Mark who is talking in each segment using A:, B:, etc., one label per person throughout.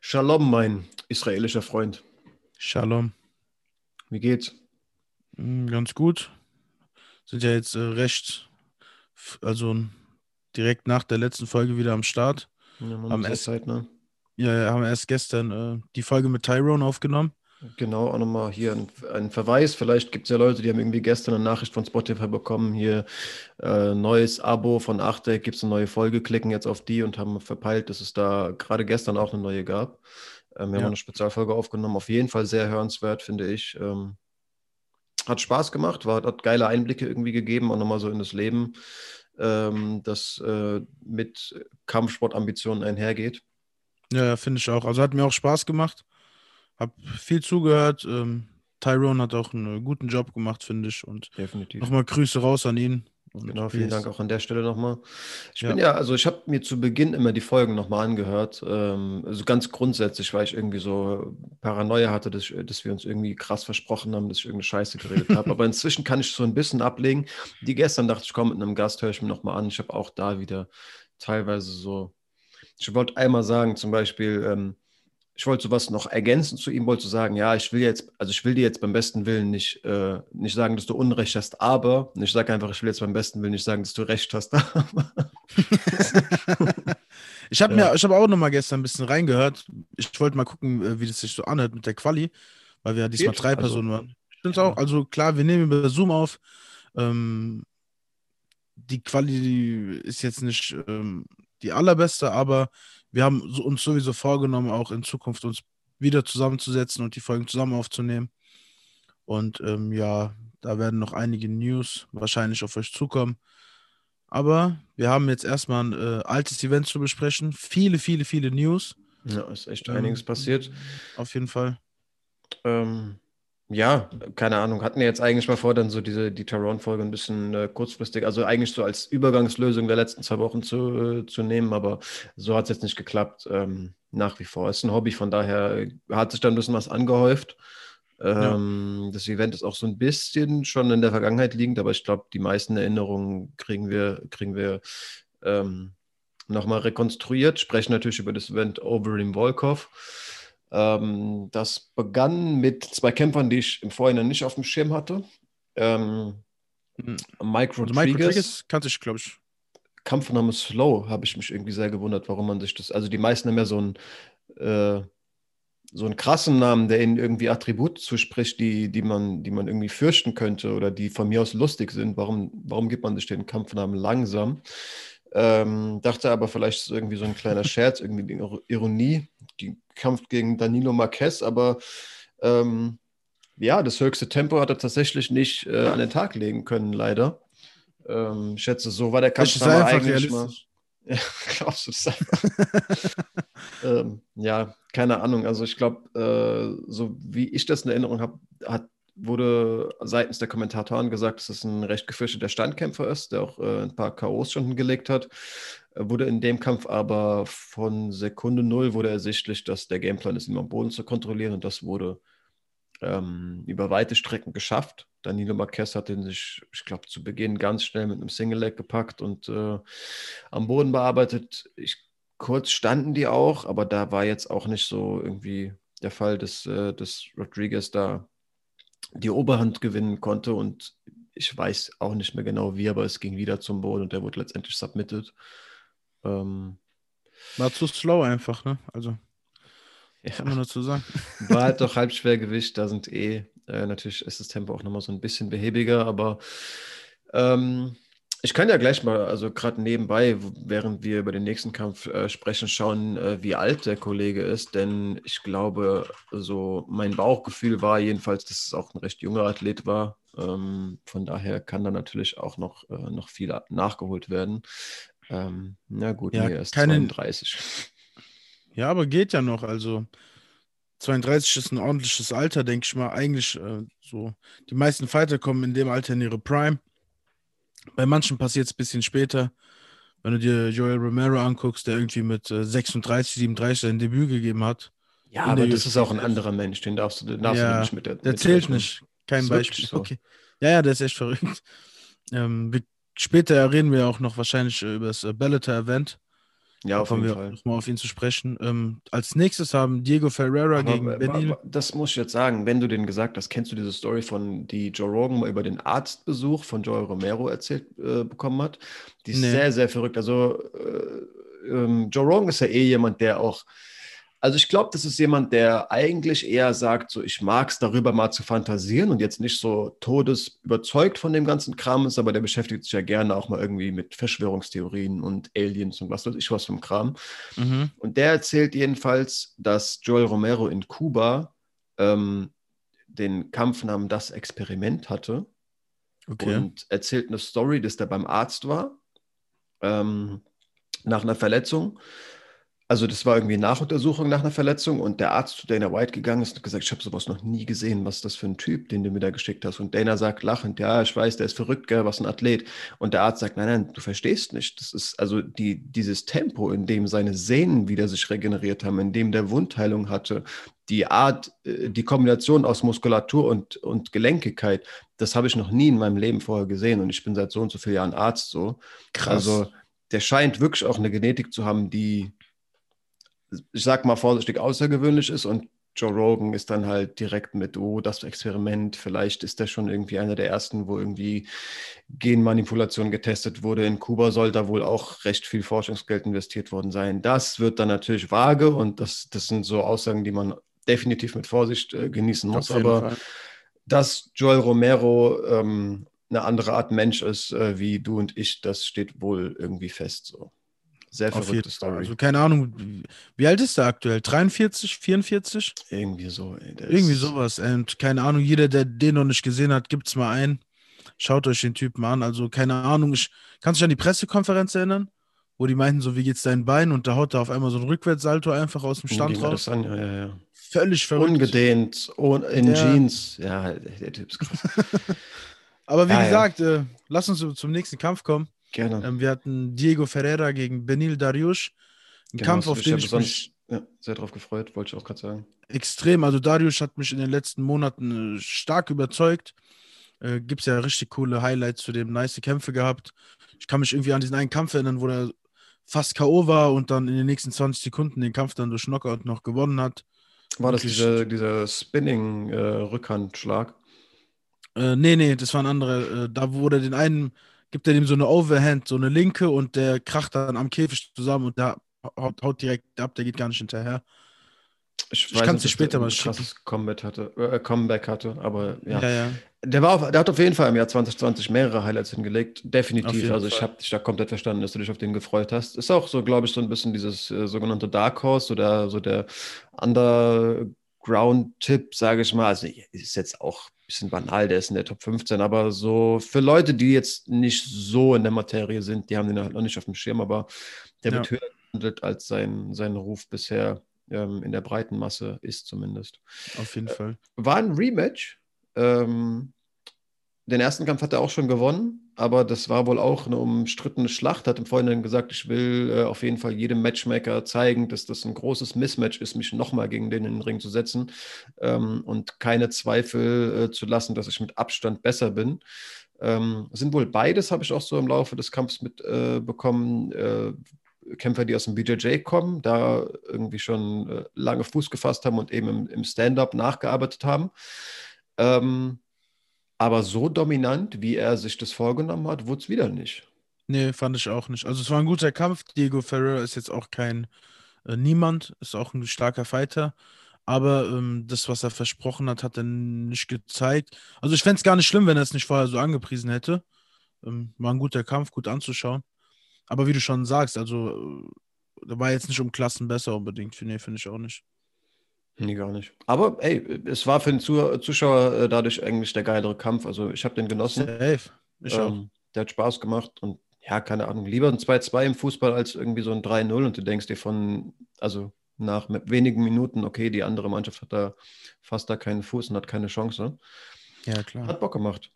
A: Shalom, mein israelischer Freund.
B: Shalom.
A: Wie geht's?
B: Hm, Ganz gut. Sind ja jetzt äh, recht, also direkt nach der letzten Folge wieder am Start.
A: Ja, muss
B: Essen.
A: Zeit, ne?
B: Ja, haben erst gestern äh, die Folge mit Tyrone aufgenommen.
A: Genau, auch nochmal hier ein, ein Verweis. Vielleicht gibt es ja Leute, die haben irgendwie gestern eine Nachricht von Spotify bekommen. Hier äh, neues Abo von Achteck, gibt es eine neue Folge, klicken jetzt auf die und haben verpeilt, dass es da gerade gestern auch eine neue gab. Ähm, wir
B: Ja.
A: haben eine Spezialfolge aufgenommen. Auf jeden Fall sehr hörenswert, finde ich. Ähm, hat Spaß gemacht, war, hat geile Einblicke irgendwie gegeben, auch nochmal so in das Leben, ähm, das äh, mit Kampfsportambitionen einhergeht.
B: Ja, ja, finde ich auch. Also hat mir auch Spaß gemacht. Hab viel zugehört. Ähm, Tyrone hat auch einen guten Job gemacht, finde ich. Und
A: Definitiv.
B: nochmal Grüße raus an ihn. Und
A: Genau, vielen. Dank auch an der Stelle nochmal. Ich
B: Ja.
A: bin ja, also ich habe mir zu Beginn immer die Folgen nochmal angehört. Ähm, also ganz grundsätzlich, weil ich irgendwie so Paranoia hatte, dass, ich, dass wir uns irgendwie krass versprochen haben, dass ich irgendeine Scheiße geredet habe. Aber inzwischen kann ich so ein bisschen ablegen. Die gestern dachte ich, komm, mit einem Gast höre ich mir nochmal an. Ich habe auch da wieder teilweise so. Ich wollte einmal sagen, zum Beispiel, ähm, ich wollte sowas noch ergänzen zu ihm, wollte sagen, ja, ich will jetzt, also ich will dir jetzt beim besten Willen nicht, äh, nicht sagen, dass du Unrecht hast, aber, und ich sage einfach, ich will jetzt beim besten Willen nicht sagen, dass du Recht hast, aber.
B: Ich habe
A: Ja.
B: mir, ich habe auch nochmal gestern ein bisschen reingehört. Ich wollte mal gucken, äh, wie das sich so anhört mit der Quali, weil wir ja diesmal
A: Geht.
B: drei
A: Also,
B: Personen waren. Ich finde es
A: ja.
B: auch, also klar, wir nehmen über Zoom auf. Ähm, die Quali ist jetzt nicht ähm, die allerbeste, aber wir haben uns sowieso vorgenommen, auch in Zukunft uns wieder zusammenzusetzen und die Folgen zusammen aufzunehmen. Und ähm, ja, da werden noch einige News wahrscheinlich auf euch zukommen. Aber wir haben jetzt erstmal ein äh, altes Event zu besprechen. Viele, viele, viele News.
A: Ja, ist echt
B: Ähm,
A: einiges passiert.
B: Auf jeden Fall.
A: Ähm, ja, keine Ahnung. Hatten wir jetzt eigentlich mal vor, dann so diese, die Tyrone-Folge ein bisschen äh, kurzfristig, also eigentlich so als Übergangslösung der letzten zwei Wochen zu, äh, zu nehmen, aber so hat es jetzt nicht geklappt. Ähm, nach wie vor. Ist ein Hobby, von daher hat sich dann ein bisschen was angehäuft. Ähm, Das Event ist auch so ein bisschen schon in der Vergangenheit liegend, aber ich glaube, die meisten Erinnerungen kriegen wir, kriegen wir ähm, nochmal rekonstruiert. Sprechen natürlich über das Event Overeem Volkov. Ähm, das begann mit zwei Kämpfern, die ich im Vorhinein nicht auf dem Schirm hatte. Ähm,
B: Mhm.
A: Mike
B: Also Mike
A: Rodriguez,
B: Rodriguez kannte ich, glaube ich.
A: Kampfname Slow, habe ich mich irgendwie sehr gewundert, warum man sich das. Also die meisten haben ja so einen, äh, so einen krassen Namen, der ihnen irgendwie Attribute zuspricht, die, die, man, die man irgendwie fürchten könnte oder die von mir aus lustig sind. Warum, warum gibt man sich den Kampfnamen langsam? Ähm, dachte aber, vielleicht ist es irgendwie so ein kleiner Scherz, irgendwie die Ir- Ironie, die Kampf gegen Danilo Marquez, aber ähm, ja, das höchste Tempo hat er tatsächlich nicht äh, an den Tag legen können, leider. Ähm, ich schätze, so war der Kampf eigentlich mal. Ja, glaubst du das ähm, ja, keine Ahnung. Also ich glaube, äh, so wie ich das in Erinnerung habe, hat, wurde seitens der Kommentatoren gesagt, dass es ein recht gefürchteter Standkämpfer ist, der auch äh, ein paar K.O.s schon hingelegt hat. Äh, wurde in dem Kampf aber von Sekunde null wurde ersichtlich, dass der Gameplan ist, ihn am Boden zu kontrollieren und das wurde ähm, über weite Strecken geschafft. Danilo Marquez hat den sich, ich glaube, zu Beginn ganz schnell mit einem Single Leg gepackt und äh, am Boden bearbeitet. Ich, kurz standen die auch, aber da war jetzt auch nicht so irgendwie der Fall, dass, äh, dass Rodriguez da die Oberhand gewinnen konnte und ich weiß auch nicht mehr genau wie, aber es ging wieder zum Boden und der wurde letztendlich submitted. Ähm,
B: War zu slow einfach, ne? Also,
A: ja.
B: soll man dazu sagen?
A: War halt doch Halbschwergewicht, da sind eh, äh, natürlich ist das Tempo auch nochmal so ein bisschen behäbiger, aber ähm, ich kann ja gleich mal, also gerade nebenbei, während wir über den nächsten Kampf äh, sprechen, schauen, äh, wie alt der Kollege ist, denn ich glaube, so mein Bauchgefühl war jedenfalls, dass es auch ein recht junger Athlet war. Ähm, von daher kann da natürlich auch noch, äh, noch viel nachgeholt werden. Ähm, na gut,
B: Ja,
A: nee, er ist
B: keine-
A: 32.
B: Ja, aber geht ja noch. Also 32 ist ein ordentliches Alter, denke ich mal. Eigentlich äh, so. Die meisten Fighter kommen in dem Alter in ihre Prime. Bei manchen passiert es ein bisschen später. Wenn du dir Joel Romero anguckst, der irgendwie mit äh, 36, 37 sein Debüt gegeben hat.
A: Ja, aber das ist auch ein anderer Mensch, den darfst du, den darfst
B: Ja,
A: du nicht mit der.
B: Der
A: mit
B: zählt
A: rechnen.
B: nicht. Kein Beispiel.
A: so.
B: Okay. Ja, ja, der ist echt verrückt. Ähm, wir, später reden wir auch noch wahrscheinlich äh, über das äh, Bellator-Event.
A: Ja, auf
B: kommen
A: jeden
B: wir
A: Fall.
B: nochmal auf ihn zu sprechen. Ähm, als nächstes haben Diego Ferreira
A: Aber,
B: gegen Benil.
A: das muss ich jetzt sagen, wenn du den gesagt hast, kennst du diese Story von, die Joe Rogan mal über den Arztbesuch von Joel Romero erzählt äh, bekommen hat? Die ist
B: Nee.
A: sehr, sehr verrückt. Also äh, ähm, Joe Rogan ist ja eh jemand, der auch, also ich glaube, das ist jemand, der eigentlich eher sagt, so ich mag es darüber mal zu fantasieren und jetzt nicht so todesüberzeugt von dem ganzen Kram ist, aber der beschäftigt sich ja gerne auch mal irgendwie mit Verschwörungstheorien und Aliens und was weiß ich was vom Kram.
B: Mhm.
A: Und der erzählt jedenfalls, dass Joel Romero in Kuba ähm, den Kampfnamen Das Experiment hatte
B: Okay.
A: und erzählt eine Story, dass der beim Arzt war ähm, nach einer Verletzung. Also das war irgendwie Nachuntersuchung nach einer Verletzung und der Arzt zu Dana White gegangen ist und gesagt, ich habe sowas noch nie gesehen, was ist das für ein Typ, den du mir da geschickt hast. Und Dana sagt lachend, ja, ich weiß, der ist verrückt, gell, was ein Athlet. Und der Arzt sagt, nein, nein, du verstehst nicht. Das ist also die, dieses Tempo, in dem seine Sehnen wieder sich regeneriert haben, in dem der Wundheilung hatte, die Art, äh, die Kombination aus Muskulatur und, und Gelenkigkeit, das habe ich noch nie in meinem Leben vorher gesehen und ich bin seit so und so vielen Jahren Arzt so.
B: Krass.
A: Also der scheint wirklich auch eine Genetik zu haben, die, ich sag mal vorsichtig, außergewöhnlich ist und Joe Rogan ist dann halt direkt mit, oh, das Experiment, vielleicht ist der schon irgendwie einer der ersten, wo irgendwie Genmanipulation getestet wurde. In Kuba soll da wohl auch recht viel Forschungsgeld investiert worden sein. Das wird dann natürlich vage und das, das sind so Aussagen, die man definitiv mit Vorsicht äh, genießen muss. Aber
B: Fall.
A: dass Joel Romero ähm, eine andere Art Mensch ist äh, wie du und ich, das steht wohl irgendwie fest. So. Sehr verrückte. Story.
B: Also keine Ahnung, wie- alt ist der aktuell? 43, 44?
A: irgendwie so. Ey,
B: Irgendwie sowas. Und keine Ahnung, jeder, der den noch nicht gesehen hat, gibt's mal ein. Schaut euch den Typen an. Also keine Ahnung, ich kannst du dich an die Pressekonferenz erinnern? Wo die meinten so, wie geht's dein Bein? Und da haut er auf einmal so ein Rückwärtssalto einfach aus dem Stand
A: er
B: raus.
A: an? Ja, ja, ja.
B: Völlig verrückt.
A: Ungedehnt, ohne, in
B: Ja.
A: Jeans. Ja, der, der Typ ist krass.
B: Aber wie
A: Ja,
B: gesagt, Äh, lass uns zum nächsten Kampf kommen.
A: Gerne.
B: Ähm, wir hatten Diego Ferreira gegen Benil Dariush. Ein
A: Genau,
B: Kampf, auf den ich mich
A: Ja, sehr drauf gefreut, wollte ich auch gerade sagen.
B: extrem, also Dariush hat mich in den letzten Monaten äh, stark überzeugt. Äh, Gibt es ja richtig coole Highlights zu dem, nice Kämpfe gehabt. Ich kann mich irgendwie an diesen einen Kampf erinnern, wo er fast K.O. war und dann in den nächsten 20 Sekunden den Kampf dann durch Knockout noch gewonnen hat.
A: War das dieser, dieser Spinning-Rückhandschlag?
B: Äh, nee, nee, das war ein anderer. Äh, da wurde den einen, gibt er dem so eine Overhand, so eine linke und der kracht dann am Käfig zusammen und der haut, haut direkt ab, der geht gar nicht hinterher.
A: ich
B: kann's dir
A: ob der
B: später mal schicken.
A: krasses Combat hatte, äh, Comeback hatte, aber ja.
B: Ja, ja.
A: Der, war auf, der hat auf jeden Fall im Jahr 2020 mehrere Highlights hingelegt. Definitiv. Also ich habe dich da komplett verstanden, dass du dich auf den gefreut hast. Ist auch so, glaube ich, so ein bisschen dieses äh, sogenannte Dark Horse oder so der Underground-Tipp, sage ich mal. Also ist jetzt auch ein bisschen banal, der ist in der Top 15, aber so für Leute, die jetzt nicht so in der Materie sind, die haben den halt noch nicht auf dem Schirm, aber der
B: Ja.
A: wird höher gehandelt, als sein, sein Ruf bisher ähm, in der breiten Masse ist zumindest
B: Auf jeden Fall.
A: war ein Rematch. Ähm, den ersten Kampf hat er auch schon gewonnen, aber das war wohl auch eine umstrittene Schlacht. Hat im Vorhinein gesagt, ich will äh, auf jeden Fall jedem Matchmaker zeigen, dass das ein großes Mismatch ist, mich nochmal gegen den in den Ring zu setzen ähm, und keine Zweifel äh, zu lassen, dass ich mit Abstand besser bin. Ähm, sind wohl beides, habe ich auch so im Laufe des Kampfs mitbekommen, äh, äh, Kämpfer, die aus dem BJJ kommen, da irgendwie schon äh, lange Fuß gefasst haben und eben im, im Stand-up nachgearbeitet haben. Ähm, aber so dominant, wie er sich das vorgenommen hat, wurde es wieder nicht.
B: Nee, fand ich auch nicht. Also es war ein guter Kampf. Diego Ferreira ist jetzt auch kein äh, Niemand, ist auch ein starker Fighter. Aber ähm, das, was er versprochen hat, hat er nicht gezeigt. Also ich fände es gar nicht schlimm, wenn er es nicht vorher so angepriesen hätte. Ähm, war ein guter Kampf, gut anzuschauen. Aber wie du schon sagst, also äh, da war jetzt nicht um Klassen besser unbedingt. Nee, finde ich auch nicht.
A: Nee, gar nicht. Aber ey, es war für den Zu Zuschauer äh, dadurch eigentlich der geilere Kampf. Also ich habe den genossen.
B: Safe. Ich auch.
A: Ähm, der hat Spaß gemacht und ja, keine Ahnung, lieber ein 2-2 im Fußball als irgendwie so ein 3-0 und du denkst dir von, also nach wenigen Minuten, okay, die andere Mannschaft hat da fast da keinen Fuß und hat keine Chance.
B: Ja, klar.
A: Hat Bock gemacht.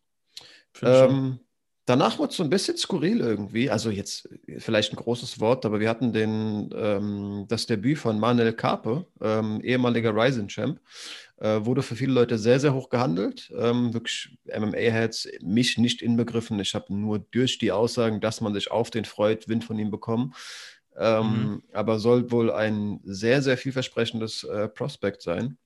B: Auch.
A: Ähm, danach wurde es so ein bisschen skurril irgendwie. Also jetzt vielleicht ein großes Wort, aber wir hatten den, ähm, das Debüt von Manuel Carpe, ähm, ehemaliger Ryzen-Champ. Äh, wurde für viele Leute sehr, sehr hoch gehandelt. Ähm, wirklich MMA-Heads, mich nicht inbegriffen. Ich habe nur durch die Aussagen, dass man sich auf den freut, Wind von ihm bekommen. Ähm, mhm. Aber soll wohl ein sehr, sehr vielversprechendes äh, Prospect sein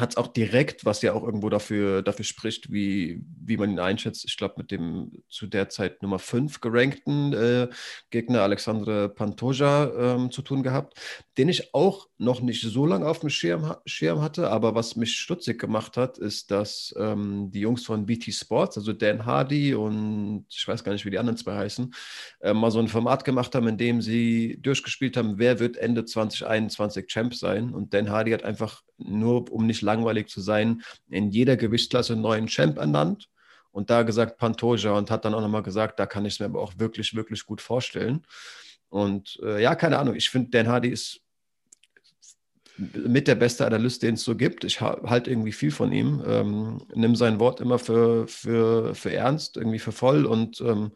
A: hat es auch direkt, was ja auch irgendwo dafür, dafür spricht, wie, wie man ihn einschätzt. Ich glaube, mit dem zu der Zeit Nummer 5 gerankten äh, Gegner Alexandre Pantoja ähm, zu tun gehabt, den ich auch noch nicht so lange auf dem Schirm, Schirm hatte. Aber was mich stutzig gemacht hat, ist, dass ähm, die Jungs von BT Sports, also Dan Hardy und ich weiß gar nicht, wie die anderen zwei heißen, äh, mal so ein Format gemacht haben, in dem sie durchgespielt haben, wer wird Ende 2021 Champ sein. Und Dan Hardy hat einfach nur, um nicht langweilig zu sein, in jeder Gewichtsklasse einen neuen Champ ernannt und da gesagt Pantoja und hat dann auch nochmal gesagt, da kann ich es mir aber auch wirklich, wirklich gut vorstellen. Und äh, ja, keine Ahnung, ich finde, Dan Hardy ist mit der beste Analyst, den es so gibt. Ich halte irgendwie viel von ihm, ähm, nimm sein Wort immer für, für, für ernst, irgendwie für voll und ähm,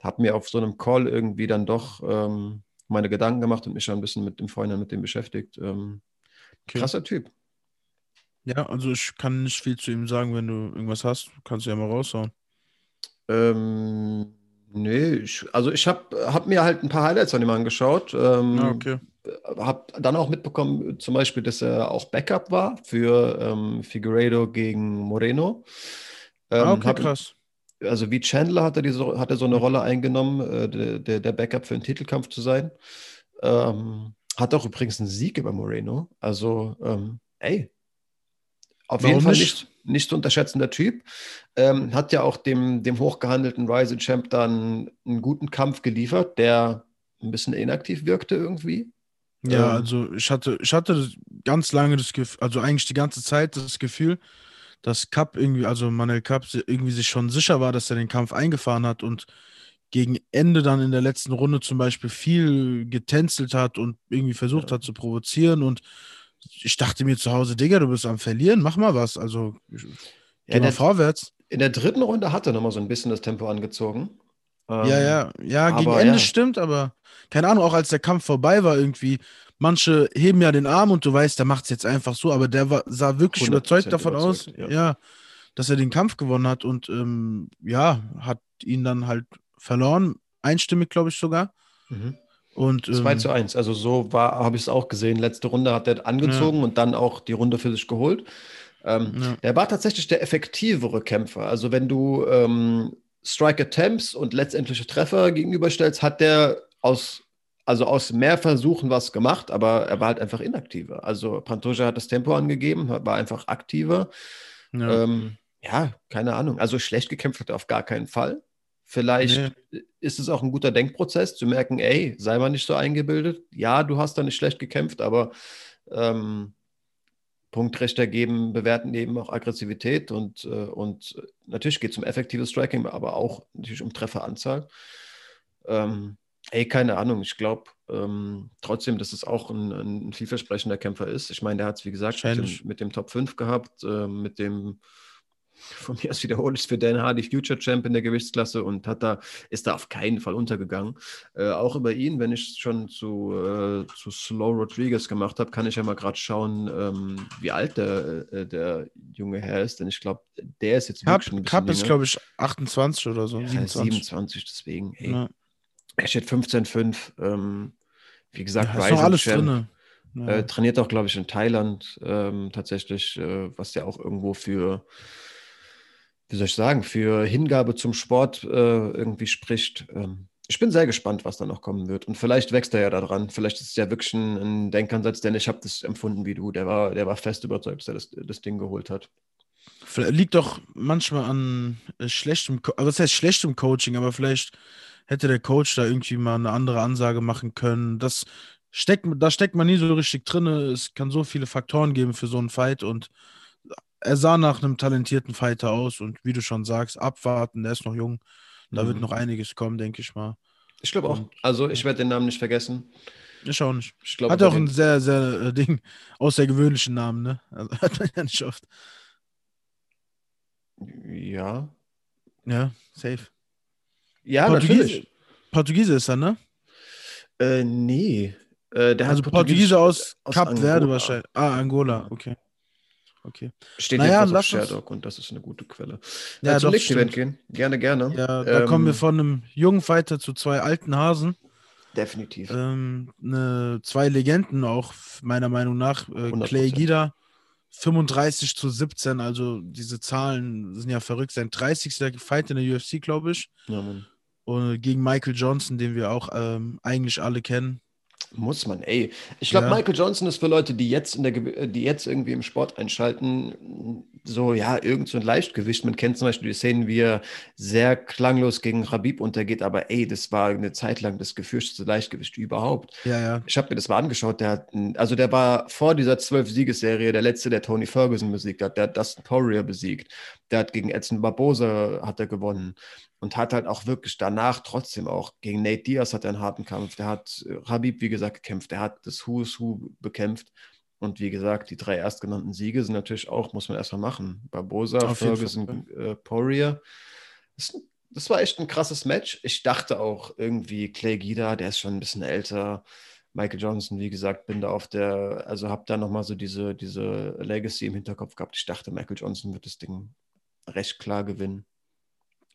A: habe mir auf so einem Call irgendwie dann doch ähm, meine Gedanken gemacht und mich schon ein bisschen mit dem Freund mit dem beschäftigt. Ähm, okay. Krasser Typ.
B: Ja, also ich kann nicht viel zu ihm sagen, wenn du irgendwas hast, kannst du ja mal raushauen.
A: Ähm, nee, ich, also ich habe hab mir halt ein paar Highlights von ihm angeschaut. Ähm, ah, okay. Hab dann auch mitbekommen, zum Beispiel, dass er auch Backup war für ähm, Figueiredo gegen Moreno. Ähm,
B: ah, okay, hab, krass.
A: Also wie Chandler hat er, diese, hat er so eine Rolle eingenommen, äh, der, der Backup für einen Titelkampf zu sein. Ähm, hat auch übrigens einen Sieg über Moreno. Also, ähm, ey, auf Warum jeden Fall nicht? nicht, zu unterschätzender Typ. Ähm, hat ja auch dem, dem hochgehandelten Rising Champ dann einen guten Kampf geliefert, der ein bisschen inaktiv wirkte irgendwie.
B: Ja, ähm, also ich hatte, ich hatte ganz lange das Gefühl, also eigentlich die ganze Zeit das Gefühl, dass Cup irgendwie, also Manuel Cup irgendwie sich schon sicher war, dass er den Kampf eingefahren hat und gegen Ende dann in der letzten Runde zum Beispiel viel getänzelt hat und irgendwie versucht ja. hat zu provozieren und ich dachte mir zu Hause, Digga, du bist am Verlieren, mach mal was. Also geh ja, mal vorwärts.
A: In der dritten Runde hat er nochmal so ein bisschen das Tempo angezogen.
B: Ähm, ja, ja, ja, gegen Ende ja. stimmt, aber keine Ahnung, auch als der Kampf vorbei war, irgendwie, manche heben ja den Arm und du weißt, der macht es jetzt einfach so, aber der war, sah wirklich überzeugt davon überzeugt, aus, ja. ja. dass er den Kampf gewonnen hat und ähm, ja, hat ihn dann halt verloren, einstimmig, glaube ich sogar. Mhm. Und,
A: 2 ähm, zu 1. Also so war, habe ich es auch gesehen. Letzte Runde hat er angezogen ja. und dann auch die Runde für sich geholt. Ähm, ja. Er war tatsächlich der effektivere Kämpfer. Also wenn du ähm, Strike Attempts und letztendliche Treffer gegenüberstellst, hat der aus, also aus mehr Versuchen was gemacht, aber er war halt einfach inaktiver. Also Pantoja hat das Tempo angegeben, war einfach aktiver. Ja. Ähm, ja, keine Ahnung. Also schlecht gekämpft hat er auf gar keinen Fall. Vielleicht nee. ist es auch ein guter Denkprozess, zu merken, ey, sei mal nicht so eingebildet. Ja, du hast da nicht schlecht gekämpft, aber ähm, Punktrechter geben, bewerten eben auch Aggressivität und, äh, und natürlich geht es um effektives Striking, aber auch natürlich um Trefferanzahl. Ähm, ey, keine Ahnung, ich glaube ähm, trotzdem, dass es auch ein, ein, vielversprechender Kämpfer ist. Ich meine, der hat es, wie gesagt, mit dem, mit dem, Top 5 gehabt, äh, mit dem von mir aus wiederhole ich es für Dan Hardy Future Champ in der Gewichtsklasse und hat da, ist da auf keinen Fall untergegangen. Äh, auch über ihn, wenn ich es schon zu, äh, zu Slow Rodriguez gemacht habe, kann ich ja mal gerade schauen, ähm, wie alt der, äh, der junge Herr ist, denn ich glaube, der ist jetzt
B: Cup, ein Cup ist, glaube ich, 28 oder so.
A: Ja, 27. 27, deswegen, ey. Ja. Er steht 15,5. Ähm, wie gesagt,
B: ja, ist alles Champ. drin.
A: Ja. Äh, trainiert auch, glaube ich, in Thailand ähm, tatsächlich, äh, was ja auch irgendwo für wie soll ich sagen, für Hingabe zum Sport äh, irgendwie spricht. Ähm, ich bin sehr gespannt, was da noch kommen wird. Und vielleicht wächst er ja daran. Vielleicht ist es ja wirklich ein, ein Denkansatz, denn ich habe das empfunden wie du. Der war, der war fest überzeugt, dass er das, das Ding geholt hat.
B: Liegt doch manchmal an äh, schlechtem, also was heißt schlechtem Coaching, aber vielleicht hätte der Coach da irgendwie mal eine andere Ansage machen können. Das steckt, da steckt man nie so richtig drin. Es kann so viele Faktoren geben für so einen Fight und er sah nach einem talentierten Fighter aus und wie du schon sagst, abwarten, der ist noch jung. Da mhm. wird noch einiges kommen, denke ich mal.
A: Ich glaube auch. Also ich werde den Namen nicht vergessen.
B: Ich auch nicht. Ich glaub, Hat auch einen sehr, sehr äh, Ding, außergewöhnlichen Namen, ne? Also, hat man ja nicht oft.
A: Ja.
B: Ja, safe.
A: Ja, Portugiese, natürlich.
B: Portugiese ist er, ne?
A: Äh, nee. Äh, der
B: also Portugiese aus, aus Kap Verde wahrscheinlich. Ah, Angola, okay. Okay.
A: Steht naja, auf Sherdog und das ist eine gute Quelle. Ja, äh, zum Event gehen. Gerne, gerne.
B: Ja, da ähm, kommen wir von einem jungen Fighter zu zwei alten Hasen.
A: Definitiv.
B: Ähm, ne, zwei Legenden auch, meiner Meinung nach. Äh,
A: 100%.
B: Clay Guida, 35 zu 17, also diese Zahlen sind ja verrückt. Sein 30. Fight in der UFC, glaube ich.
A: Ja, Mann.
B: Und gegen Michael Johnson, den wir auch ähm, eigentlich alle kennen.
A: Muss man, ey. Ich glaube,
B: Ja.
A: Michael Johnson ist für Leute, die jetzt in der, die jetzt irgendwie im Sport einschalten, so, ja, irgend so ein Leichtgewicht. Man kennt zum Beispiel die Szenen, wie er sehr klanglos gegen Rabib untergeht, aber ey, das war eine Zeit lang das gefürchtete Leichtgewicht überhaupt.
B: Ja, ja.
A: Ich habe mir das mal angeschaut, der hat, also der war vor dieser Zwölf-Siegesserie der letzte, der Tony Ferguson besiegt hat, der hat Dustin Poirier besiegt, der hat gegen Edson Barbosa hat er gewonnen und hat halt auch wirklich danach trotzdem auch gegen Nate Diaz hat er einen harten Kampf, der hat äh, Habib, wie gesagt, gekämpft, der hat das Who's Who bekämpft und wie gesagt, die drei erstgenannten Siege sind natürlich auch, muss man erstmal machen, Barbosa, Ferguson, äh, Poirier, das, das war echt ein krasses Match. Ich dachte auch irgendwie, Clay Guida, der ist schon ein bisschen älter. Michael Johnson, wie gesagt, bin da auf der, also habe da nochmal so diese, diese Legacy im Hinterkopf gehabt. Ich dachte, Michael Johnson wird das Ding recht klar gewinnen.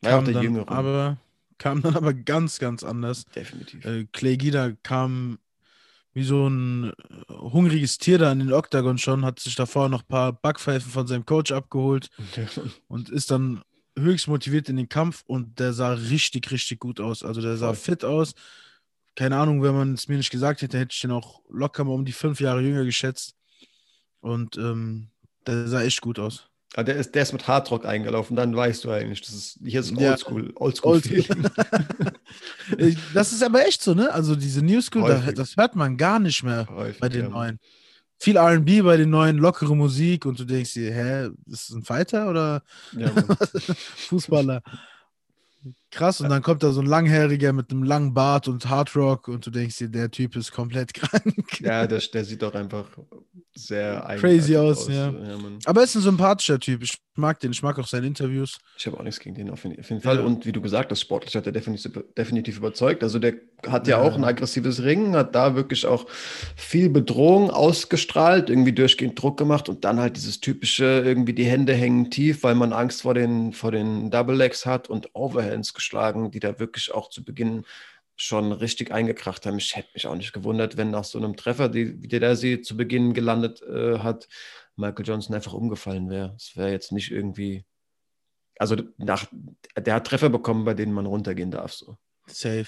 A: War
B: Kam
A: der
B: dann,
A: Jüngere.
B: aber, kam dann aber ganz, ganz anders.
A: Definitiv.
B: Äh, Clay Guida kam wie so ein äh, hungriges Tier da in den Oktagon schon, hat sich davor noch ein paar Backpfeifen von seinem Coach abgeholt und ist dann höchst motiviert in den Kampf und der sah richtig, richtig gut aus. Also der sah fit aus. Keine Ahnung, wenn man es mir nicht gesagt hätte, hätte ich den auch locker mal um die fünf Jahre jünger geschätzt. Und ähm, der sah echt gut aus.
A: Ah, der, ist, der ist mit Hardrock eingelaufen, dann weißt du eigentlich, das ist, hier ist
B: Ja.
A: Oldschool, Oldschool-Feeling.
B: Äh, das ist aber echt so, ne? Also diese New School, da, das hört man gar nicht mehr.
A: Häufig,
B: bei den
A: ja.
B: neuen. Viel RB bei den neuen, lockere Musik und du denkst dir, hä, ist das ein Fighter oder
A: Ja.
B: Fußballer? Krass, und dann kommt da so ein Langhäriger mit einem langen Bart und Hardrock und du denkst dir, der Typ ist komplett krank.
A: ja der, der sieht doch einfach sehr
B: Crazy
A: eigenartig
B: aus, ja.
A: Mann.
B: Aber er ist ein sympathischer Typ. Ich mag den, ich mag auch seine Interviews.
A: Ich habe auch nichts gegen den auf jeden, auf jeden Fall.
B: Ja.
A: Und wie du gesagt hast, sportlich hat er definitiv, definitiv überzeugt. Also der hat ja,
B: Ja.
A: auch ein aggressives Ringen, hat da wirklich auch viel Bedrohung ausgestrahlt, irgendwie durchgehend Druck gemacht und dann halt dieses typische, irgendwie die Hände hängen tief, weil man Angst vor den, vor den Double Legs hat und Overhands geschlagen, die da wirklich auch zu Beginn schon richtig eingekracht haben. Ich hätte mich auch nicht gewundert, wenn nach so einem Treffer, die, wie der sie zu Beginn gelandet äh, hat, Michael Johnson einfach umgefallen wäre. Es wäre jetzt nicht irgendwie also nach, der hat Treffer bekommen, bei denen man runtergehen darf. So.
B: Safe.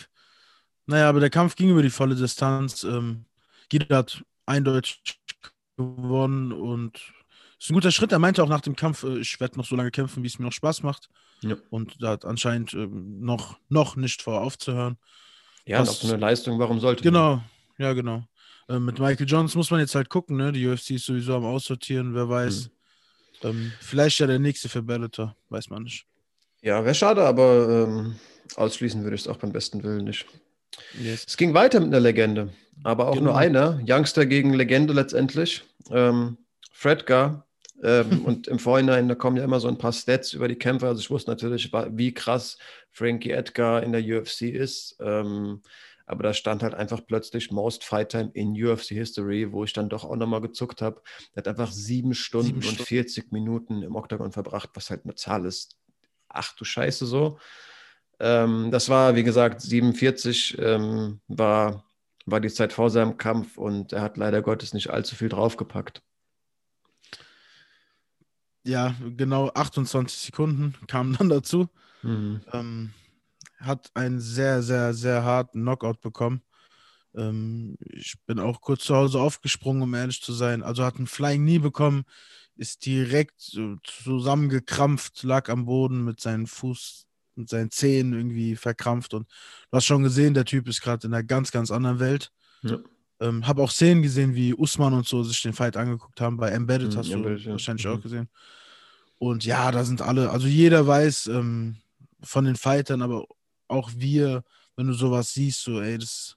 B: Naja, aber der Kampf ging über die volle Distanz. Ähm, Gida hat eindeutig gewonnen und ist ein guter Schritt. Er meinte auch nach dem Kampf, äh, ich werde noch so lange kämpfen, wie es mir noch Spaß macht.
A: Ja.
B: Und da hat anscheinend ähm, noch, noch nicht vor aufzuhören.
A: Ja,
B: Was-
A: noch so eine Leistung, warum sollte man?
B: Genau, ja, genau. Äh, mit Michael Jones muss man jetzt halt gucken, ne? Die UFC ist sowieso am Aussortieren, wer weiß. Ähm, vielleicht ja der nächste für Bellator, weiß man nicht.
A: Ja, wäre schade, aber ähm, ausschließen würde ich es auch beim besten Willen nicht.
B: Yes.
A: Es ging weiter mit einer Legende, aber auch
B: Genau.
A: nur einer. Youngster gegen Legende letztendlich. Ähm, Fredgar. Ähm, und im Vorhinein, da kommen ja immer so ein paar Stats über die Kämpfer. Also ich wusste natürlich, wie krass Frankie Edgar in der UFC ist. Ähm, aber da stand halt einfach plötzlich Most Fight Time in UFC History, wo ich dann doch auch nochmal gezuckt habe. Der hat einfach sieben Stunden
B: Sieben
A: und
B: Stunden.
A: 40 Minuten im Oktagon verbracht, was halt eine Zahl ist. Ach du Scheiße, so. Ähm, das war, wie gesagt, 47 ähm, war, war die Zeit vor seinem Kampf und er hat leider Gottes nicht allzu viel draufgepackt.
B: Ja, genau 28 Sekunden kamen dann dazu. Ähm, hat einen sehr, sehr, sehr harten Knockout bekommen. Ähm, ich bin auch kurz zu Hause aufgesprungen, um ehrlich zu sein. Also hat einen Flying Knee bekommen, ist direkt zusammengekrampft, lag am Boden mit seinen Fuß, mit seinen Zehen irgendwie verkrampft. Und du hast schon gesehen, der Typ ist gerade in einer ganz, ganz anderen Welt.
A: Ja.
B: Ähm, habe auch Szenen gesehen, wie Usman und so sich den Fight angeguckt haben. Bei Embedded
A: Mhm,
B: hast
A: Embedded,
B: du
A: ja.
B: wahrscheinlich
A: Mhm.
B: auch gesehen. Und ja, da sind alle, also jeder weiß ähm, von den Fightern, aber auch wir, wenn du sowas siehst, so, ey, das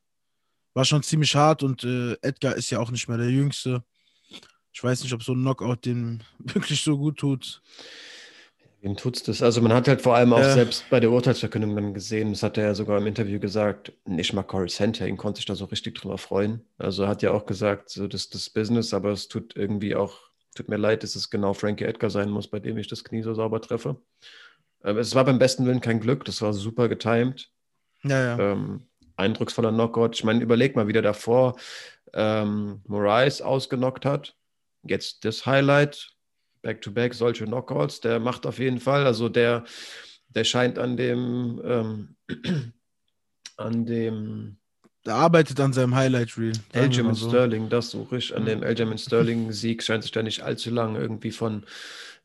B: war schon ziemlich hart und äh, Edgar ist ja auch nicht mehr der Jüngste. Ich weiß nicht, ob so ein Knockout dem wirklich so gut tut.
A: Wem tut's das? Also man hat halt vor allem auch
B: Ja.
A: selbst bei der Urteilsverkündung dann gesehen, das hat er ja sogar im Interview gesagt, nicht mal Corey Sandhagen konnte sich da so richtig drüber freuen. Also er hat ja auch gesagt, so das das Business, aber es tut irgendwie auch, tut mir leid, dass es genau Frankie Edgar sein muss, bei dem ich das Knie so sauber treffe. Ähm, es war beim besten Willen kein Glück, das war super getimed.
B: Ja, ja.
A: Ähm, eindrucksvoller Knockout. Ich meine, überleg mal, wie der davor ähm, Moraes ausgenockt hat. Jetzt das Highlight, Back-to-Back, -back, solche Knockouts, der macht auf jeden Fall, also der, der scheint an dem, ähm, an dem
B: der arbeitet an seinem Highlight Reel.
A: Aljamain so. Sterling, das suche ich. An dem Aljamain Sterling Sieg scheint sich da nicht allzu lange irgendwie von,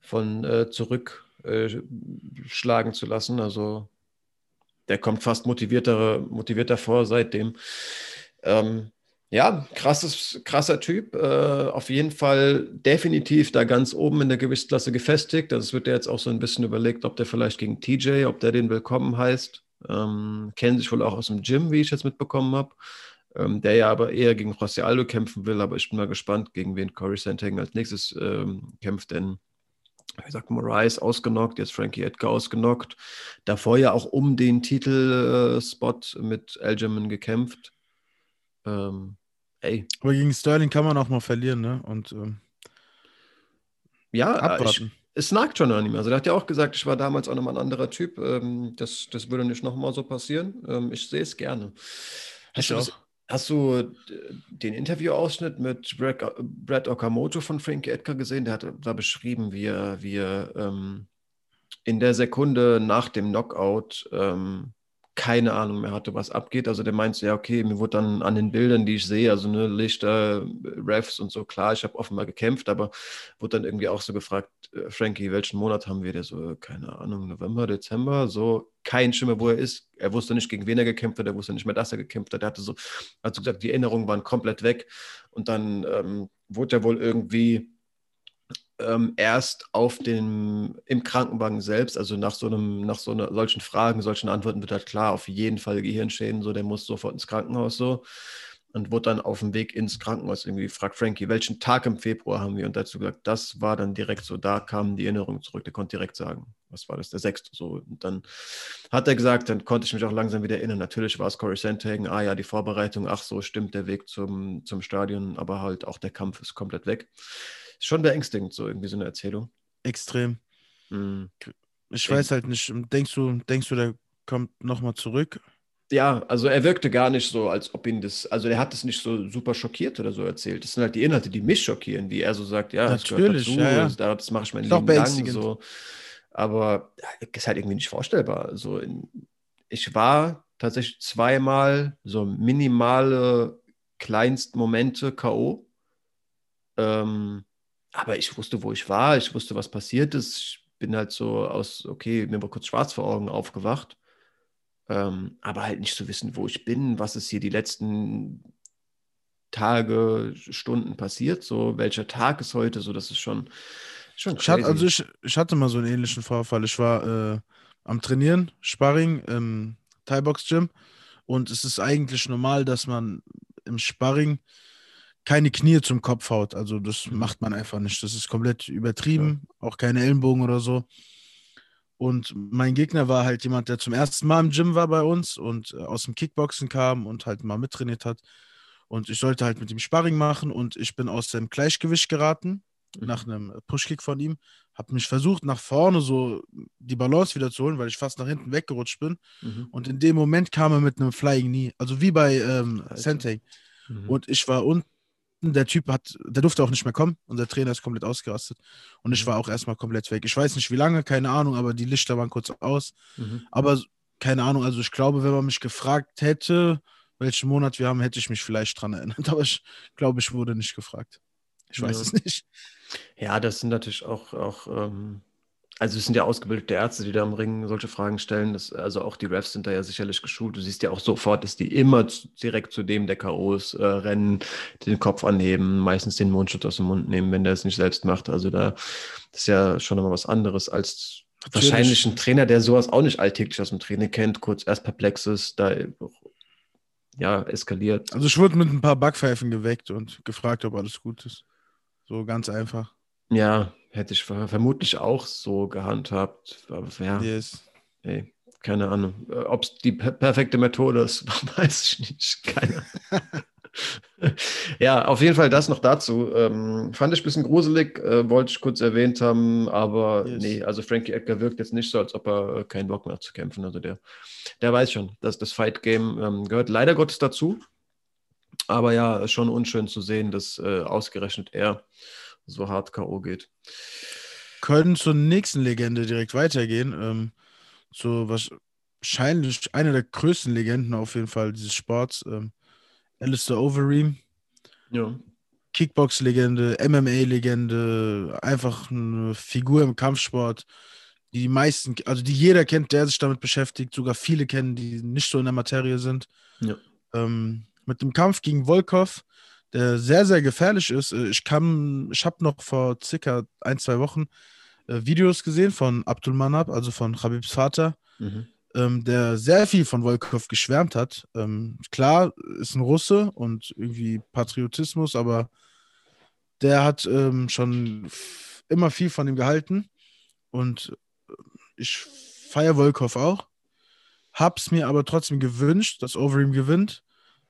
A: von äh, zurückschlagen äh, zu lassen. Also der kommt fast motivierter, motivierter vor seitdem. Ähm, ja, krasses, krasser Typ. Äh, auf jeden Fall definitiv da ganz oben in der Gewichtsklasse gefestigt. Das wird ja jetzt auch so ein bisschen überlegt, ob der vielleicht gegen TJ, ob der den willkommen heißt. Ähm, kennen sich wohl auch aus dem Gym, wie ich jetzt mitbekommen habe. Ähm, der ja aber eher gegen José Aldo kämpfen will. Aber ich bin mal gespannt, gegen wen Corey Sandhagen als nächstes ähm, kämpft, denn wie gesagt, Moraes ausgenockt, jetzt Frankie Edgar ausgenockt. Davor ja auch um den Titelspot mit Aljamain gekämpft. Ähm, ey.
B: Aber gegen Sterling kann man auch mal verlieren, ne? Und ähm,
A: ja, abwarten. Ich, es nagt schon an ihm. Also, der hat ja auch gesagt, ich war damals auch nochmal ein anderer Typ. Ähm, das, das würde nicht nochmal so passieren. Ähm, ich sehe es gerne. Hast, du, das, hast du den Interviewausschnitt mit Brad, Brad Okamoto von Frankie Edgar gesehen? Der hat da beschrieben, wie er, wie er ähm, in der Sekunde nach dem Knockout ähm, keine Ahnung mehr hatte, was abgeht. Also der meinte, ja, okay, mir wurde dann an den Bildern, die ich sehe, also ne, Lichter, Refs und so, klar, ich habe offenbar gekämpft, aber wurde dann irgendwie auch so gefragt, äh, Frankie, welchen Monat haben wir? Der so, keine Ahnung, November, Dezember, so kein Schimmer, wo er ist. Er wusste nicht, gegen wen er gekämpft hat, er wusste nicht mehr, dass er gekämpft hat. Er hatte so, also gesagt, die Erinnerungen waren komplett weg. Und dann ähm, wurde er wohl irgendwie ähm, erst auf dem, im Krankenwagen selbst, also nach so einem, nach so einer, solchen Fragen, solchen Antworten wird halt klar, auf jeden Fall Gehirnschäden, so, der muss sofort ins Krankenhaus so. Und wurde dann auf dem Weg ins Krankenhaus irgendwie gefragt, Frankie, welchen Tag im Februar haben wir? Und dazu gesagt, das war dann direkt so, da kamen die Erinnerungen zurück, der konnte direkt sagen, was war das, der sechste so. Und dann hat er gesagt, dann konnte ich mich auch langsam wieder erinnern. Natürlich war es Corey Sandhagen, ah ja, die Vorbereitung, ach so, stimmt der Weg zum, zum Stadion, aber halt auch der Kampf ist komplett weg schon beängstigend, so irgendwie so eine Erzählung.
B: Extrem. Mhm. Ich weiß halt nicht, denkst du, denkst du, der kommt nochmal zurück?
A: Ja, also er wirkte gar nicht so, als ob ihn das, also er hat es nicht so super schockiert oder so erzählt. Das sind halt die Inhalte, die mich schockieren, wie er so sagt, ja,
B: das gehört dazu, ja,
A: ja. das mache ich mein Leben lang so. Aber ist halt irgendwie nicht vorstellbar. Also in, ich war tatsächlich zweimal so minimale Kleinstmomente K.O. Ähm, aber ich wusste, wo ich war, ich wusste, was passiert ist. Ich bin halt so aus, okay, mir war kurz schwarz vor Augen aufgewacht. Ähm, aber halt nicht zu wissen, wo ich bin, was ist hier die letzten Tage, Stunden passiert, so welcher Tag ist heute, so das ist schon, schon
B: ich hatte, also ich, ich hatte mal so einen ähnlichen Vorfall. Ich war äh, am Trainieren, Sparring im Thai-Box-Gym und es ist eigentlich normal, dass man im Sparring keine Knie zum Kopf haut. Also das mhm. macht man einfach nicht. Das ist komplett übertrieben. Ja. Auch keine Ellenbogen oder so. Und mein Gegner war halt jemand, der zum ersten Mal im Gym war bei uns und äh, aus dem Kickboxen kam und halt mal mittrainiert hat. Und ich sollte halt mit ihm Sparring machen und ich bin aus dem Gleichgewicht geraten mhm. nach einem Pushkick von ihm. Habe mich versucht, nach vorne so die Balance wieder zu holen, weil ich fast nach hinten weggerutscht bin. Mhm. Und in dem Moment kam er mit einem Flying Knee, also wie bei ähm, Sentei. Mhm. Und ich war unten der Typ hat, der durfte auch nicht mehr kommen und der Trainer ist komplett ausgerastet. Und ich mhm. war auch erstmal komplett weg. Ich weiß nicht wie lange, keine Ahnung, aber die Lichter waren kurz aus. Mhm. Aber keine Ahnung, also ich glaube, wenn man mich gefragt hätte, welchen Monat wir haben, hätte ich mich vielleicht dran erinnert. Aber ich glaube, ich wurde nicht gefragt. Ich weiß ja. es nicht.
A: Ja, das sind natürlich auch, auch ähm, also es sind ja ausgebildete Ärzte, die da im Ring solche Fragen stellen. Das, also auch die Refs sind da ja sicherlich geschult. Du siehst ja auch sofort, dass die immer zu, direkt zu dem der K.O.s äh, rennen, den Kopf anheben, meistens den Mundschutz aus dem Mund nehmen, wenn der es nicht selbst macht. Also da ist ja schon nochmal was anderes als Natürlich. wahrscheinlich ein Trainer, der sowas auch nicht alltäglich aus dem Training kennt, kurz erst perplexes, da ja, eskaliert.
B: Also ich wurde mit ein paar Backpfeifen geweckt und gefragt, ob alles gut ist. So ganz einfach.
A: Ja, hätte ich vermutlich auch so gehandhabt. Aber ja, yes. ey, keine Ahnung. Äh, Ob es die per perfekte Methode ist, weiß ich nicht. Keine ja, auf jeden Fall das noch dazu. Ähm, fand ich ein bisschen gruselig, äh, wollte ich kurz erwähnt haben, aber yes. nee, also Frankie Edgar wirkt jetzt nicht so, als ob er äh, keinen Bock mehr hat zu kämpfen. Also der, der weiß schon, dass das Fight Game ähm, gehört leider Gottes dazu. Aber ja, schon unschön zu sehen, dass äh, ausgerechnet er so hart K.O. geht.
B: Können zur nächsten Legende direkt weitergehen. Ähm, so wahrscheinlich eine der größten Legenden auf jeden Fall dieses Sports. Ähm, Alistair Overeem. Ja. Kickbox-Legende, MMA-Legende, einfach eine Figur im Kampfsport, die die meisten, also die jeder kennt, der sich damit beschäftigt, sogar viele kennen, die nicht so in der Materie sind. Ja. Ähm, mit dem Kampf gegen Volkov, der sehr, sehr gefährlich ist. Äh, ich kam, ich habe noch vor circa ein, zwei Wochen äh, Videos gesehen von Abdul Manab, also von Habibs Vater. Mhm ähm, der sehr viel von Volkov geschwärmt hat. Ähm, klar, ist ein Russe und irgendwie Patriotismus, aber der hat ähm, schon immer viel von ihm gehalten. Und äh, ich feiere Volkov auch. Hab's mir aber trotzdem gewünscht, dass Overeem gewinnt,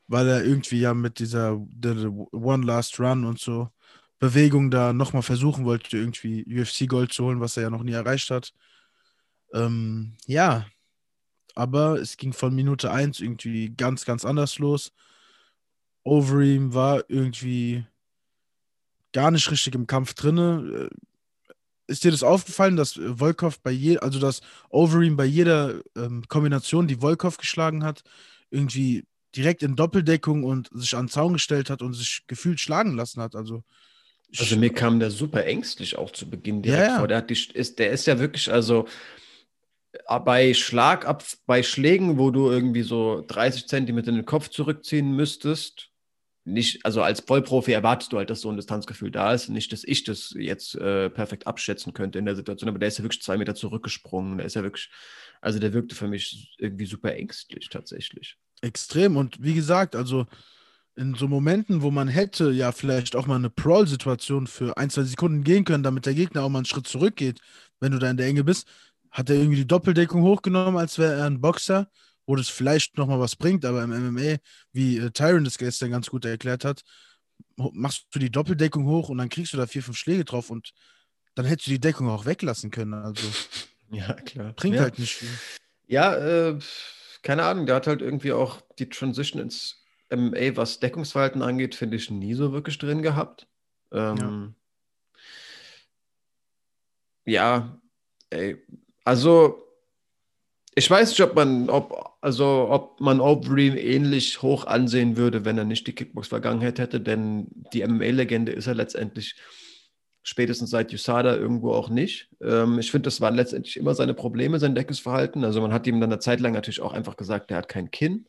B: weil er irgendwie ja mit dieser One Last Run und so Bewegung da nochmal versuchen wollte, irgendwie UFC-Gold zu holen, was er ja noch nie erreicht hat. Ähm, ja, aber es ging von Minute 1 irgendwie ganz, ganz anders los. Overeem war irgendwie gar nicht richtig im Kampf drinne. Äh, ist dir das aufgefallen, dass Volkov bei je, also dass Overeem bei jeder ähm, Kombination, die Volkov geschlagen hat, irgendwie direkt in Doppeldeckung und sich an den Zaun gestellt hat und sich gefühlt schlagen lassen hat? Also
A: also mir kam der super ängstlich auch zu Beginn direkt ja, ja. vor. Der, die, ist, der ist ja wirklich, also bei Schlagab bei Schlägen, wo du irgendwie so 30 Zentimeter den Kopf zurückziehen müsstest, nicht, also als Vollprofi erwartest du halt, dass so ein Distanzgefühl da ist. Nicht, dass ich das jetzt äh, perfekt abschätzen könnte in der Situation, aber der ist ja wirklich zwei Meter zurückgesprungen. Der ist ja wirklich, also der wirkte für mich irgendwie super ängstlich tatsächlich.
B: Extrem. Und wie gesagt, also in so Momenten, wo man hätte ja vielleicht auch mal eine Brawl-Situation für ein, zwei Sekunden gehen können, damit der Gegner auch mal einen Schritt zurückgeht, wenn du da in der Enge bist, hat er irgendwie die Doppeldeckung hochgenommen, als wäre er ein Boxer, wo das vielleicht nochmal was bringt, aber im MMA, wie äh, Tyron das gestern ganz gut erklärt hat, machst du die Doppeldeckung hoch und dann kriegst du da vier, fünf Schläge drauf und dann hättest du die Deckung auch weglassen können. Also
A: ja, klar.
B: Bringt
A: ja.
B: halt nicht viel.
A: Ja, äh, keine Ahnung, der hat halt irgendwie auch die Transition ins MMA, was Deckungsverhalten angeht, finde ich nie so wirklich drin gehabt. Ähm, ja. ja, ey, also, ich weiß nicht, ob man, ob, also, ob man Aubrey ähnlich hoch ansehen würde, wenn er nicht die Kickbox-Vergangenheit hätte, denn die MMA-Legende ist er letztendlich spätestens seit USADA irgendwo auch nicht. Ähm, ich finde, das waren letztendlich immer seine Probleme, sein Deckungsverhalten. Also man hat ihm dann eine Zeit lang natürlich auch einfach gesagt, er hat kein Kinn,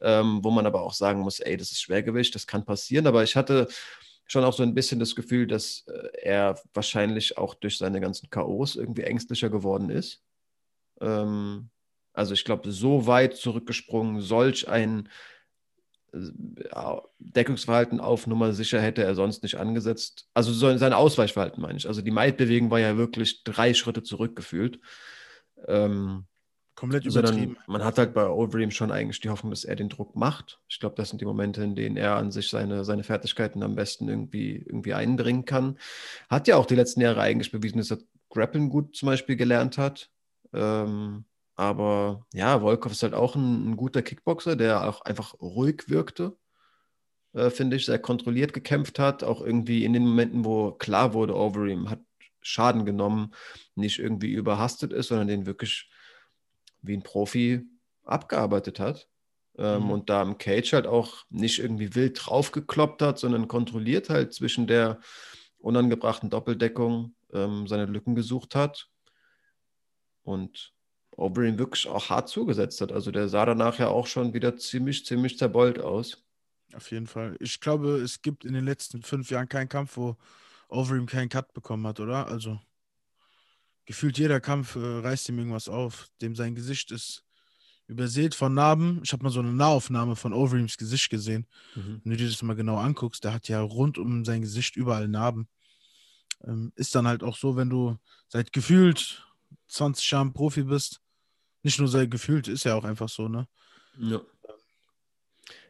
A: ähm, wo man aber auch sagen muss, ey, das ist Schwergewicht, das kann passieren. Aber ich hatte schon auch so ein bisschen das Gefühl, dass äh, er wahrscheinlich auch durch seine ganzen K.O.s irgendwie ängstlicher geworden ist. Ähm, also ich glaube, so weit zurückgesprungen, solch ein Deckungsverhalten auf Nummer sicher hätte er sonst nicht angesetzt. Also so sein Ausweichverhalten meine ich. Also die Maidbewegung war ja wirklich drei Schritte zurückgefühlt. Ähm,
B: Komplett übertrieben.
A: man hat halt bei Overeem schon eigentlich die Hoffnung, dass er den Druck macht. Ich glaube, das sind die Momente, in denen er an sich seine, seine Fertigkeiten am besten irgendwie, irgendwie einbringen kann. Hat ja auch die letzten Jahre eigentlich bewiesen, dass er Grappeln gut zum Beispiel gelernt hat. Ähm, aber ja, Volkov ist halt auch ein, ein, guter Kickboxer, der auch einfach ruhig wirkte, äh, finde ich, sehr kontrolliert gekämpft hat. Auch irgendwie in den Momenten, wo klar wurde, Overeem hat Schaden genommen, nicht irgendwie überhastet ist, sondern den wirklich wie ein Profi abgearbeitet hat. Ähm, mhm. Und da im Cage halt auch nicht irgendwie wild draufgekloppt hat, sondern kontrolliert halt zwischen der unangebrachten Doppeldeckung ähm, seine Lücken gesucht hat. Und Overeem wirklich auch hart zugesetzt hat. Also der sah danach ja auch schon wieder ziemlich, ziemlich zerbeult aus.
B: Auf jeden Fall. Ich glaube, es gibt in den letzten fünf Jahren keinen Kampf, wo Overeem keinen Cut bekommen hat, oder? Also gefühlt jeder Kampf äh, reißt ihm irgendwas auf. Dem sein Gesicht ist übersät von Narben. Ich habe mal so eine Nahaufnahme von Overeems Gesicht gesehen. Mhm. Wenn du dir das mal genau anguckst, der hat ja rund um sein Gesicht überall Narben. Ähm, ist dann halt auch so, wenn du seit gefühlt 20 Jahren Profi bist, nicht nur seit gefühlt, ist ja auch einfach so, ne?
A: Ja.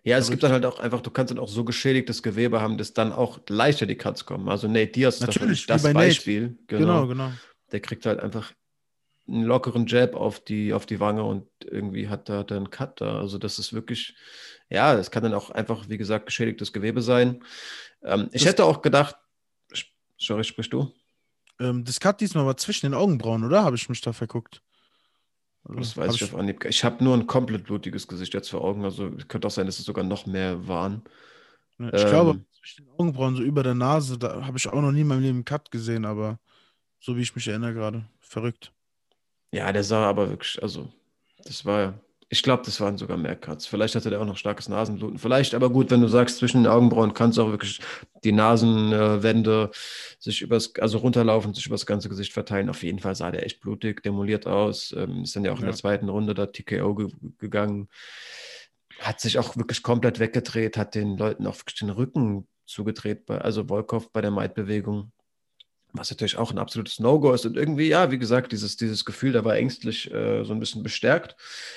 A: Ja, es gibt dann halt auch einfach, du kannst dann auch so geschädigtes Gewebe haben, dass dann auch leichter die Cuts kommen. Also Nate Diaz ist
B: Natürlich,
A: das Beispiel.
B: Genau, genau.
A: Der kriegt halt einfach einen lockeren Jab auf die, auf die Wange und irgendwie hat er dann Cut da. Also das ist wirklich, ja, das kann dann auch einfach, wie gesagt, geschädigtes Gewebe sein. Ähm, ich hätte auch gedacht, sorry, sprichst du?
B: Ähm, das Cut diesmal war zwischen den Augenbrauen, oder? Habe ich mich da verguckt?
A: Das
B: Hab
A: weiß ich auf Anhieb. Ich habe nur ein komplett blutiges Gesicht jetzt vor Augen. Also könnte auch sein, dass es sogar noch mehr waren.
B: Ja, Ich
A: Ähm,
B: glaube, zwischen den Augenbrauen, so über der Nase, da habe ich auch noch nie in meinem Leben einen Cut gesehen, aber so wie ich mich erinnere gerade. Verrückt.
A: Ja, der sah aber wirklich, also das war, ich glaube, das waren sogar mehr Cuts. Vielleicht hatte der auch noch starkes Nasenbluten. Vielleicht, aber gut, wenn du sagst, zwischen den Augenbrauen kannst du auch wirklich die Nasenwände sich übers, also runterlaufen, sich übers ganze Gesicht verteilen. Auf jeden Fall sah der echt blutig, demoliert aus. Ähm, ist dann ja auch in der
B: Ja.
A: zweiten Runde da TKO ge gegangen. Hat sich auch wirklich komplett weggedreht, hat den Leuten auch wirklich den Rücken zugedreht, bei, also Volkov bei der Maid-Bewegung. Was natürlich auch ein absolutes No-Go ist. Und irgendwie, ja, wie gesagt, dieses, dieses Gefühl, der war ängstlich äh, so ein bisschen bestärkt.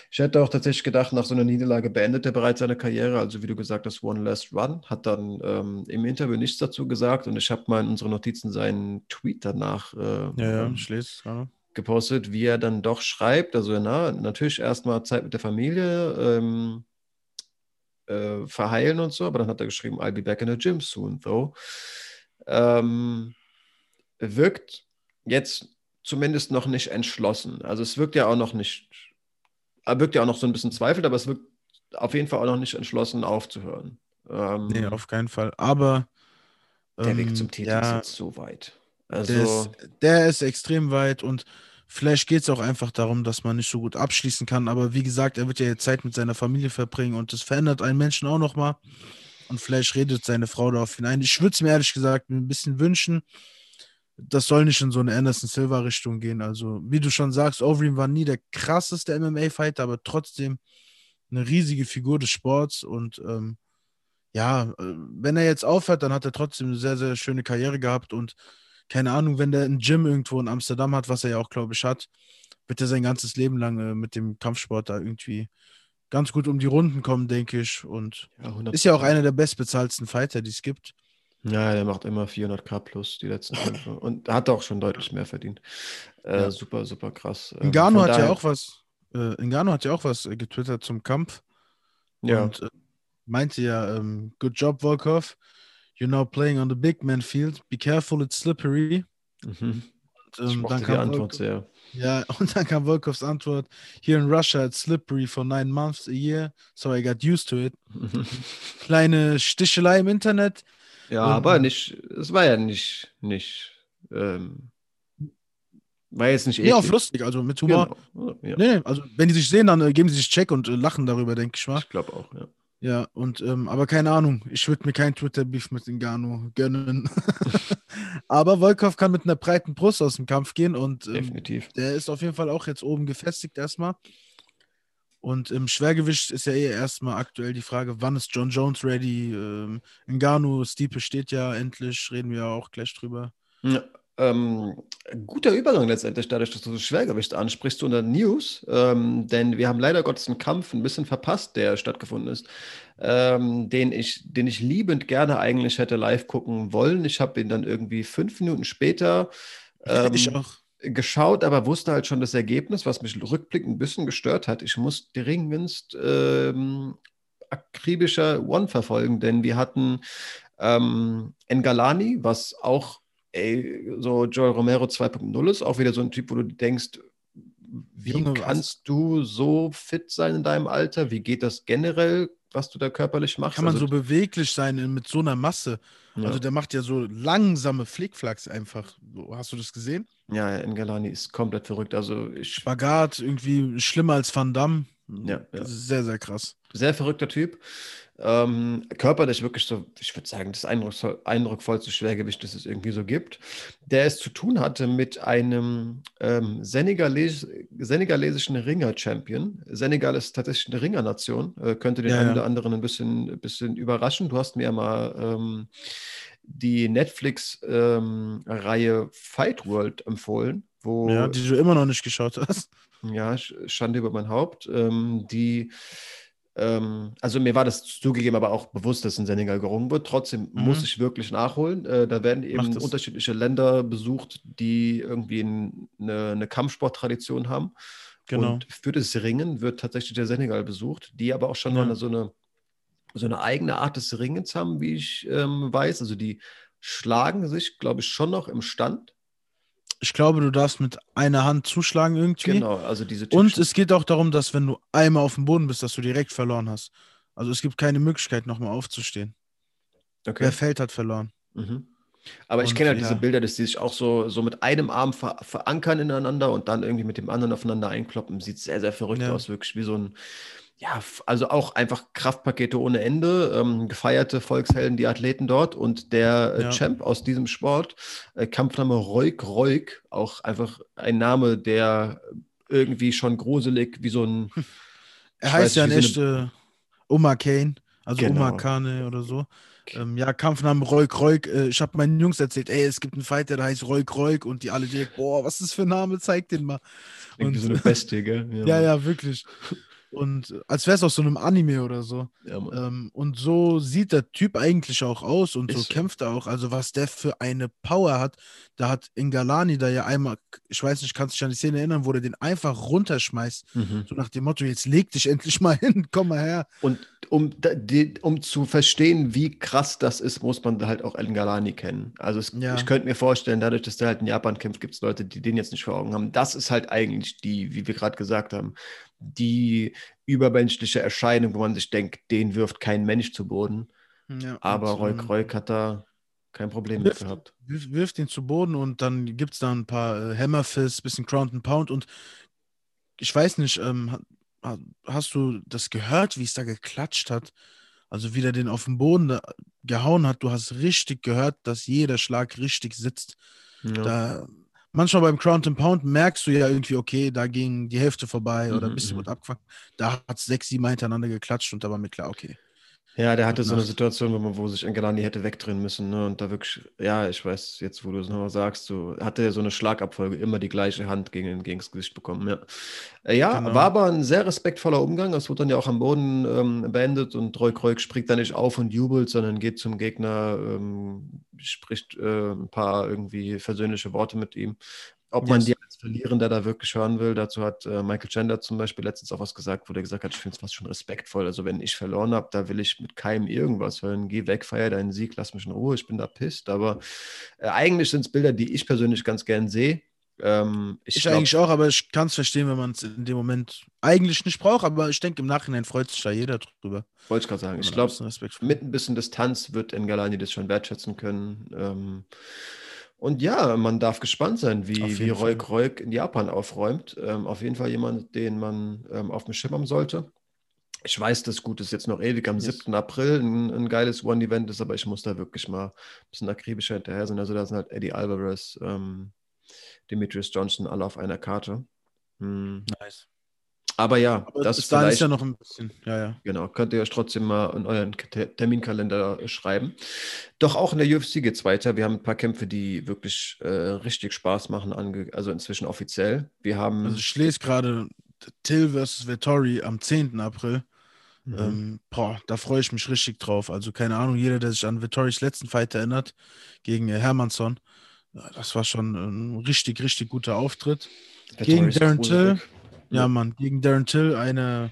A: Ich hätte auch tatsächlich gedacht, nach so einer Niederlage beendet er bereits seine Karriere. Also, wie du gesagt hast, One Last Run. Hat dann ähm, im Interview nichts dazu gesagt. Und ich habe mal in unsere Notizen seinen Tweet danach äh,
B: Ja, ja,
A: ähm,
B: lese es gerade.
A: gepostet, wie er dann doch schreibt. Also, na, natürlich erstmal Zeit mit der Familie. Ähm, äh, verheilen und so, aber dann hat er geschrieben, I'll be back in the gym soon, though. Ähm, wirkt jetzt zumindest noch nicht entschlossen. Also es wirkt ja auch noch nicht, er wirkt ja auch noch so ein bisschen zweifelt, aber es wirkt auf jeden Fall auch noch nicht entschlossen aufzuhören. Ähm,
B: Nee, auf keinen Fall. Aber
A: der
B: ähm,
A: Weg zum Titel ist
B: ja,
A: jetzt so weit.
B: der,
A: Also,
B: ist, der ist extrem weit und vielleicht geht es auch einfach darum, dass man nicht so gut abschließen kann. Aber wie gesagt, er wird ja jetzt Zeit mit seiner Familie verbringen und das verändert einen Menschen auch nochmal. Und vielleicht redet seine Frau darauf hinein. Ich würde es mir ehrlich gesagt ein bisschen wünschen. Das soll nicht in so eine Anderson Silva Richtung gehen. Also, wie du schon sagst, Overeem war nie der krasseste MMA-Fighter, aber trotzdem eine riesige Figur des Sports. Und ähm, ja, äh, wenn er jetzt aufhört, dann hat er trotzdem eine sehr, sehr schöne Karriere gehabt. Und keine Ahnung, wenn der ein Gym irgendwo in Amsterdam hat, was er ja auch, glaube ich, hat, wird er sein ganzes Leben lang äh, mit dem Kampfsport da irgendwie ganz gut um die Runden kommen, denke ich. Und
A: ja, 100
B: ist ja auch einer der bestbezahlten Fighter, die es gibt.
A: Ja, der macht immer 400k plus die letzten Kämpfe und hat auch schon deutlich mehr verdient. Äh,
B: Ja.
A: Super, super krass. Ähm,
B: Ngannou
A: von
B: hat ja auch was, äh, Ngannou hat ja auch was äh, getwittert zum Kampf
A: Ja,
B: und äh, meinte ja, ähm, good job, Volkov. You're now playing on the big man field. Be careful, it's slippery.
A: mhm.
B: Und, ähm, dann
A: die
B: kam
A: Antwort
B: Volkov,
A: sehr.
B: ja, und dann kam Volkovs Antwort: Here in Russia, it's slippery for nine months a year, so I got used to it. Kleine Stichelei im Internet.
A: Ja,
B: Und-
A: aber nicht, es war ja nicht, nicht, ähm, war jetzt nicht
B: Nee, auf
A: eklig.
B: lustig, also mit Humor.
A: Genau. Ja,
B: Nee, nee, also wenn die sich sehen, dann äh, geben sie sich Check und äh, lachen darüber, denke ich mal.
A: ich glaube auch, ja.
B: Ja, und ähm, aber keine Ahnung, ich würde mir kein Twitter-Beef mit Ngannou gönnen. aber Volkov kann mit einer breiten Brust aus dem Kampf gehen und ähm,
A: Definitiv.
B: der ist auf jeden Fall auch jetzt oben gefestigt erstmal. Und im Schwergewicht ist ja eh erstmal aktuell die Frage, wann ist John Jones ready? Ähm, Ngannou, Stipe steht ja endlich, reden wir ja auch gleich drüber.
A: Ja, ähm, guter Übergang letztendlich, dadurch, dass du das Schwergewicht ansprichst unter News, ähm, denn wir haben leider Gottes einen Kampf ein bisschen verpasst, der stattgefunden ist, ähm, den ich, den ich liebend gerne eigentlich hätte live gucken wollen. Ich habe ihn dann irgendwie fünf Minuten später ähm,
B: ich auch.
A: Geschaut, aber wusste halt schon das Ergebnis, was mich rückblickend ein bisschen gestört hat. Ich muss dringendst ähm, akribischer One verfolgen, denn wir hatten ähm, Ngalani, was auch ey, so Joel Romero 2.0 ist, auch wieder so ein Typ, wo du denkst, wie
B: Junge, was-
A: kannst du so fit sein in deinem Alter? Wie geht das generell, was du da körperlich machst?
B: Kann man
A: Also,
B: so beweglich sein in- mit so einer Masse?
A: ja.
B: Also der macht ja so langsame Flickflacks einfach. Hast du das gesehen?
A: ja, Ngalani ist komplett verrückt. Also ich
B: Spagat, irgendwie schlimmer als Van Damme.
A: Ja, ja.
B: Sehr, sehr krass.
A: sehr verrückter Typ. Ähm, körperlich wirklich so, ich würde sagen, das eindrucksvoll, eindrucksvollste Schwergewicht, das es irgendwie so gibt, der es zu tun hatte mit einem ähm, Senegales senegalesischen Ringer-Champion. Senegal ist tatsächlich eine Ringernation, äh, könnte den
B: Ja,
A: einen
B: ja.
A: oder anderen ein bisschen, bisschen überraschen. Du hast mir ja mal ähm, die Netflix-Reihe Fight World empfohlen, wo
B: Ja, die du immer noch nicht geschaut hast.
A: ja, Sch- Schande über mein Haupt, ähm, die Ähm, also mir war das zugegeben, aber auch bewusst, dass in Senegal gerungen wird. Trotzdem mhm. muss ich wirklich nachholen. Äh, da werden eben unterschiedliche Länder besucht, die irgendwie eine, eine Kampfsporttradition haben. Genau. Und für das Ringen wird tatsächlich der Senegal besucht, die aber auch schon ja. mal so eine, so eine eigene Art des Ringens haben, wie ich ähm, weiß. Also die schlagen sich, glaube ich, schon noch im Stand.
B: Ich glaube, du darfst mit einer Hand zuschlagen irgendwie.
A: Genau, also diese
B: Und es geht auch darum, dass wenn du einmal auf dem Boden bist, dass du direkt verloren hast. Also es gibt keine Möglichkeit, nochmal aufzustehen. Okay. Wer fällt, hat verloren.
A: Mhm. Aber und, ich kenne halt ja. diese Bilder, dass die sich auch so, so mit einem Arm ver verankern ineinander und dann irgendwie mit dem anderen aufeinander einkloppen. Sieht sehr, sehr verrückt ja. aus, wirklich wie so ein, ja, also auch einfach Kraftpakete ohne Ende, ähm, gefeierte Volkshelden, die Athleten dort und der äh, ja. Champ aus diesem Sport, äh, Kampfname Roik Roik, auch einfach ein Name, der irgendwie schon gruselig wie so ein.
B: Er heißt ja ein echter Oma Kane, also genau. Oma Kane oder so. Ähm, ja, Kampfnamen Roik Roik. Äh, ich habe meinen Jungs erzählt, ey, es gibt einen Fighter, der heißt Roik Roik und die alle direkt, boah, was ist das für ein Name? Zeig den mal.
A: Irgendwie so eine Bestie, gell?
B: Ja, ja, ja, wirklich. Und als wäre es aus so einem Anime oder so. Ja, ähm, und so sieht der Typ eigentlich auch aus und so Ist kämpft er auch. Also, was der für eine Power hat, da hat Ingalani da ja einmal, ich weiß nicht, kannst du dich an die Szene erinnern, wo der den einfach runterschmeißt. Mhm. So nach dem Motto: Jetzt leg dich endlich mal hin, komm mal her.
A: Und um, um zu verstehen, wie krass das ist, muss man halt auch Ngalani kennen. Also, es, ja. ich könnte mir vorstellen, dadurch, dass der halt in Japan kämpft, gibt es Leute, die den jetzt nicht vor Augen haben. Das ist halt eigentlich die, wie wir gerade gesagt haben, die übermenschliche Erscheinung, wo man sich denkt, den wirft kein Mensch zu Boden. Ja, Aber Roy Kreuk hat da kein Problem wirft, mit gehabt.
B: Wirft ihn zu Boden und dann gibt es da ein paar äh, Hammerfists, bisschen Crown and Pound und ich weiß nicht, ähm, hast du das gehört, wie es da geklatscht hat? Also wie der den auf den Boden gehauen hat, du hast richtig gehört, dass jeder Schlag richtig sitzt. Ja. Da manchmal beim Crown and Pound merkst du ja irgendwie, okay, da ging die Hälfte vorbei oder ein bisschen mhm. wird abgefangen. Da hat es sechs, sieben hintereinander geklatscht und da war mir klar, okay.
A: Ja, der hatte so eine Situation, wo, man, wo sich Engelani hätte wegdrehen müssen. Ne? Und da wirklich, ja, ich weiß jetzt, wo du es nochmal sagst, so, hatte er so eine Schlagabfolge, immer die gleiche Hand gegen, gegen das Gesicht bekommen. Ja, äh, ja genau. war aber ein sehr respektvoller Umgang. Das wurde dann ja auch am Boden ähm, beendet und Roy Kreuk springt da nicht auf und jubelt, sondern geht zum Gegner, ähm, spricht äh, ein paar irgendwie versöhnliche Worte mit ihm. Ob man yes. die als Verlierender da wirklich hören will, dazu hat äh, Michael Chandler zum Beispiel letztens auch was gesagt, wo der gesagt hat, ich finde es fast schon respektvoll. Also wenn ich verloren habe, da will ich mit keinem irgendwas hören. Geh weg, feier deinen Sieg, lass mich in Ruhe, ich bin da pisst. Aber äh, eigentlich sind es Bilder, die ich persönlich ganz gern sehe. Ähm,
B: ich, ich glaub, eigentlich auch, aber ich kann es verstehen, wenn man es in dem Moment eigentlich nicht braucht, aber ich denke, im Nachhinein freut sich da jeder drüber.
A: Wollte ich gerade sagen. Ich glaube, mit ein bisschen Distanz wird Ngalani das schon wertschätzen können. Ähm, und ja, man darf gespannt sein, wie, wie Roik Roik in Japan aufräumt. Ähm, auf jeden Fall jemand, den man ähm, auf dem Schirm haben sollte. Ich weiß, das Gut ist jetzt noch ewig am yes. 7. April ein, ein geiles One-Event ist, aber ich muss da wirklich mal ein bisschen akribischer hinterher sein. Also da sind halt Eddie Alvarez, ähm, Demetrius Johnson alle auf einer Karte. Hm. Nice. Aber ja,
B: Aber das ist vielleicht, ja noch ein bisschen. Ja, ja.
A: Genau, könnt ihr euch trotzdem mal in euren Terminkalender schreiben. Doch auch in der UFC geht es weiter. Wir haben ein paar Kämpfe, die wirklich äh, richtig Spaß machen, also inzwischen offiziell. Wir haben.
B: Also ich lese gerade Till vs. Vettori am 10. April. Mhm. Ähm, boah, da freue ich mich richtig drauf. Also keine Ahnung, jeder, der sich an Vettoris letzten Fight erinnert, gegen äh, Hermansson, das war schon ein richtig, richtig guter Auftritt. Vettori gegen Darren Till. Ja, Mann, gegen Darren Till, einer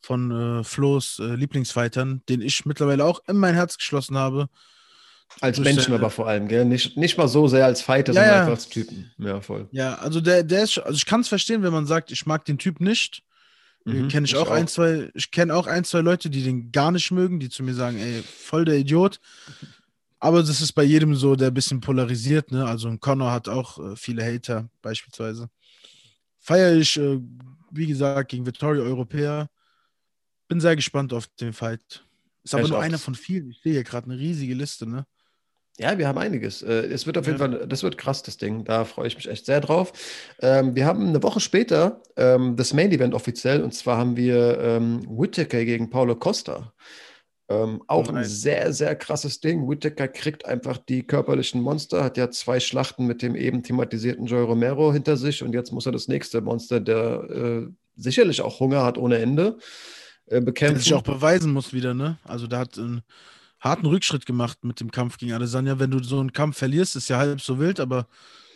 B: von äh, Flo's äh, Lieblingsfightern, den ich mittlerweile auch in mein Herz geschlossen habe.
A: Als Menschen der, aber vor allem, gell? Nicht, nicht mal so sehr als Fighter, ja, sondern einfach als Typen. Ja, voll.
B: Ja, also der, der ist, also ich kann es verstehen, wenn man sagt, ich mag den Typ nicht. Mhm, kenne ich, ich, auch, ein, zwei, ich kenne auch ein, zwei Leute, die den gar nicht mögen, die zu mir sagen, ey, voll der Idiot. Aber das ist bei jedem so, der ein bisschen polarisiert, ne? Also ein Connor hat auch äh, viele Hater, beispielsweise. Feiere ich äh, wie gesagt, gegen Vittoria Europäer. Bin sehr gespannt auf den Fight. Ist aber ich nur einer von vielen. Ich sehe hier gerade eine riesige Liste, ne?
A: Ja, wir haben einiges. Äh, es wird auf jeden Fall, das wird krass, das Ding. Da freue ich mich echt sehr drauf. Ähm, wir haben eine Woche später ähm, das Main Event offiziell und zwar haben wir ähm, Whittaker gegen Paulo Costa. Ähm, auch ein sehr, sehr krasses Ding. Whittaker kriegt einfach die körperlichen Monster, hat ja zwei Schlachten mit dem eben thematisierten Joy Romero hinter sich und jetzt muss er das nächste Monster, der äh, sicherlich auch Hunger hat ohne Ende. äh, bekämpfen.
B: Der sich auch beweisen muss wieder, ne? Also da hat einen harten Rückschritt gemacht mit dem Kampf gegen Adesanya. Wenn du so einen Kampf verlierst, ist ja halb so wild, aber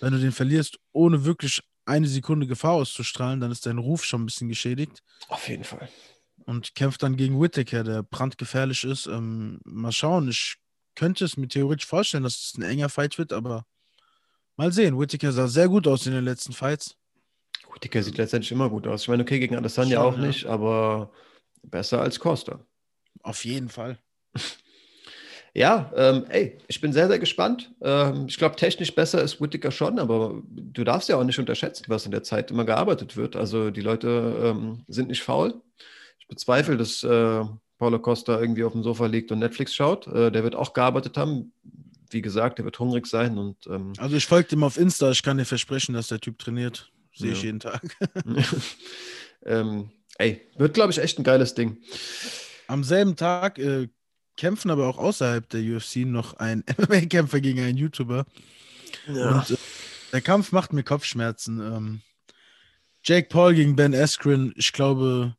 B: wenn du den verlierst, ohne wirklich eine Sekunde Gefahr auszustrahlen, dann ist dein Ruf schon ein bisschen geschädigt.
A: Auf jeden Fall.
B: Und kämpft dann gegen Whittaker, der brandgefährlich ist. Ähm, mal schauen, ich könnte es mir theoretisch vorstellen, dass es ein enger Fight wird, aber mal sehen. Whittaker sah sehr gut aus in den letzten Fights.
A: Whittaker sieht letztendlich immer gut aus. Ich meine, okay, gegen Adesanya auch
B: ja.
A: nicht, aber besser als Costa.
B: Auf jeden Fall.
A: Ja, ähm, ey, ich bin sehr, sehr gespannt. Ähm, ich glaube, technisch besser ist Whittaker schon, aber du darfst ja auch nicht unterschätzen, was in der Zeit immer gearbeitet wird. Also die Leute ähm, sind nicht faul. Ich bezweifle, dass äh, Paulo Costa irgendwie auf dem Sofa liegt und Netflix schaut. Äh, der wird auch gearbeitet haben. Wie gesagt, der wird hungrig sein und ähm,
B: Also ich folge ihm auf Insta, ich kann dir versprechen, dass der Typ trainiert. Sehe ich
A: Ja.
B: jeden Tag.
A: ähm, ey, wird, glaube ich, echt ein geiles Ding.
B: Am selben Tag äh, kämpfen aber auch außerhalb der UFC noch ein MMA-Kämpfer gegen einen YouTuber. Und äh, der Kampf macht mir Kopfschmerzen. Ähm, Jake Paul gegen Ben Askren, ich glaube,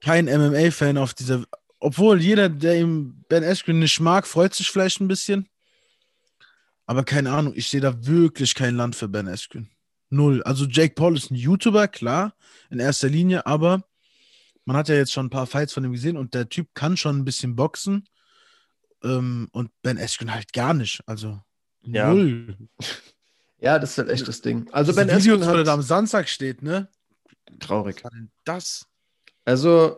B: kein MMA-Fan auf dieser. Obwohl jeder, der ihm Ben Askren nicht mag, freut sich vielleicht ein bisschen. Aber keine Ahnung, ich sehe da wirklich kein Land für Ben Askren. Null. Also Jake Paul ist ein YouTuber, klar, in erster Linie, aber man hat ja jetzt schon ein paar Fights von ihm gesehen und der Typ kann schon ein bisschen boxen. Ähm, und Ben Askren halt gar nicht. Also
A: Ja.
B: null.
A: Ja, das ist halt echt das Ding. Also
B: Diese
A: Ben
B: Videos,
A: Askren
B: wo er da
A: hat
B: am Samstag steht, ne?
A: traurig.
B: Was war denn das?
A: Also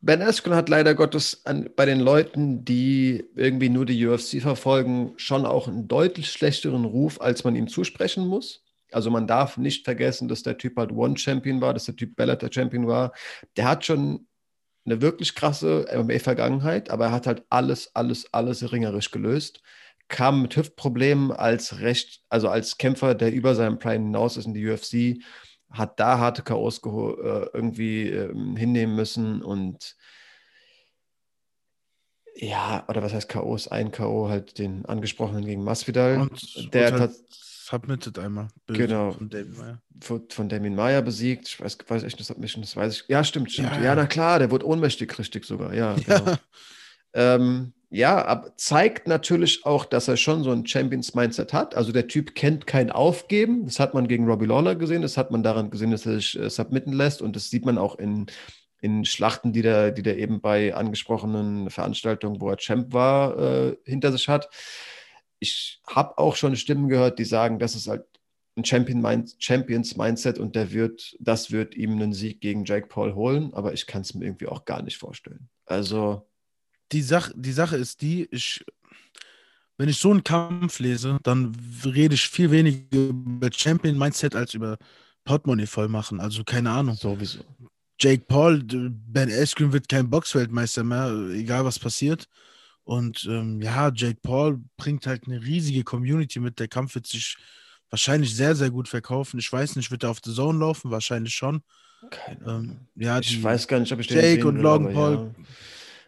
A: Ben Askren hat leider Gottes an, bei den Leuten, die irgendwie nur die UFC verfolgen, schon auch einen deutlich schlechteren Ruf, als man ihm zusprechen muss. Also man darf nicht vergessen, dass der Typ halt One-Champion war, dass der Typ Bellator-Champion war. Der hat schon eine wirklich krasse MMA-Vergangenheit, aber er hat halt alles, alles, alles ringerisch gelöst. Kam mit Hüftproblemen als Recht, also als Kämpfer, der über seinem Prime hinaus ist in die UFC, hat da harte geho- äh, irgendwie ähm, hinnehmen müssen und ja, oder was heißt K.O.s? Ein K.O. halt den angesprochenen gegen Masvidal,
B: Und
A: der hat
B: halt submitted einmal.
A: Genau.
B: Von David Meyer.
A: von, von Damien Maya besiegt. Ich weiß, weiß echt nicht, Submission, das weiß ich. Ja, stimmt, stimmt.
B: Ja,
A: Ja,
B: ja.
A: na klar, der wurde ohnmächtig, richtig sogar. Ja,
B: Ja.
A: genau. Ähm, ja, zeigt natürlich auch, dass er schon so ein Champions-Mindset hat. Also der Typ kennt kein Aufgeben. Das hat man gegen Robbie Lawler gesehen. Das hat man daran gesehen, dass er sich äh, submitten lässt. Und das sieht man auch in, in Schlachten, die der, die der eben bei angesprochenen Veranstaltungen, wo er Champ war, äh, hinter sich hat. Ich habe auch schon Stimmen gehört, die sagen, das ist halt ein Champion -Mind Champions-Mindset und der wird, das wird ihm einen Sieg gegen Jake Paul holen. Aber ich kann es mir irgendwie auch gar nicht vorstellen. Also
B: Die, Sache, die Sache ist die, ich, wenn ich so einen Kampf lese, dann rede ich viel weniger über Champion-Mindset als über Portemonnaie voll machen. Also keine Ahnung.
A: sowieso.
B: Jake Paul, Ben Askren wird kein Boxweltmeister mehr, egal was passiert. Und ähm, ja, Jake Paul bringt halt eine riesige Community mit. Der Kampf wird sich wahrscheinlich sehr, sehr gut verkaufen. Ich weiß nicht, wird er auf The Zone laufen? Wahrscheinlich schon.
A: Keine Ahnung.
B: Ähm, ja,
A: ich weiß gar nicht, ob ich den
B: Jake und Logan Paul.
A: Ja.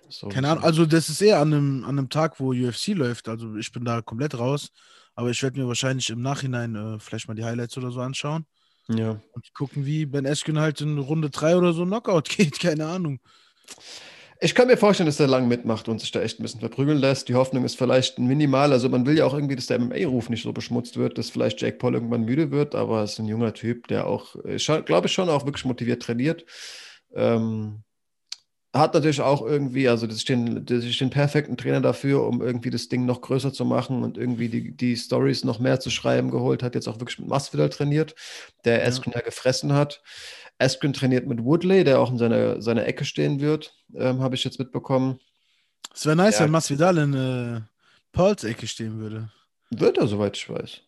A: Sowieso.
B: Keine Ahnung, also das ist eher an einem, an einem Tag, wo UFC läuft. Also ich bin da komplett raus. Aber ich werde mir wahrscheinlich im Nachhinein äh, vielleicht mal die Highlights oder so anschauen
A: Ja.
B: und gucken, wie Ben Askren halt in Runde 3 oder so Knockout geht. Keine Ahnung.
A: Ich kann mir vorstellen, dass der lang mitmacht und sich da echt ein bisschen verprügeln lässt. Die Hoffnung ist vielleicht minimal. Also man will ja auch irgendwie, dass der MMA-Ruf nicht so beschmutzt wird, dass vielleicht Jake Paul irgendwann müde wird, aber es ist ein junger Typ, der auch, glaube ich, schon auch wirklich motiviert trainiert. Ähm, hat natürlich auch irgendwie, also das ist den, das ist den perfekten Trainer dafür, um irgendwie das Ding noch größer zu machen und irgendwie die, die Stories noch mehr zu schreiben geholt. Hat jetzt auch wirklich mit Masvidal trainiert, der
B: Ja.
A: Askren ja gefressen hat. Askren trainiert mit Woodley, der auch in seiner, seiner Ecke stehen wird, ähm, habe ich jetzt mitbekommen.
B: Es wäre nice,
A: Ja.
B: wenn Masvidal in äh, Pauls Ecke stehen würde.
A: Wird er, soweit ich weiß.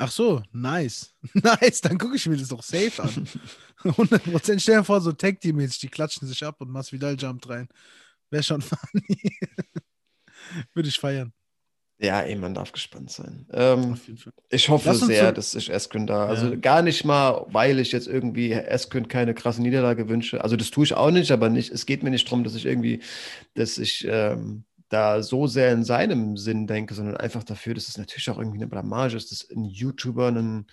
B: Ach so, nice. Nice, dann gucke ich mir das doch safe an. 100% stell dir vor, so Tag-Team-mäßig, die klatschen sich ab und Masvidal jumpt rein. Wäre schon funny. Würde ich feiern.
A: Ja, ey, man darf gespannt sein. Ähm, ich hoffe sehr,
B: so-
A: dass sich Eskün da, also
B: Ja.
A: gar nicht mal, weil ich jetzt irgendwie Eskün keine krasse Niederlage wünsche. Also das tue ich auch nicht, aber nicht, es geht mir nicht darum, dass ich irgendwie, dass ich ähm, da so sehr in seinem Sinn denke, sondern einfach dafür, dass es natürlich auch irgendwie eine Blamage ist, dass ein YouTuber einen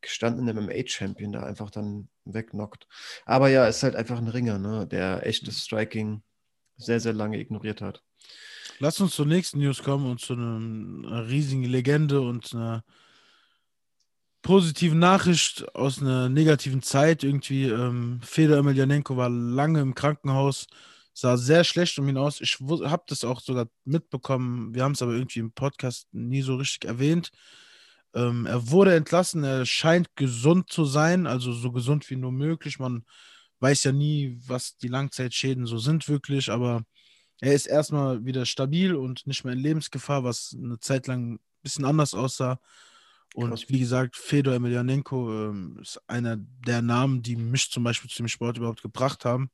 A: gestandenen MMA-Champion da einfach dann wegknockt. Aber ja, ist halt einfach ein Ringer, ne, der echtes Striking sehr, sehr lange ignoriert hat.
B: Lass uns zur nächsten News kommen und zu einer riesigen Legende und einer positiven Nachricht aus einer negativen Zeit. Irgendwie, ähm, Fedor Emelianenko war lange im Krankenhaus, sah sehr schlecht um ihn aus. Ich habe das auch sogar mitbekommen. Wir haben es aber irgendwie im Podcast nie so richtig erwähnt. Ähm, er wurde entlassen, er scheint gesund zu sein, also so gesund wie nur möglich. Man weiß ja nie, was die Langzeitschäden so sind wirklich, aber er ist erstmal wieder stabil und nicht mehr in Lebensgefahr, was eine Zeit lang ein bisschen anders aussah. Und Krass. wie gesagt, Fedor Emelianenko ähm, ist einer der Namen, die mich zum Beispiel zu dem Sport überhaupt gebracht haben,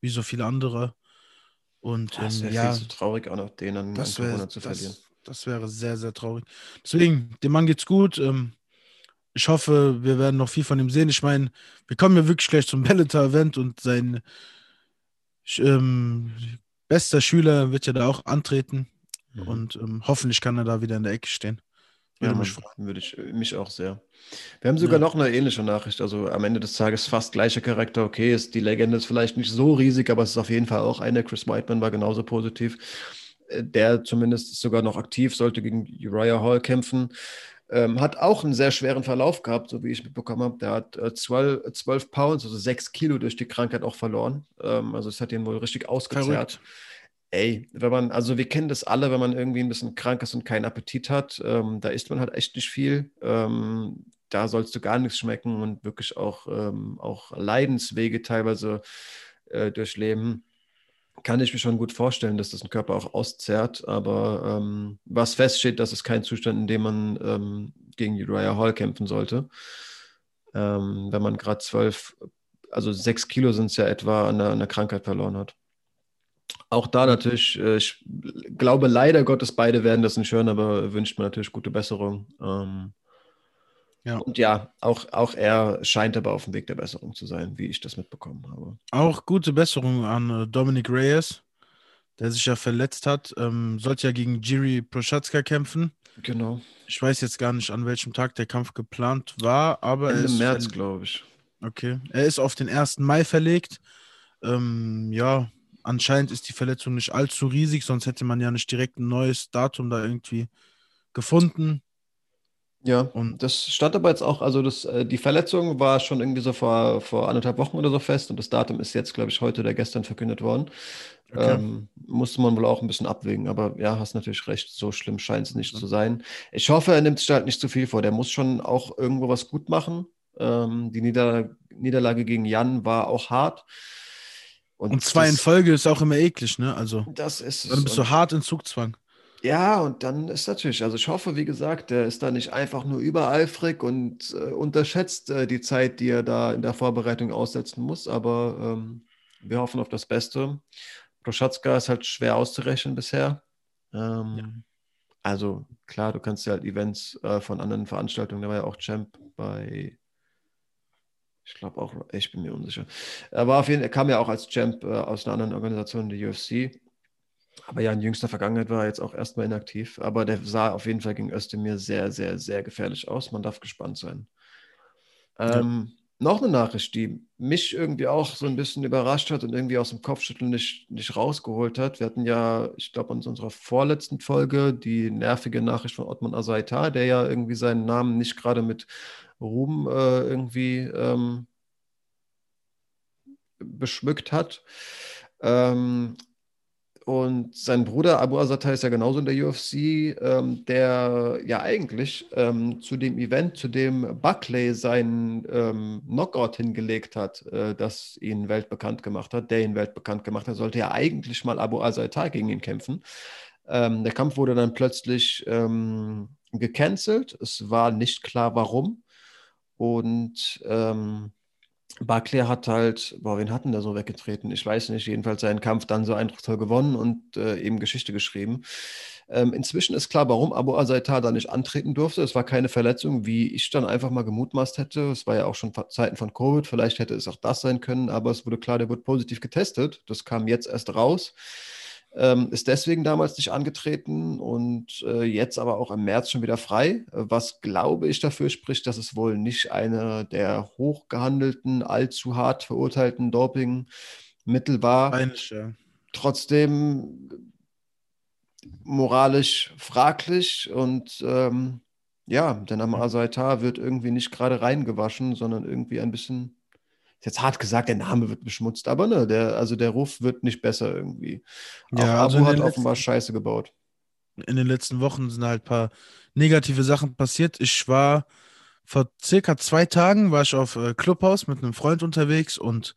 B: wie so viele andere. Und
A: ähm, das wäre ja, viel zu traurig, auch noch den an,
B: an Corona zu verlieren. Das, das, wäre sehr, sehr traurig. Deswegen, dem Mann geht's gut. Ähm, ich hoffe, wir werden noch viel von ihm sehen. Ich meine, wir kommen ja wirklich gleich zum Bellator-Event und sein ähm, bester Schüler wird ja da auch antreten. Mhm. Und ähm, hoffentlich kann er da wieder in der Ecke stehen.
A: Würde ja, mich freuen. Würde ich mich auch sehr. Wir haben sogar ja. noch eine ähnliche Nachricht. Also am Ende des Tages fast gleicher Charakter. Okay, ist, die Legende ist vielleicht nicht so riesig, aber es ist auf jeden Fall auch eine. Chris Whiteman war genauso positiv. Äh, der zumindest ist sogar noch aktiv, sollte gegen Uriah Hall kämpfen. Ähm, hat auch einen sehr schweren Verlauf gehabt, so wie ich mitbekommen habe. Der hat äh, 12, 12 Pounds, also 6 Kilo durch die Krankheit auch verloren. Ähm, also es hat ihn wohl richtig ausgezehrt. Verrückt. Ey, wenn man, also wir kennen das alle, wenn man irgendwie ein bisschen krank ist und keinen Appetit hat, ähm, da isst man halt echt nicht viel. Ähm, da sollst du gar nichts schmecken und wirklich auch, ähm, auch Leidenswege teilweise äh, durchleben. Kann ich mir schon gut vorstellen, dass das ein Körper auch auszehrt, aber ähm, was feststeht, das ist kein Zustand, in dem man ähm, gegen Uriah Hall kämpfen sollte. Ähm, wenn man gerade zwölf, also sechs Kilo sind es ja etwa an der, an der Krankheit verloren hat. Auch da natürlich, äh, ich glaube leider Gottes, beide werden das nicht hören, aber wünscht mir natürlich gute Besserung. Ähm, ja. Und ja, auch, auch er scheint aber auf dem Weg der Besserung zu sein, wie ich das mitbekommen habe.
B: Auch gute Besserung an äh, Dominic Reyes, der sich ja verletzt hat. Ähm, sollte ja gegen Jiri Prochatzka kämpfen.
A: Genau.
B: Ich weiß jetzt gar nicht, an welchem Tag der Kampf geplant war, aber
A: Ende März, glaube ich.
B: Okay. Er ist auf den 1. Mai verlegt. Ähm, ja, anscheinend ist die Verletzung nicht allzu riesig, sonst hätte man ja nicht direkt ein neues Datum da irgendwie gefunden.
A: Ja, und das stand aber jetzt auch, also das, äh, die Verletzung war schon irgendwie so vor, vor anderthalb Wochen oder so fest und das Datum ist jetzt, glaube ich, heute oder gestern verkündet worden. Okay. Ähm, musste man wohl auch ein bisschen abwägen, aber ja, hast natürlich recht, so schlimm scheint es nicht mhm. zu sein. Ich hoffe, er nimmt sich halt nicht zu viel vor. Der muss schon auch irgendwo was gut machen. Ähm, die Nieder Niederlage gegen Jan war auch hart.
B: Und, und zwei das, in Folge ist auch immer eklig, ne? Also,
A: das ist
B: Dann bist du hart in Zugzwang.
A: Ja, und dann ist natürlich, also ich hoffe, wie gesagt, der ist da nicht einfach nur übereifrig und äh, unterschätzt äh, die Zeit, die er da in der Vorbereitung aussetzen muss, aber ähm, wir hoffen auf das Beste. Proschatzka ist halt schwer auszurechnen bisher. Ähm, ja. Also klar, du kannst ja halt Events äh, von anderen Veranstaltungen, der war ja auch Champ bei ich glaube auch, ich bin mir unsicher. Er war auf jeden er kam ja auch als Champ äh, aus einer anderen Organisation, der UFC. Aber ja, in jüngster Vergangenheit war er jetzt auch erstmal inaktiv. Aber der sah auf jeden Fall gegen Özdemir sehr, sehr, sehr gefährlich aus. Man darf gespannt sein. Ähm, ja. Noch eine Nachricht, die mich irgendwie auch so ein bisschen überrascht hat und irgendwie aus dem Kopfschütteln nicht, nicht rausgeholt hat. Wir hatten ja, ich glaube, in unserer vorletzten Folge die nervige Nachricht von Ottman Asaita, der ja irgendwie seinen Namen nicht gerade mit Ruhm äh, irgendwie ähm, beschmückt hat. Ähm, und sein Bruder Abu Azatai ist ja genauso in der UFC, ähm, der ja eigentlich ähm, zu dem Event, zu dem Buckley seinen ähm, Knockout hingelegt hat, äh, das ihn weltbekannt gemacht hat, der ihn weltbekannt gemacht hat, sollte ja eigentlich mal Abu Azatai gegen ihn kämpfen. Ähm, der Kampf wurde dann plötzlich ähm, gecancelt. Es war nicht klar, warum. Und ähm, Barclay hat halt, boah, wen hatten der so weggetreten? Ich weiß nicht, jedenfalls seinen Kampf dann so eindrucksvoll gewonnen und äh, eben Geschichte geschrieben. Ähm, inzwischen ist klar, warum Abu Azaitar da nicht antreten durfte. Es war keine Verletzung, wie ich dann einfach mal gemutmaßt hätte. Es war ja auch schon Zeiten von Covid, vielleicht hätte es auch das sein können, aber es wurde klar, der wurde positiv getestet. Das kam jetzt erst raus. Ähm, ist deswegen damals nicht angetreten und äh, jetzt aber auch im März schon wieder frei, was glaube ich dafür spricht, dass es wohl nicht eine der hochgehandelten, allzu hart verurteilten Dopingmittel war.
B: Ja.
A: Trotzdem moralisch fraglich und ähm, ja, der Name Asaitar wird irgendwie nicht gerade reingewaschen, sondern irgendwie ein bisschen, ist jetzt hart gesagt, der Name wird beschmutzt, aber ne, der, also der Ruf wird nicht besser irgendwie.
B: Ja,
A: Auch
B: also
A: Abu hat offenbar Scheiße gebaut.
B: in den letzten Wochen sind halt ein paar negative Sachen passiert. Ich war vor circa zwei Tagen war ich auf äh, Clubhouse mit einem Freund unterwegs und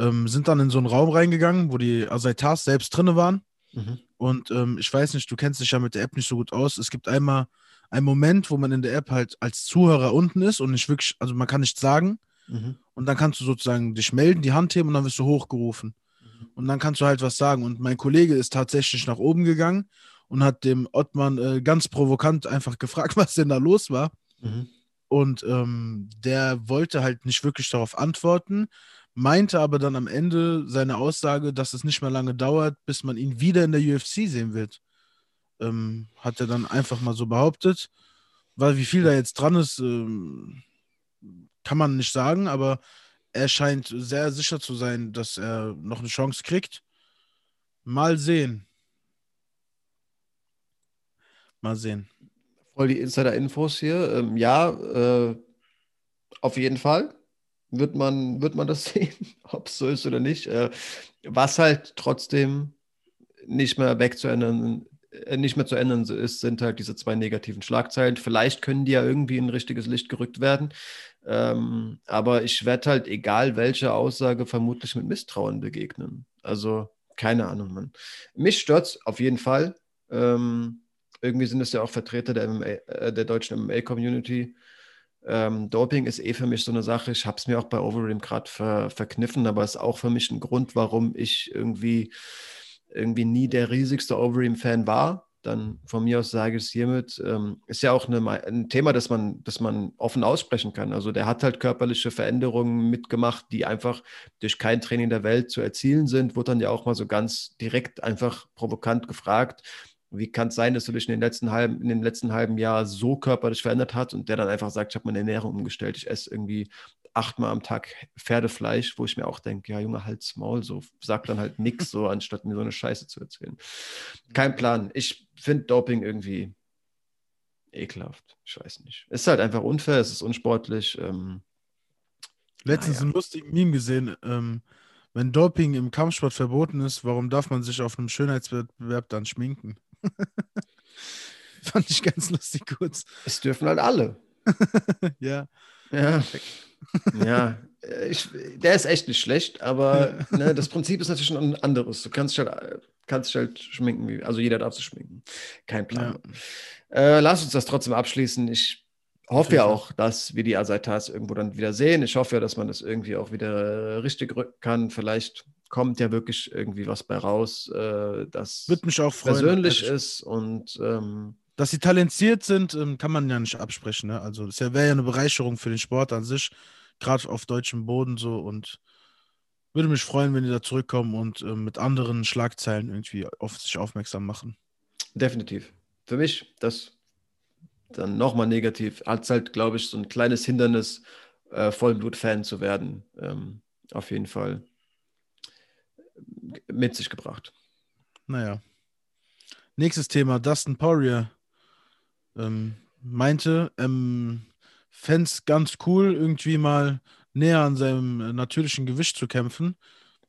B: ähm, sind dann in so einen Raum reingegangen, wo die Asaitars selbst drinne waren.
A: Mhm.
B: Und ähm, ich weiß nicht, du kennst dich ja mit der App nicht so gut aus. Es gibt einmal einen Moment, wo man in der App halt als Zuhörer unten ist und nicht wirklich, also man kann nichts sagen.
A: Mhm.
B: Und dann kannst du sozusagen dich melden, die Hand heben und dann wirst du hochgerufen. Und dann kannst du halt was sagen. Und mein Kollege ist tatsächlich nach oben gegangen und hat dem Ottmann äh, ganz provokant einfach gefragt, was denn da los war.
A: Mhm.
B: Und ähm, der wollte halt nicht wirklich darauf antworten, meinte aber dann am Ende seine Aussage, dass es nicht mehr lange dauert, bis man ihn wieder in der UFC sehen wird. Ähm, hat er dann einfach mal so behauptet. Weil wie viel da jetzt dran ist, ähm, kann man nicht sagen, aber er scheint sehr sicher zu sein, dass er noch eine Chance kriegt. Mal sehen. Mal sehen.
A: Voll die Insider-Infos hier. Ähm, ja, äh, auf jeden Fall wird man, wird man das sehen, ob es so ist oder nicht. Äh, was halt trotzdem nicht mehr wegzuändern, äh, nicht mehr zu ändern ist, sind halt diese zwei negativen Schlagzeilen. Vielleicht können die ja irgendwie in ein richtiges Licht gerückt werden. Ähm, aber ich werde halt, egal welche Aussage, vermutlich mit Misstrauen begegnen. Also, keine Ahnung, Mann. Mich stört auf jeden Fall. Ähm, irgendwie sind es ja auch Vertreter der, MMA, äh, der deutschen MMA-Community. Ähm, Doping ist eh für mich so eine Sache. Ich habe es mir auch bei Overeem gerade ver, verkniffen, aber es ist auch für mich ein Grund, warum ich irgendwie, irgendwie nie der riesigste Overeem-Fan war. Dann von mir aus sage ich es hiermit. Ähm, ist ja auch eine, ein Thema, das man, das man offen aussprechen kann. Also der hat halt körperliche Veränderungen mitgemacht, die einfach durch kein Training der Welt zu erzielen sind. Wurde dann ja auch mal so ganz direkt einfach provokant gefragt wie kann es sein, dass du dich in den letzten halben, in dem letzten halben Jahr so körperlich verändert hast und der dann einfach sagt, ich habe meine Ernährung umgestellt, ich esse irgendwie achtmal am Tag Pferdefleisch, wo ich mir auch denke, ja, Junge, halt's Maul, so sag dann halt nichts, so anstatt mir so eine Scheiße zu erzählen. Kein Plan. Ich finde Doping irgendwie ekelhaft. Ich weiß nicht. Es ist halt einfach unfair, es ist unsportlich. Ähm,
B: Letztens
A: naja.
B: einen lustigen Meme gesehen. Ähm, wenn Doping im Kampfsport verboten ist, warum darf man sich auf einem Schönheitswettbewerb dann schminken? Fand ich ganz lustig kurz.
A: Es dürfen halt alle.
B: ja.
A: Ja. ja. Ich, der ist echt nicht schlecht, aber ne, das Prinzip ist natürlich ein anderes. Du kannst dich halt, kannst dich halt schminken, wie, also jeder darf sich schminken. Kein Plan. Äh, lass uns das trotzdem abschließen. Ich hoffe ja auch, dass wir die Asaitas irgendwo dann wieder sehen. Ich hoffe ja, dass man das irgendwie auch wieder richtig rücken kann. Vielleicht kommt ja wirklich irgendwie was bei raus, äh, das
B: Würde mich auch freuen.
A: persönlich
B: Also,
A: ist und ähm,
B: Dass sie talentiert sind, ähm, kann man ja nicht absprechen. Ne? Also, das wäre ja eine Bereicherung für den Sport an sich, gerade auf deutschem Boden so. Und würde mich freuen, wenn die da zurückkommen und ähm, mit anderen Schlagzeilen irgendwie auf sich aufmerksam machen.
A: definitiv. Für mich, das dann nochmal negativ, hat halt, glaube ich, so ein kleines Hindernis, äh, Vollblut-Fan zu werden. Ähm, auf jeden Fall mit sich gebracht.
B: Naja. Nächstes Thema: Dustin Poirier ähm, meinte, ähm, es ganz cool, irgendwie mal näher an seinem äh, natürlichen Gewicht zu kämpfen.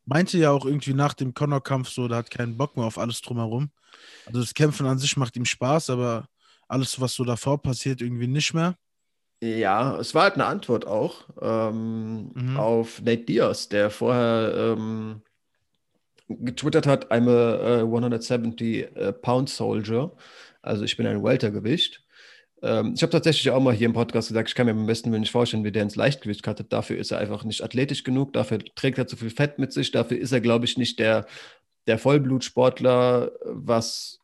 B: Meinte ja auch irgendwie nach dem Connor-Kampf so, der hat keinen Bock mehr auf alles drumherum. Also das Kämpfen an sich macht ihm Spaß, aber alles, was so davor passiert, irgendwie nicht mehr.
A: Ja, es war halt eine Antwort auch ähm,
B: Mhm.
A: auf Nate Diaz, der vorher ähm, getwittert hat, I'm a, uh, 170 uh, Pound Soldier. Also ich bin ein Weltergewicht. Ähm, ich habe tatsächlich auch mal hier im Podcast gesagt, ich kann mir am besten nicht vorstellen, wie der ins Leichtgewicht cuttet. Dafür ist er einfach nicht athletisch genug, dafür trägt er zu viel Fett mit sich, dafür ist er, glaube ich, nicht der, der Vollblutsportler, was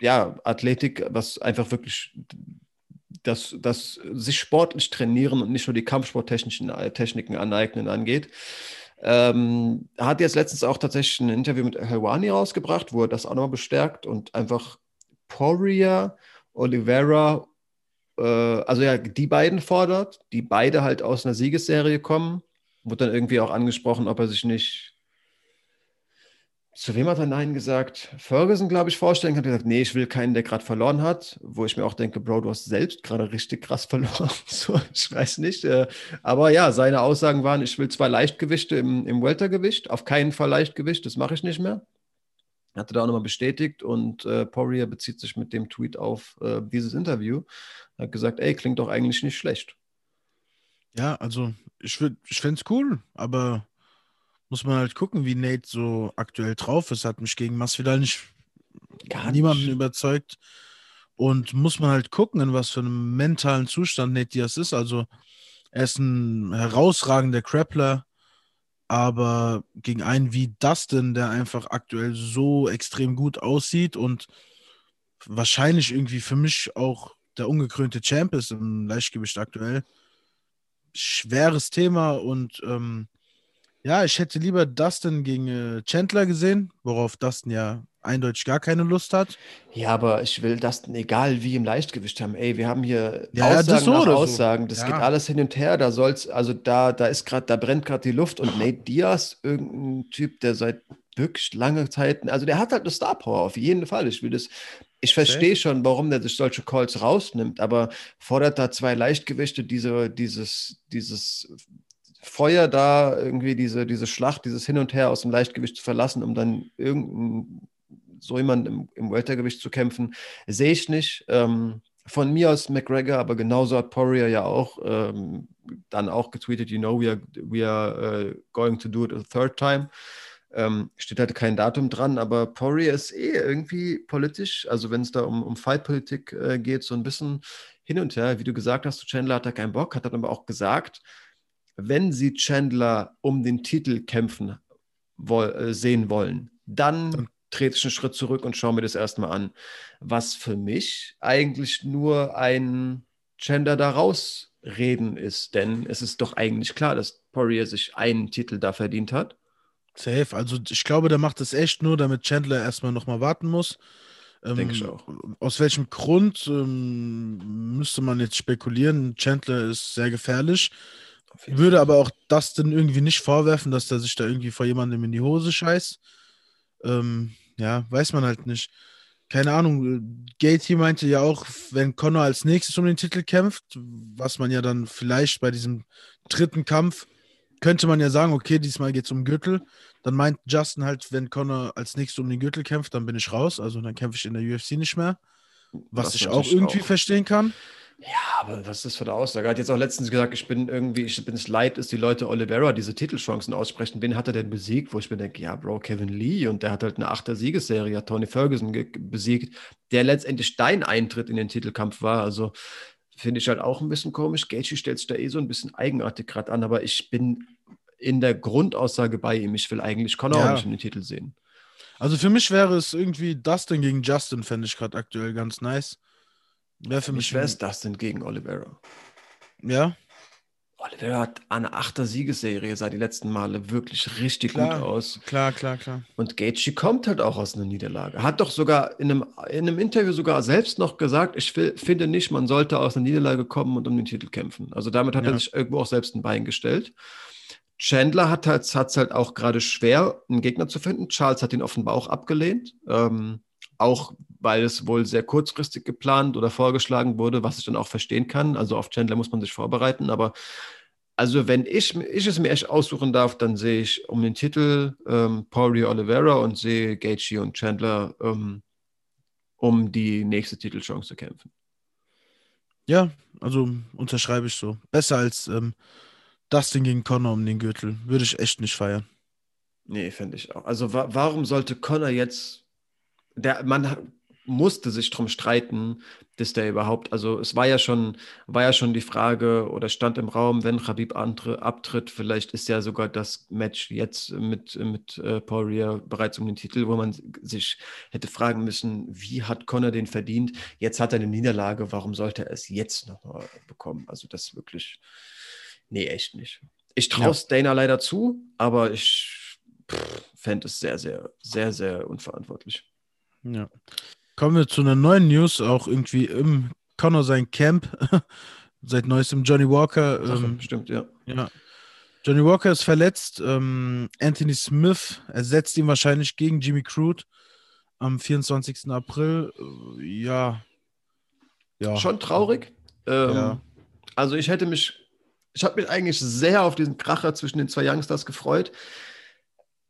A: ja, Athletik, was einfach wirklich das, das sich sportlich trainieren und nicht nur die kampfsporttechnischen äh, Techniken aneignen angeht. Ähm, hat jetzt letztens auch tatsächlich ein Interview mit Helwani rausgebracht, wo er das auch nochmal bestärkt und einfach Poirier, Oliveira, äh, also ja, die beiden fordert, die beide halt aus einer Siegesserie kommen. Wurde dann irgendwie auch angesprochen, ob er sich nicht zu wem hat er Nein gesagt? Ferguson, glaube ich, vorstellen kann. Er gesagt, nee, ich will keinen, der gerade verloren hat. Wo ich mir auch denke, Bro, du hast selbst gerade richtig krass verloren. so, ich weiß nicht. Äh, aber ja, seine Aussagen waren, ich will zwei Leichtgewichte im, im Weltergewicht, auf keinen Fall Leichtgewicht, das mache ich nicht mehr. Hat er da auch nochmal bestätigt und äh, Poirier bezieht sich mit dem Tweet auf äh, dieses Interview. Er hat gesagt, ey, klingt doch eigentlich nicht schlecht.
B: Ja, also ich, ich fände es cool, aber muss man halt gucken, wie Nate so aktuell drauf ist. Hat mich gegen Masvidal nicht, Gar niemanden nicht. überzeugt. Und muss man halt gucken, in was für einem mentalen Zustand Nate Diaz ist. Also er ist ein herausragender Grappler, aber gegen einen wie Dustin, der einfach aktuell so extrem gut aussieht und wahrscheinlich irgendwie für mich auch der ungekrönte Champ ist im Leichtgewicht aktuell. Schweres Thema und ähm, ja, ich hätte lieber Dustin gegen äh, Chandler gesehen, worauf Dustin ja eindeutig gar keine Lust hat.
A: Ja, aber ich will Dustin egal wie im Leichtgewicht haben. Ey, wir haben hier ja, Aussagen ja, nach Aussagen. So. Das ja. geht alles hin und her. Da soll's, also da, da ist gerade, da brennt gerade die Luft und Nate Diaz, irgendein Typ, der seit wirklich lange Zeiten, also der hat halt eine Star Power auf jeden Fall. Ich will das, ich verstehe schon, warum der sich solche Calls rausnimmt, aber fordert da zwei Leichtgewichte diese, dieses, dieses Feuer da, irgendwie diese, diese Schlacht, dieses Hin und Her aus dem Leichtgewicht zu verlassen, um dann irgendein, so jemand im, im Weltergewicht zu kämpfen, sehe ich nicht. Ähm, von mir aus McGregor, aber genauso hat Poirier ja auch ähm, dann auch getweetet, you know, we are, we are uh, going to do it a third time. Ähm, steht halt kein Datum dran, aber Poirier ist eh irgendwie politisch, also wenn es da um, um Fightpolitik äh, geht, so ein bisschen hin und her. Wie du gesagt hast, Chandler hat da keinen Bock, hat dann aber auch gesagt, wenn sie Chandler um den Titel kämpfen woll, äh, sehen wollen, dann trete ich einen Schritt zurück und schaue mir das erstmal an. Was für mich eigentlich nur ein Chandler da rausreden ist, denn es ist doch eigentlich klar, dass Poirier sich einen Titel da verdient hat.
B: Safe, also ich glaube, der macht es echt nur, damit Chandler erstmal nochmal warten muss.
A: Ähm, Denke ich auch.
B: Aus welchem Grund ähm, müsste man jetzt spekulieren? Chandler ist sehr gefährlich. Würde aber auch Dustin irgendwie nicht vorwerfen, dass der sich da irgendwie vor jemandem in die Hose scheißt. Ähm, ja, weiß man halt nicht. Keine Ahnung. Gaty meinte ja auch, wenn Connor als nächstes um den Titel kämpft, was man ja dann vielleicht bei diesem dritten Kampf, könnte man ja sagen, okay, diesmal geht es um Gürtel. Dann meint Justin halt, wenn Connor als nächstes um den Gürtel kämpft, dann bin ich raus. Also dann kämpfe ich in der UFC nicht mehr. Was das ich auch irgendwie auch. verstehen kann.
A: Ja, aber was ist das für eine Aussage? Er hat jetzt auch letztens gesagt, ich bin irgendwie, ich bin es leid, dass die Leute Oliveira diese Titelchancen aussprechen. Wen hat er denn besiegt? Wo ich mir denke, ja, Bro, Kevin Lee und der hat halt eine achte Siegesserie, hat Tony Ferguson besiegt, der letztendlich dein Eintritt in den Titelkampf war. Also finde ich halt auch ein bisschen komisch. Gaethje stellt sich da eh so ein bisschen eigenartig gerade an, aber ich bin in der Grundaussage bei ihm. Ich will eigentlich Conor ja. auch nicht in den Titel sehen.
B: Also für mich wäre es irgendwie Dustin gegen Justin, fände ich gerade aktuell ganz nice.
A: Wer für mich wäre es das denn gegen Oliveira?
B: Ja.
A: Oliveira hat eine achter Siegesserie seit die letzten Male wirklich richtig klar, gut aus.
B: Klar, klar, klar.
A: Und Gaethje kommt halt auch aus einer Niederlage. Hat doch sogar in einem, in einem Interview sogar selbst noch gesagt, ich will, finde nicht, man sollte aus einer Niederlage kommen und um den Titel kämpfen. Also damit hat ja. er sich irgendwo auch selbst ein Bein gestellt. Chandler hat es halt, halt auch gerade schwer, einen Gegner zu finden. Charles hat ihn offenbar auch abgelehnt. Ähm, auch weil es wohl sehr kurzfristig geplant oder vorgeschlagen wurde, was ich dann auch verstehen kann. Also auf Chandler muss man sich vorbereiten, aber also wenn ich, ich es mir echt aussuchen darf, dann sehe ich um den Titel ähm, Poirier Oliveira und sehe Gaethje und Chandler ähm, um die nächste Titelchance zu kämpfen.
B: Ja, also unterschreibe ich so. Besser als ähm, Dustin gegen Connor um den Gürtel. Würde ich echt nicht feiern.
A: Nee, finde ich auch. Also wa warum sollte Connor jetzt der, man musste sich darum streiten, dass der überhaupt, also es war ja schon, war ja schon die Frage oder stand im Raum, wenn Khabib abtritt, vielleicht ist ja sogar das Match jetzt mit, mit äh, Poirier bereits um den Titel, wo man sich hätte fragen müssen, wie hat Conor den verdient? Jetzt hat er eine Niederlage, warum sollte er es jetzt nochmal bekommen? Also das wirklich, nee, echt nicht. Ich traue es ja. Dana leider zu, aber ich fände es sehr, sehr, sehr, sehr unverantwortlich.
B: Ja. Kommen wir zu einer neuen News, auch irgendwie im Connor sein Camp. Seit neuestem Johnny Walker.
A: Ähm, stimmt, ja.
B: ja. Johnny Walker ist verletzt. Ähm, Anthony Smith ersetzt ihn wahrscheinlich gegen Jimmy Crude am 24. April. Äh, ja.
A: ja. Schon traurig. Ähm, ja. Also ich hätte mich, ich habe mich eigentlich sehr auf diesen Kracher zwischen den zwei Youngsters gefreut.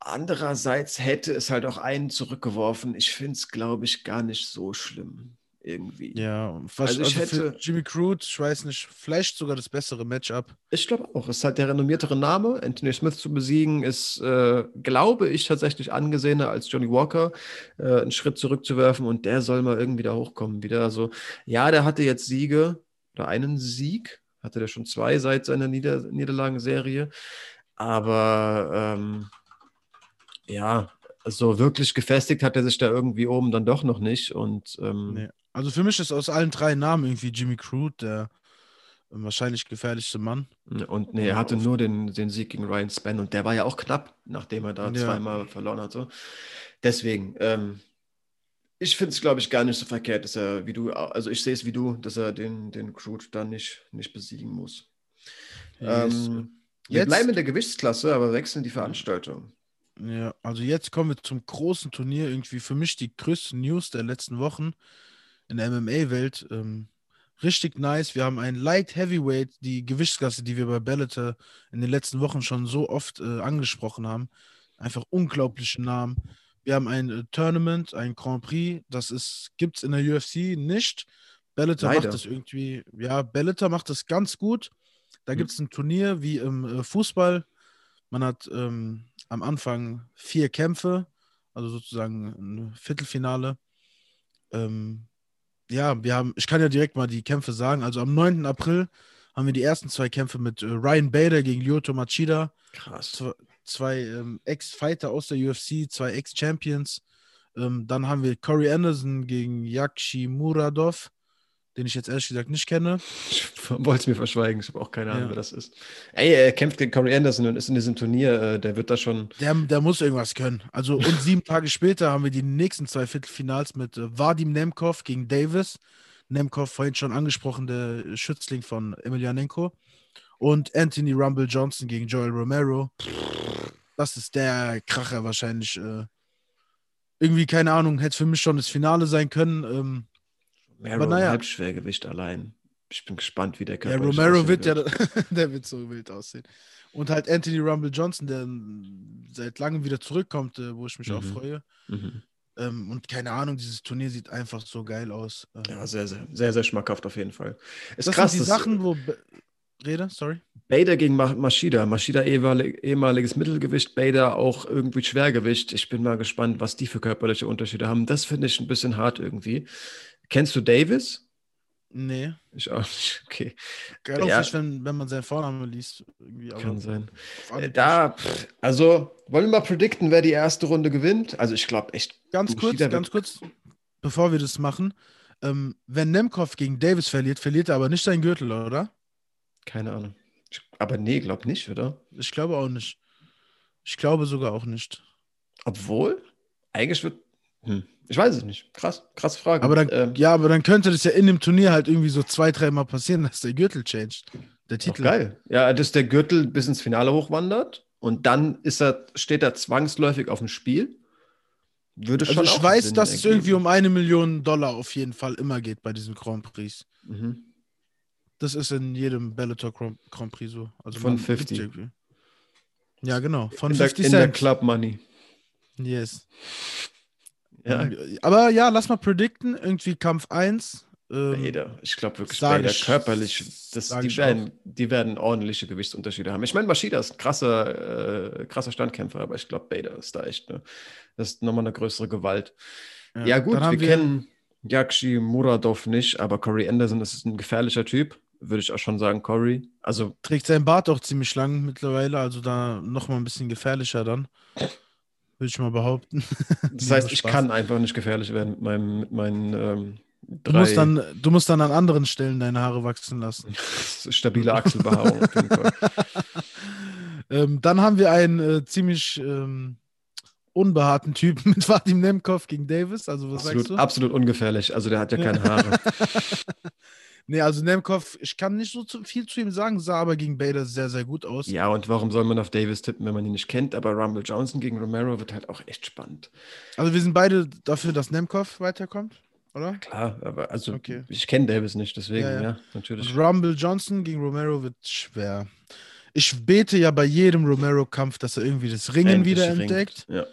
A: Andererseits hätte es halt auch einen zurückgeworfen. Ich finde es, glaube ich, gar nicht so schlimm. Irgendwie.
B: Ja, was, also ich also hätte. Jimmy Crude, ich weiß nicht, vielleicht sogar das bessere Matchup.
A: Ich glaube auch. Es ist halt der renommiertere Name. Anthony Smith zu besiegen ist, äh, glaube ich, tatsächlich angesehener als Johnny Walker. Äh, einen Schritt zurückzuwerfen und der soll mal irgendwie da hochkommen. Wieder so, ja, der hatte jetzt Siege oder einen Sieg. Hatte der schon zwei seit seiner Nieder Niederlagenserie. Aber ähm, ja, so wirklich gefestigt hat er sich da irgendwie oben dann doch noch nicht. Und, ähm, nee.
B: Also für mich ist aus allen drei Namen irgendwie Jimmy Crude der wahrscheinlich gefährlichste Mann.
A: Und nee, er hatte nur den, den Sieg gegen Ryan Spann und der war ja auch knapp, nachdem er da ja. zweimal verloren hat. So. Deswegen, ähm, ich finde es, glaube ich, gar nicht so verkehrt, dass er, wie du, also ich sehe es wie du, dass er den, den Crude dann nicht, nicht besiegen muss. Yes. Ähm, wir bleiben in der Gewichtsklasse, aber wechseln die Veranstaltung.
B: Ja, also jetzt kommen wir zum großen Turnier. Irgendwie für mich die größte News der letzten Wochen in der MMA-Welt. Ähm, richtig nice. Wir haben ein Light Heavyweight, die Gewichtsklasse, die wir bei Bellator in den letzten Wochen schon so oft äh, angesprochen haben. Einfach unglaubliche Namen. Wir haben ein äh, Tournament, ein Grand Prix. Das gibt es in der UFC nicht. Bellator Leider. macht das irgendwie, ja, Bellator macht das ganz gut. Da hm. gibt es ein Turnier wie im äh, Fußball. Man hat ähm, am Anfang vier Kämpfe, also sozusagen ein Viertelfinale. Ähm, ja, wir haben, ich kann ja direkt mal die Kämpfe sagen. Also am 9. April haben wir die ersten zwei Kämpfe mit äh, Ryan Bader gegen Lyoto Machida.
A: Krass.
B: Zwei, zwei ähm, Ex-Fighter aus der UFC, zwei Ex-Champions. Ähm, dann haben wir Corey Anderson gegen Yakshi Muradov den ich jetzt ehrlich gesagt nicht kenne.
A: Ich wollte es mir verschweigen, ich habe auch keine Ahnung, ja. wer das ist. Ey, er kämpft gegen Corey Anderson und ist in diesem Turnier, äh, der wird da schon.
B: Der, der muss irgendwas können. Also, und sieben Tage später haben wir die nächsten zwei Viertelfinals mit äh, Vadim Nemkov gegen Davis. Nemkov, vorhin schon angesprochen, der Schützling von Emelianenko. Und Anthony Rumble Johnson gegen Joel Romero. Das ist der Kracher wahrscheinlich. Äh, irgendwie, keine Ahnung, hätte für mich schon das Finale sein können.
A: Romero naja. Halbschwergewicht allein. Ich bin gespannt, wie der
B: Körper Ja, Romero wird ja, der wird so wild aussehen. Und halt Anthony Rumble Johnson, der seit langem wieder zurückkommt, äh, wo ich mich mhm. auch freue. Mhm. Ähm, und keine Ahnung, dieses Turnier sieht einfach so geil aus.
A: Ähm, ja, sehr, sehr, sehr, sehr schmackhaft auf jeden Fall.
B: Ist das krass, sind die Sachen, wo. Rede, sorry.
A: Bader gegen Maschida. Maschida ehemaliges Mittelgewicht, Bader auch irgendwie Schwergewicht. Ich bin mal gespannt, was die für körperliche Unterschiede haben. Das finde ich ein bisschen hart irgendwie. Kennst du Davis?
B: Nee.
A: Ich auch nicht. Okay.
B: Geil ja. Nicht, wenn, wenn man seinen Vornamen liest.
A: Irgendwie, Kann sein. Äh, da, also, wollen wir mal predikten, wer die erste Runde gewinnt? Also, ich glaube echt.
B: Ganz kurz, ganz kurz, bevor wir das machen. Ähm, wenn Nemkov gegen Davis verliert, verliert er aber nicht seinen Gürtel, oder?
A: Keine Ahnung. Aber nee, glaub nicht, oder?
B: Ich glaube auch nicht. Ich glaube sogar auch nicht.
A: Obwohl, eigentlich wird. Hm. Ich weiß es nicht. Krass, krasse Frage.
B: Aber dann, ähm, ja, aber dann könnte das ja in dem Turnier halt irgendwie so zwei, dreimal passieren, dass der Gürtel changed. Der Titel.
A: Geil. Ja, dass der Gürtel bis ins Finale hochwandert und dann ist er, steht er zwangsläufig auf dem Spiel.
B: Würde also schon ich weiß, Sinn dass ergeben. es irgendwie um eine Million Dollar auf jeden Fall immer geht bei diesem Grand Prix. Mhm. Das ist in jedem Bellator Grand Prix so.
A: Also von 50.
B: Ja, genau. Von
A: in 50 der, Cent. In der Club Money.
B: Yes. Ja. Ähm, aber ja, lass mal predikten. Irgendwie Kampf 1.
A: Ähm, Bader. Ich glaube wirklich, Bader ich, körperlich, das, die, werden, die werden ordentliche Gewichtsunterschiede haben. Ich meine, Maschida ist ein krasser, äh, krasser Standkämpfer, aber ich glaube, Bader ist da echt, ne, das ist nochmal eine größere Gewalt. Ja, ja gut, wir, wir kennen Yakshi Muradov nicht, aber Corey Anderson ist ein gefährlicher Typ, würde ich auch schon sagen, Corey. Also
B: trägt sein Bart auch ziemlich lang mittlerweile, also da nochmal ein bisschen gefährlicher dann würde ich mal behaupten.
A: Das heißt, ich kann einfach nicht gefährlich werden mit, meinem, mit meinen ähm,
B: drei... Du musst, dann, du musst dann an anderen Stellen deine Haare wachsen lassen.
A: Stabile Achselbehaarung auf jeden Fall.
B: Ähm, dann haben wir einen äh, ziemlich ähm, unbehaarten Typen mit Vadim Nemkov gegen Davis. Also, was
A: Absolut,
B: sagst du?
A: absolut ungefährlich. Also der hat ja keine Haare.
B: Nee, also Nemkov, ich kann nicht so zu, viel zu ihm sagen, sah aber gegen Bader sehr, sehr gut aus.
A: ja, und warum soll man auf Davis tippen, wenn man ihn nicht kennt? Aber Rumble Johnson gegen Romero wird halt auch echt spannend.
B: Also wir sind beide dafür, dass Nemkov weiterkommt, oder?
A: Klar, aber also
B: Okay.
A: ich kenne Davis nicht, deswegen,
B: Ja,
A: ja,
B: ja.
A: natürlich.
B: Und Rumble Johnson gegen Romero wird schwer. Ich bete ja bei jedem Romero-Kampf, dass er irgendwie das Ringen
A: Endlich
B: wieder
A: ringt.
B: entdeckt.
A: Ja.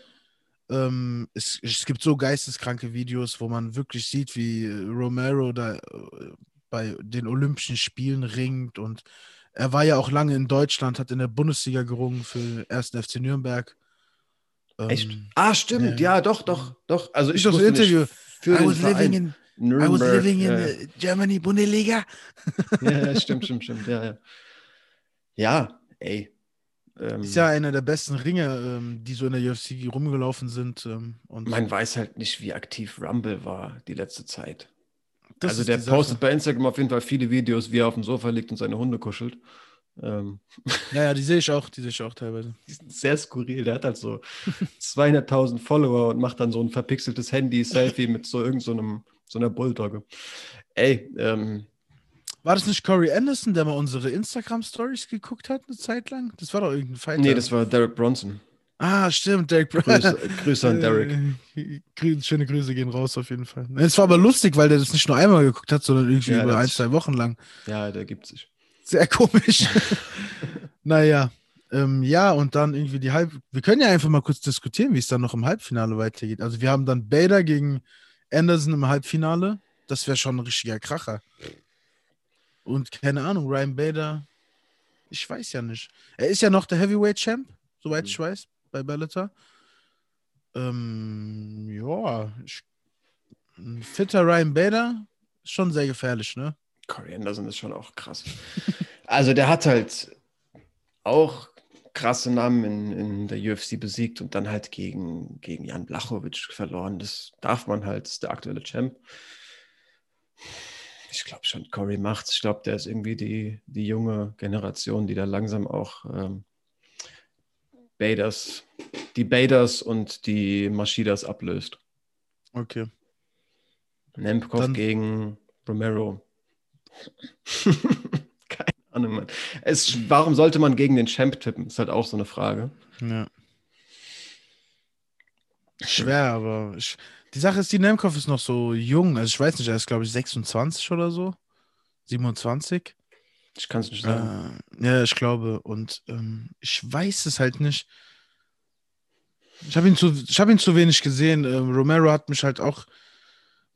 B: Ähm, es, es gibt so geisteskranke Videos, wo man wirklich sieht, wie Romero da bei den Olympischen Spielen ringt und er war ja auch lange in Deutschland, hat in der Bundesliga gerungen für 1. FC Nürnberg. Ähm,
A: Echt? Ah, stimmt,
B: ja.
A: ja, doch, doch, doch. Also ich wusste
B: ein Interview.
A: Für
B: I
A: den
B: was living in, I was living in
A: ja,
B: äh, Germany, Bundesliga.
A: ja, ja, stimmt, stimmt, stimmt, ja, ja. Ja, ey. Ähm,
B: Ist ja einer der besten Ringe, ähm, die so in der UFC rumgelaufen sind. Ähm, und
A: man weiß halt nicht, wie aktiv Rumble war die letzte Zeit.
B: Das
A: also der
B: Sache.
A: postet bei Instagram auf jeden Fall viele Videos, wie er auf dem Sofa liegt und seine Hunde kuschelt. Ähm,
B: Ja, ja, die sehe ich auch, die sehe ich auch teilweise.
A: die sind sehr skurril. Der hat halt so 200.000 Follower und macht dann so ein verpixeltes Handy-Selfie mit so irgend so, einem, so einer Bulldogge. Ey, ähm,
B: War das nicht Corey Anderson, der mal unsere Instagram-Stories geguckt hat, eine Zeit lang? Das war doch irgendein Fighter.
A: nee, das war Derek Bronson.
B: Ah, stimmt, Derek Brown.
A: Grüße, Grüße an Derek.
B: Äh, Grü- Schöne Grüße gehen raus auf jeden Fall. Es war aber lustig, weil der das nicht nur einmal geguckt hat, sondern irgendwie
A: Ja,
B: über ein, zwei Wochen lang.
A: Ja, der gibt sich.
B: Sehr komisch. naja. Ähm, ja, und dann irgendwie die Halb. Wir können ja einfach mal kurz diskutieren, wie es dann noch im Halbfinale weitergeht. Also, wir haben dann Bader gegen Anderson im Halbfinale. Das wäre schon ein richtiger Kracher. Und keine Ahnung, Ryan Bader. Ich weiß ja nicht. Er ist ja noch der Heavyweight Champ, soweit ich weiß, bei Bellator. Ähm, ja, ich, ein fitter Ryan Bader ist schon sehr gefährlich, ne?
A: Corey Anderson ist schon auch krass. Also der hat halt auch krasse Namen in, in der UFC besiegt und dann halt gegen, gegen Jan Blachowicz verloren. Das darf man halt, ist der aktuelle Champ. Ich glaube schon, Corey macht's. Ich glaube, der ist irgendwie die, die junge Generation, die da langsam auch ähm, Baders, die Baders und die Maschidas ablöst.
B: Okay.
A: Nemkov
B: Dann-
A: gegen Romero. Keine Ahnung, Mann. Es, warum sollte man gegen den Champ tippen? Ist halt auch so eine Frage.
B: Ja. Schwer, aber ich, die Sache ist, die Nemkov ist noch so jung. Also ich weiß nicht, er ist glaube ich 26 oder so. 27.
A: Ich kann es nicht sagen.
B: Äh, ja, ich glaube. Und ähm, ich weiß es halt nicht. Ich habe ihn, zu- ich hab ihn zu wenig gesehen. Ähm, Romero hat mich halt auch.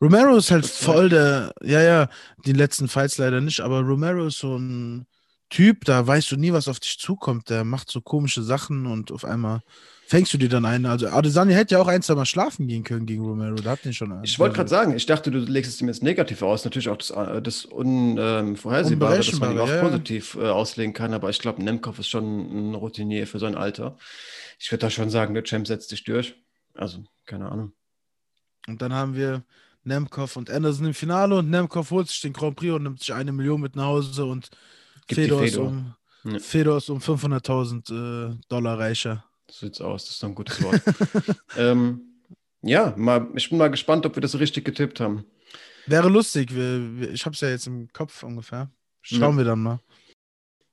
B: Romero ist halt voll der. Ja, ja, die letzten Fights leider nicht, aber Romero ist so ein Typ, da weißt du nie, was auf dich zukommt. Der macht so komische Sachen und auf einmal fängst du dir dann eine. Also Adesanya hätte ja auch ein, zwei Mal schlafen gehen können gegen Romero. Da hat den schon.
A: Ich wollte gerade sagen, ich dachte, du legst es ihm jetzt negativ aus. Natürlich auch das, äh, das Unvorhersehbare, dass man ihn auch
B: ja,
A: positiv äh, auslegen kann. Aber ich glaube, Nemkov ist schon ein Routinier für sein Alter. Ich würde da schon sagen, der Champ setzt sich durch. Also, keine Ahnung.
B: Und dann haben wir Nemkov und Anderson im Finale und Nemkov holt sich den Grand Prix und nimmt sich eine Million mit nach Hause und
A: Gibt die
B: Fedor ist,
A: Fedor.
B: um,
A: Ja.
B: Fedor ist um 500.000 äh, Dollar reicher.
A: So sieht's aus. Das ist doch ein gutes Wort. ähm, ja, mal, ich bin mal gespannt, ob wir das richtig getippt haben.
B: Wäre lustig, wir, wir, ich habe es ja jetzt im Kopf ungefähr. Schauen
A: Ja.
B: wir dann mal.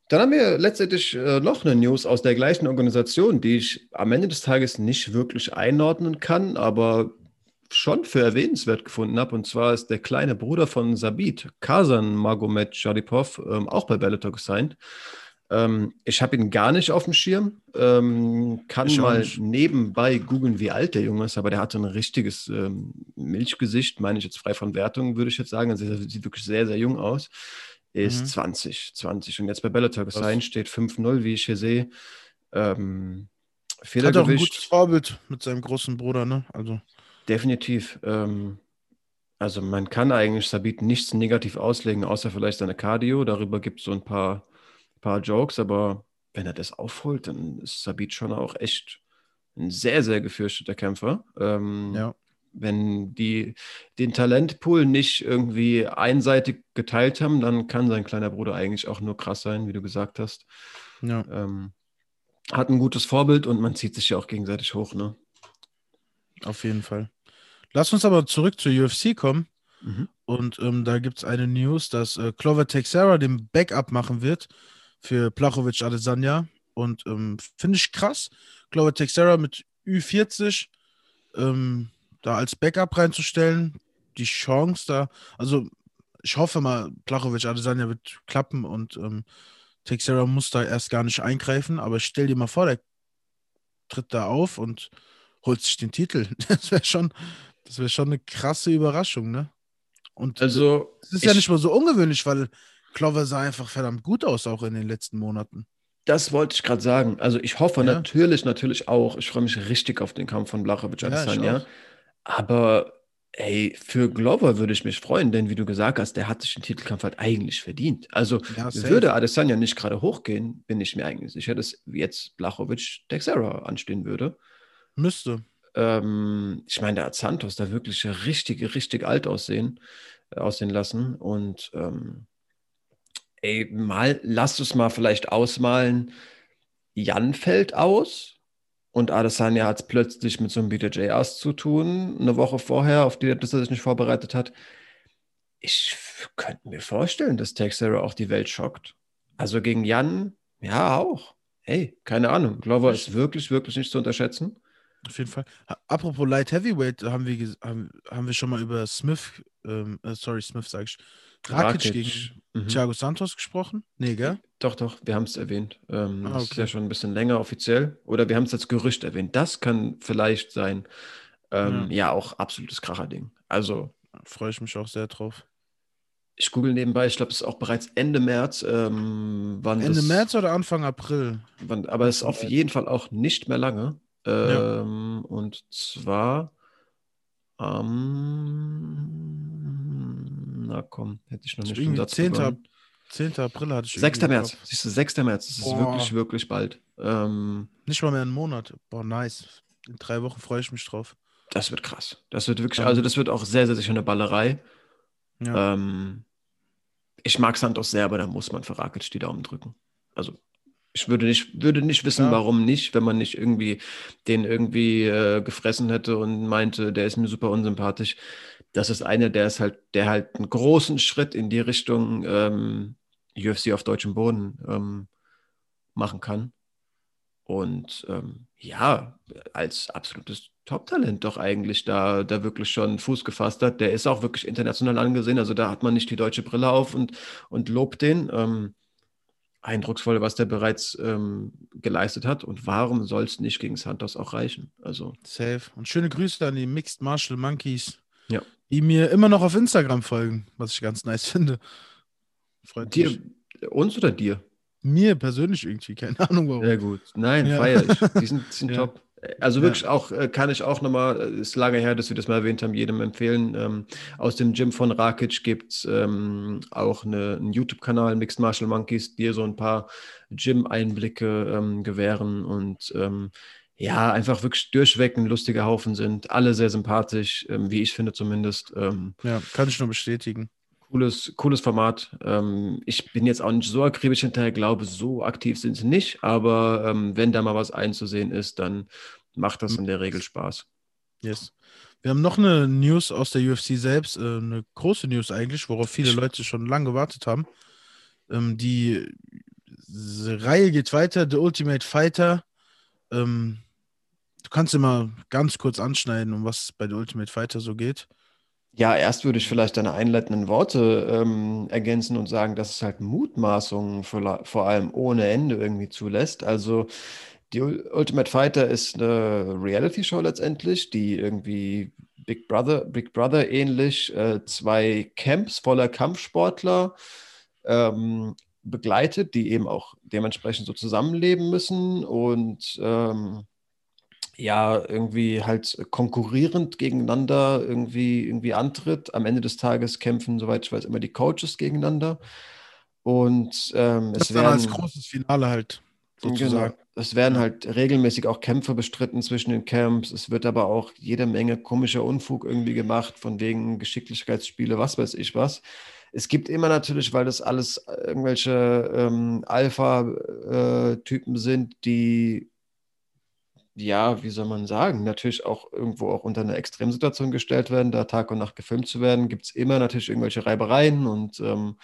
A: Dann haben wir letztendlich äh, noch eine News aus der gleichen Organisation, die ich am Ende des Tages nicht wirklich einordnen kann, aber schon für erwähnenswert gefunden habe. Und zwar ist der kleine Bruder von Sabit, Kazan Magomed Sharipov, ähm, auch bei Bellator gesigned. Ähm, ich habe ihn gar nicht auf dem Schirm. Ähm, kann
B: Ich
A: mal
B: nicht.
A: nebenbei googeln, wie alt der Junge ist, aber der hatte ein richtiges ähm, Milchgesicht, meine ich jetzt frei von Wertung, würde ich jetzt sagen. Also er sieht wirklich sehr, sehr jung aus. Ist
B: Mhm.
A: 20, 20 und jetzt bei Bellator gesigned, steht 5-0, wie ich hier sehe. Ähm,
B: Hat auch ein
A: Federgewicht.
B: gutes Vorbild mit seinem großen Bruder, ne? Also,
A: Definitiv. Ähm, also man kann eigentlich Sabit nichts negativ auslegen, außer vielleicht seine Cardio. Darüber gibt es so ein paar, paar Jokes, aber wenn er das aufholt, dann ist Sabit schon auch echt ein sehr, sehr gefürchteter Kämpfer. Ähm,
B: ja.
A: Wenn die den Talentpool nicht irgendwie einseitig geteilt haben, dann kann sein kleiner Bruder eigentlich auch nur krass sein, wie du gesagt hast.
B: ja.
A: Ähm, hat ein gutes Vorbild und man zieht sich ja auch gegenseitig hoch, ne?
B: Auf jeden Fall. Lass uns aber zurück zur UFC kommen.
A: Mhm.
B: Und ähm, da gibt es eine News, dass äh, Clover Texera den Backup machen wird für Plachovic Adesanya. Und ähm, finde ich krass, Clover Texera mit Ü40 ähm, da als Backup reinzustellen. Die Chance da, also ich hoffe mal, Plachovic Adesanya wird klappen und ähm, Texera muss da erst gar nicht eingreifen. Aber stell dir mal vor, der tritt da auf und holt sich den Titel. Das wäre schon, das wäre schon eine krasse Überraschung, ne? Und
A: Also,
B: es ist
A: ich,
B: ja nicht mal so ungewöhnlich, weil Clover sah einfach verdammt gut aus, auch in den letzten Monaten.
A: das wollte ich gerade sagen. Also, ich hoffe
B: Ja.
A: natürlich, natürlich auch. Ich freue mich richtig auf den Kampf von Blachowicz
B: Ja,
A: Adesanya.
B: auch.
A: Aber, ey, für Glover würde ich mich freuen, denn wie du gesagt hast, der hat sich den Titelkampf halt eigentlich verdient. Also,
B: Ja,
A: würde Adesanya nicht gerade hochgehen, bin ich mir eigentlich sicher, dass jetzt Blachowicz Texera anstehen würde.
B: Müsste.
A: Ähm, ich meine, der hat Santos da wirklich richtig, richtig alt aussehen, äh, aussehen lassen. Und ähm, ey, mal, lass es mal vielleicht ausmalen. Jan fällt aus und Adesanya hat es plötzlich mit so einem BJJ Ass zu tun, eine Woche vorher, auf die er sich nicht vorbereitet hat. Ich könnte mir vorstellen, dass Texera auch die Welt schockt. Also gegen Jan, ja, auch. Hey, keine Ahnung. Glover ist wirklich, wirklich nicht zu unterschätzen.
B: Auf jeden Fall. Apropos Light Heavyweight, haben wir, haben, haben wir schon mal über Smith, ähm, äh, sorry, Smith sag ich, Rakic, gegen
A: Mhm.
B: Thiago Santos gesprochen? Nee, gell?
A: Doch, doch, wir haben es erwähnt. Ähm,
B: Ah,
A: Das ist
B: okay.
A: ja schon ein bisschen länger offiziell. Oder wir haben es als Gerücht erwähnt. Das kann vielleicht sein. Ähm, ja. auch absolutes Kracherding. Also,
B: Freue ich mich auch sehr drauf.
A: ich google nebenbei, ich glaube, es ist auch bereits Ende März. Ähm,
B: Ende
A: das,
B: März oder Anfang April?
A: Wann, aber es ist auf jeden Fall auch nicht mehr lange.
B: Ja.
A: Ähm, Und zwar am. na komm, hätte ich noch nicht den
B: irgendwie
A: Satz
B: 10.
A: begonnen.
B: 10. April hatte ich
A: 6.
B: irgendwie im
A: März.
B: Kopf.
A: Siehst du, 6. März. Das ist
B: Boah.
A: wirklich, wirklich bald. Ähm,
B: Nicht mal mehr einen Monat. Boah, nice. In drei Wochen freue ich mich drauf.
A: Das wird krass. Das wird wirklich,
B: Ja.
A: also das wird auch sehr, sehr sicher eine Ballerei.
B: Ja.
A: Ähm, ich mag Santos sehr, aber da muss man für Rakic die Daumen drücken. Also ich würde nicht, würde nicht wissen,
B: Klar.
A: warum nicht, wenn man nicht irgendwie den irgendwie äh, gefressen hätte und meinte, der ist mir super unsympathisch. Das ist einer, der ist halt, der halt einen großen Schritt in die Richtung ähm, UFC auf deutschem Boden ähm, machen kann. Und ähm, ja, als absolutes Top-Talent doch eigentlich da, da wirklich schon Fuß gefasst hat. Der ist auch wirklich international angesehen. Also da hat man nicht die deutsche Brille auf und, und lobt den. Ähm, eindrucksvoll, was der bereits ähm, geleistet hat. Und warum soll es nicht gegen Santos auch reichen? Also,
B: Safe. Und schöne Grüße an die Mixed Martial Monkeys,
A: Ja.
B: die mir immer noch auf Instagram folgen, was ich ganz nice finde. Freut
A: dir,
B: mich.
A: uns oder dir?
B: Mir persönlich irgendwie, keine Ahnung warum.
A: Ja, gut. Nein,
B: Ja.
A: feier ich. Die sind, die sind
B: Ja.
A: top. Also
B: Ja.
A: wirklich auch, äh, kann ich auch nochmal, äh, ist lange her, dass wir das mal erwähnt haben, jedem empfehlen. Ähm, aus dem Gym von Rakic gibt es ähm, auch eine, einen YouTube-Kanal, Mixed Martial Monkeys, die dir so ein paar Gym-Einblicke ähm, gewähren und ähm, ja, einfach wirklich durchweg ein lustiger Haufen sind. Alle sehr sympathisch, ähm, wie ich finde zumindest. Ähm,
B: Ja, kann ich nur bestätigen.
A: Cooles, cooles Format. Ähm, ich bin jetzt auch nicht so akribisch hinterher, glaube, so aktiv sind sie nicht, aber ähm, wenn da mal was einzusehen ist, dann macht das in der Regel Spaß.
B: Yes. Wir haben noch eine News aus der UFC selbst, äh, eine große News eigentlich, worauf viele Leute schon lange gewartet haben. Ähm, die Reihe geht weiter, The Ultimate Fighter. Ähm, du kannst immer ganz kurz anschneiden, um was bei The Ultimate Fighter so geht.
A: Ja, erst würde ich vielleicht deine einleitenden Worte ähm, ergänzen und sagen, dass es halt Mutmaßungen vor, vor allem ohne Ende irgendwie zulässt. Also die Ul- Ultimate Fighter ist eine Reality-Show letztendlich, die irgendwie Big Brother, Big Brother ähnlich äh, zwei Camps voller Kampfsportler ähm, begleitet, die eben auch dementsprechend so zusammenleben müssen und ähm, ja, irgendwie halt konkurrierend gegeneinander irgendwie, irgendwie antritt. Am Ende des Tages kämpfen, soweit ich weiß, immer die Coaches gegeneinander. Und ähm,
B: Das
A: es
B: dann als großes Finale halt,
A: genau,
B: sozusagen.
A: es werden halt regelmäßig auch Kämpfe bestritten zwischen den Camps. Es wird aber auch jede Menge komischer Unfug irgendwie gemacht, von wegen Geschicklichkeitsspiele, was weiß ich was. es gibt immer natürlich, weil das alles irgendwelche ähm, Alpha-Typen sind, die, ja, wie soll man sagen, natürlich auch irgendwo auch unter eine Extremsituation gestellt werden, da Tag und Nacht gefilmt zu werden, gibt es immer natürlich irgendwelche Reibereien und ähm,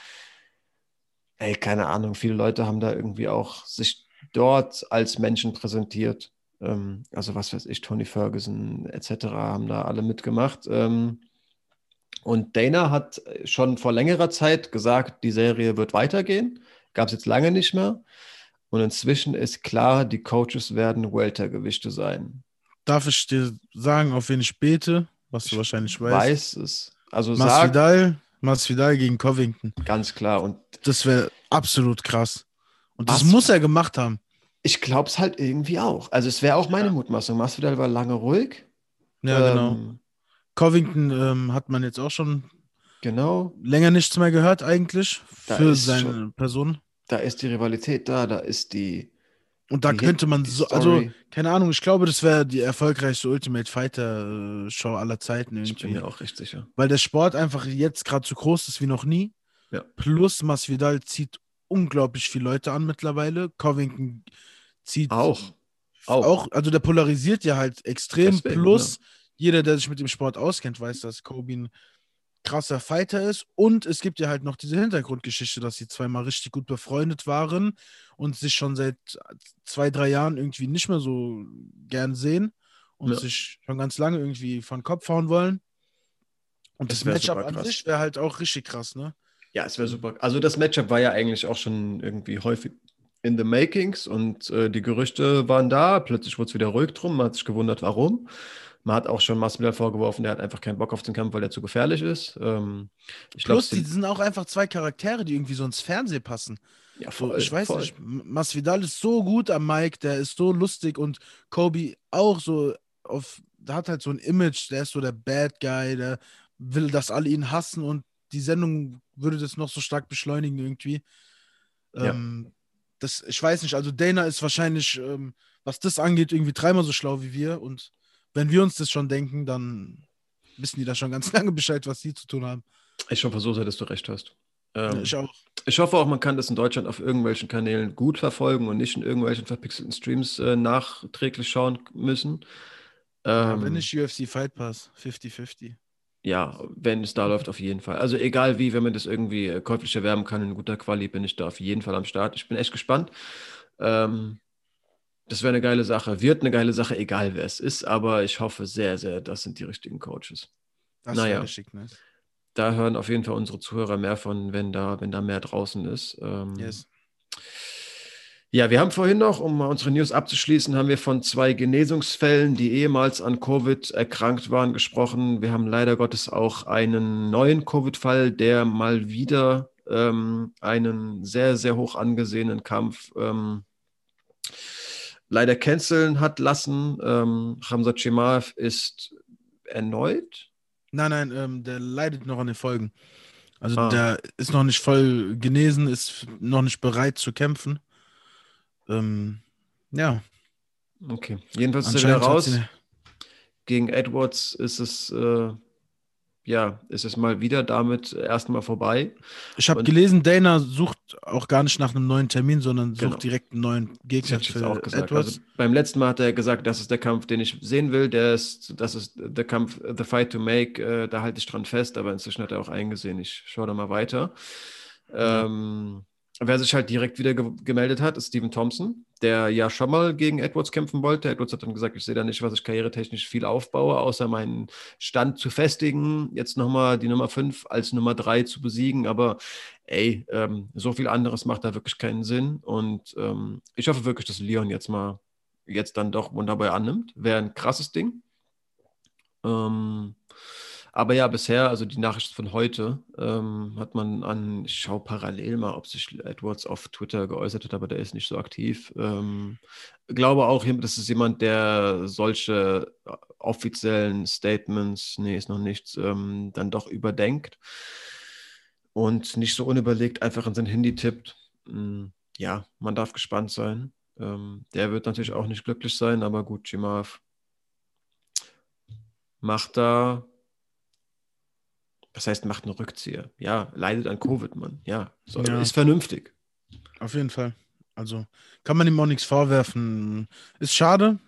A: ey, keine Ahnung, viele Leute haben da irgendwie auch sich dort als Menschen präsentiert. Ähm, also was weiß ich, Tony Ferguson etc. haben da alle mitgemacht. Ähm, und Dana hat schon vor längerer Zeit gesagt, die Serie wird weitergehen. Gab es jetzt lange nicht mehr. Und inzwischen ist klar, die Coaches werden Weltergewichte sein.
B: Darf ich dir sagen, auf wen ich bete? Was du ich wahrscheinlich weißt.
A: Weiß es. Also
B: Masvidal, Masvidal gegen Covington.
A: Ganz klar. Und
B: das wäre absolut krass. Und das muss er gemacht haben.
A: Ich glaube es halt irgendwie auch. Also es wäre auch meine ja. Mutmaßung. Masvidal war lange ruhig.
B: Ja, genau. ähm, genau. Covington ähm, hat man jetzt auch schon
A: genau.
B: länger nichts mehr gehört eigentlich da für seine schon, Person.
A: Da ist die Rivalität da, da ist die.
B: Und da die könnte man so, also keine Ahnung, ich glaube, das wäre die erfolgreichste Ultimate Fighter Show aller Zeiten
A: irgendwie. Ich bin mir auch recht sicher.
B: Weil der Sport einfach jetzt gerade so groß ist wie noch nie.
A: Ja.
B: Plus Masvidal zieht unglaublich viele Leute an mittlerweile. Covington zieht
A: auch.
B: Auch. auch also der polarisiert ja halt extrem. Deswegen, Plus ja jeder, der sich mit dem Sport auskennt, weiß, dass Kobe ein krasser Fighter ist. Und es gibt ja halt noch diese Hintergrundgeschichte, dass sie zweimal richtig gut befreundet waren und sich schon seit zwei, drei Jahren irgendwie nicht mehr so gern sehen und ja. sich schon ganz lange irgendwie von Kopf hauen wollen. Und das, das Matchup an sich wäre halt auch richtig krass, ne?
A: Ja, es wäre super. Also das Matchup war ja eigentlich auch schon irgendwie häufig in the makings und äh, die Gerüchte waren da. Plötzlich wurde es wieder ruhig drum. Man hat sich gewundert, warum. Man hat auch schon Masvidal vorgeworfen, der hat einfach keinen Bock auf den Kampf, weil der zu gefährlich ist. Ähm,
B: Plus, glaub, die sind auch einfach zwei Charaktere, die irgendwie so ins Fernsehen passen. Ja, voll, ich weiß voll. nicht, Masvidal ist so gut am Mike, der ist so lustig und Kobe auch so auf, der hat halt so ein Image, der ist so der Bad Guy, der will, dass alle ihn hassen und die Sendung würde das noch so stark beschleunigen irgendwie. Ja. Ähm, das, ich weiß nicht, also Dana ist wahrscheinlich, ähm, was das angeht, irgendwie dreimal so schlau wie wir und wenn wir uns das schon denken, dann wissen die da schon ganz lange Bescheid, was sie zu tun haben.
A: Ich hoffe so sehr, dass du recht hast.
B: Ähm, ich auch.
A: Ich hoffe auch, man kann das in Deutschland auf irgendwelchen Kanälen gut verfolgen und nicht in irgendwelchen verpixelten Streams äh, nachträglich schauen müssen.
B: Ähm, ja, wenn nicht UFC Fight Pass, 50-50.
A: Ja, wenn es da läuft, auf jeden Fall. Also egal wie, wenn man das irgendwie äh, käuflich erwerben kann in guter Quali, bin ich da auf jeden Fall am Start. Ich bin echt gespannt. Ähm, das wäre eine geile Sache. Wird eine geile Sache, egal wer es ist, aber ich hoffe sehr, sehr, das sind die richtigen Coaches. Das naja, richtig nice. Da hören auf jeden Fall unsere Zuhörer mehr von, wenn da, wenn da mehr draußen ist. Ähm, yes. Ja, wir haben vorhin noch, um unsere News abzuschließen, haben wir von zwei Genesungsfällen, die ehemals an Covid erkrankt waren, gesprochen. Wir haben leider Gottes auch einen neuen Covid-Fall, der mal wieder ähm, einen sehr, sehr hoch angesehenen Kampf ähm, leider canceln hat lassen. Ähm, Hamza Chimaev ist erneut.
B: Nein, nein, ähm, der leidet noch an den Folgen. Also ah. der ist noch nicht voll genesen, ist noch nicht bereit zu kämpfen. Ähm, ja.
A: Okay. Jedenfalls ist er raus. Gegen Edwards ist es äh, ja, ist es mal wieder damit erstmal vorbei.
B: Ich habe gelesen, Dana sucht auch gar nicht nach einem neuen Termin, sondern sucht genau. direkt einen neuen Gegner
A: für auch gesagt. Edwards. Also beim letzten Mal hat er gesagt, das ist der Kampf, den ich sehen will. Der ist, das ist der Kampf, the fight to make. Äh, da halte ich dran fest, aber inzwischen hat er auch eingesehen. Ich schaue da mal weiter. Ähm, Wer sich halt direkt wieder ge gemeldet hat, ist Steven Thompson, der ja schon mal gegen Edwards kämpfen wollte. Edwards hat dann gesagt, ich sehe da nicht, was ich karrieretechnisch viel aufbaue, außer meinen Stand zu festigen, jetzt nochmal die Nummer 5 als Nummer 3 zu besiegen. Aber ey, ähm, so viel anderes macht da wirklich keinen Sinn. Und ähm, ich hoffe wirklich, dass Leon jetzt mal jetzt dann doch wunderbar annimmt. Wäre ein krasses Ding. Ähm, aber ja, bisher, also die Nachricht von heute, ähm, hat man an, ich schaue parallel mal, ob sich Edwards auf Twitter geäußert hat, aber der ist nicht so aktiv. Ähm, glaube auch, das ist jemand, der solche äh, offiziellen Statements, nee, ist noch nichts, ähm, dann doch überdenkt und nicht so unüberlegt einfach in sein Handy tippt. Hm, ja, man darf gespannt sein. Ähm, der wird natürlich auch nicht glücklich sein, aber gut, Jimav macht da Das heißt, macht einen Rückzieher. Ja, leidet an Covid, Mann. Ja, so,
B: Ja.
A: ist vernünftig.
B: Auf jeden Fall. Also kann man ihm auch nichts vorwerfen. Ist schade.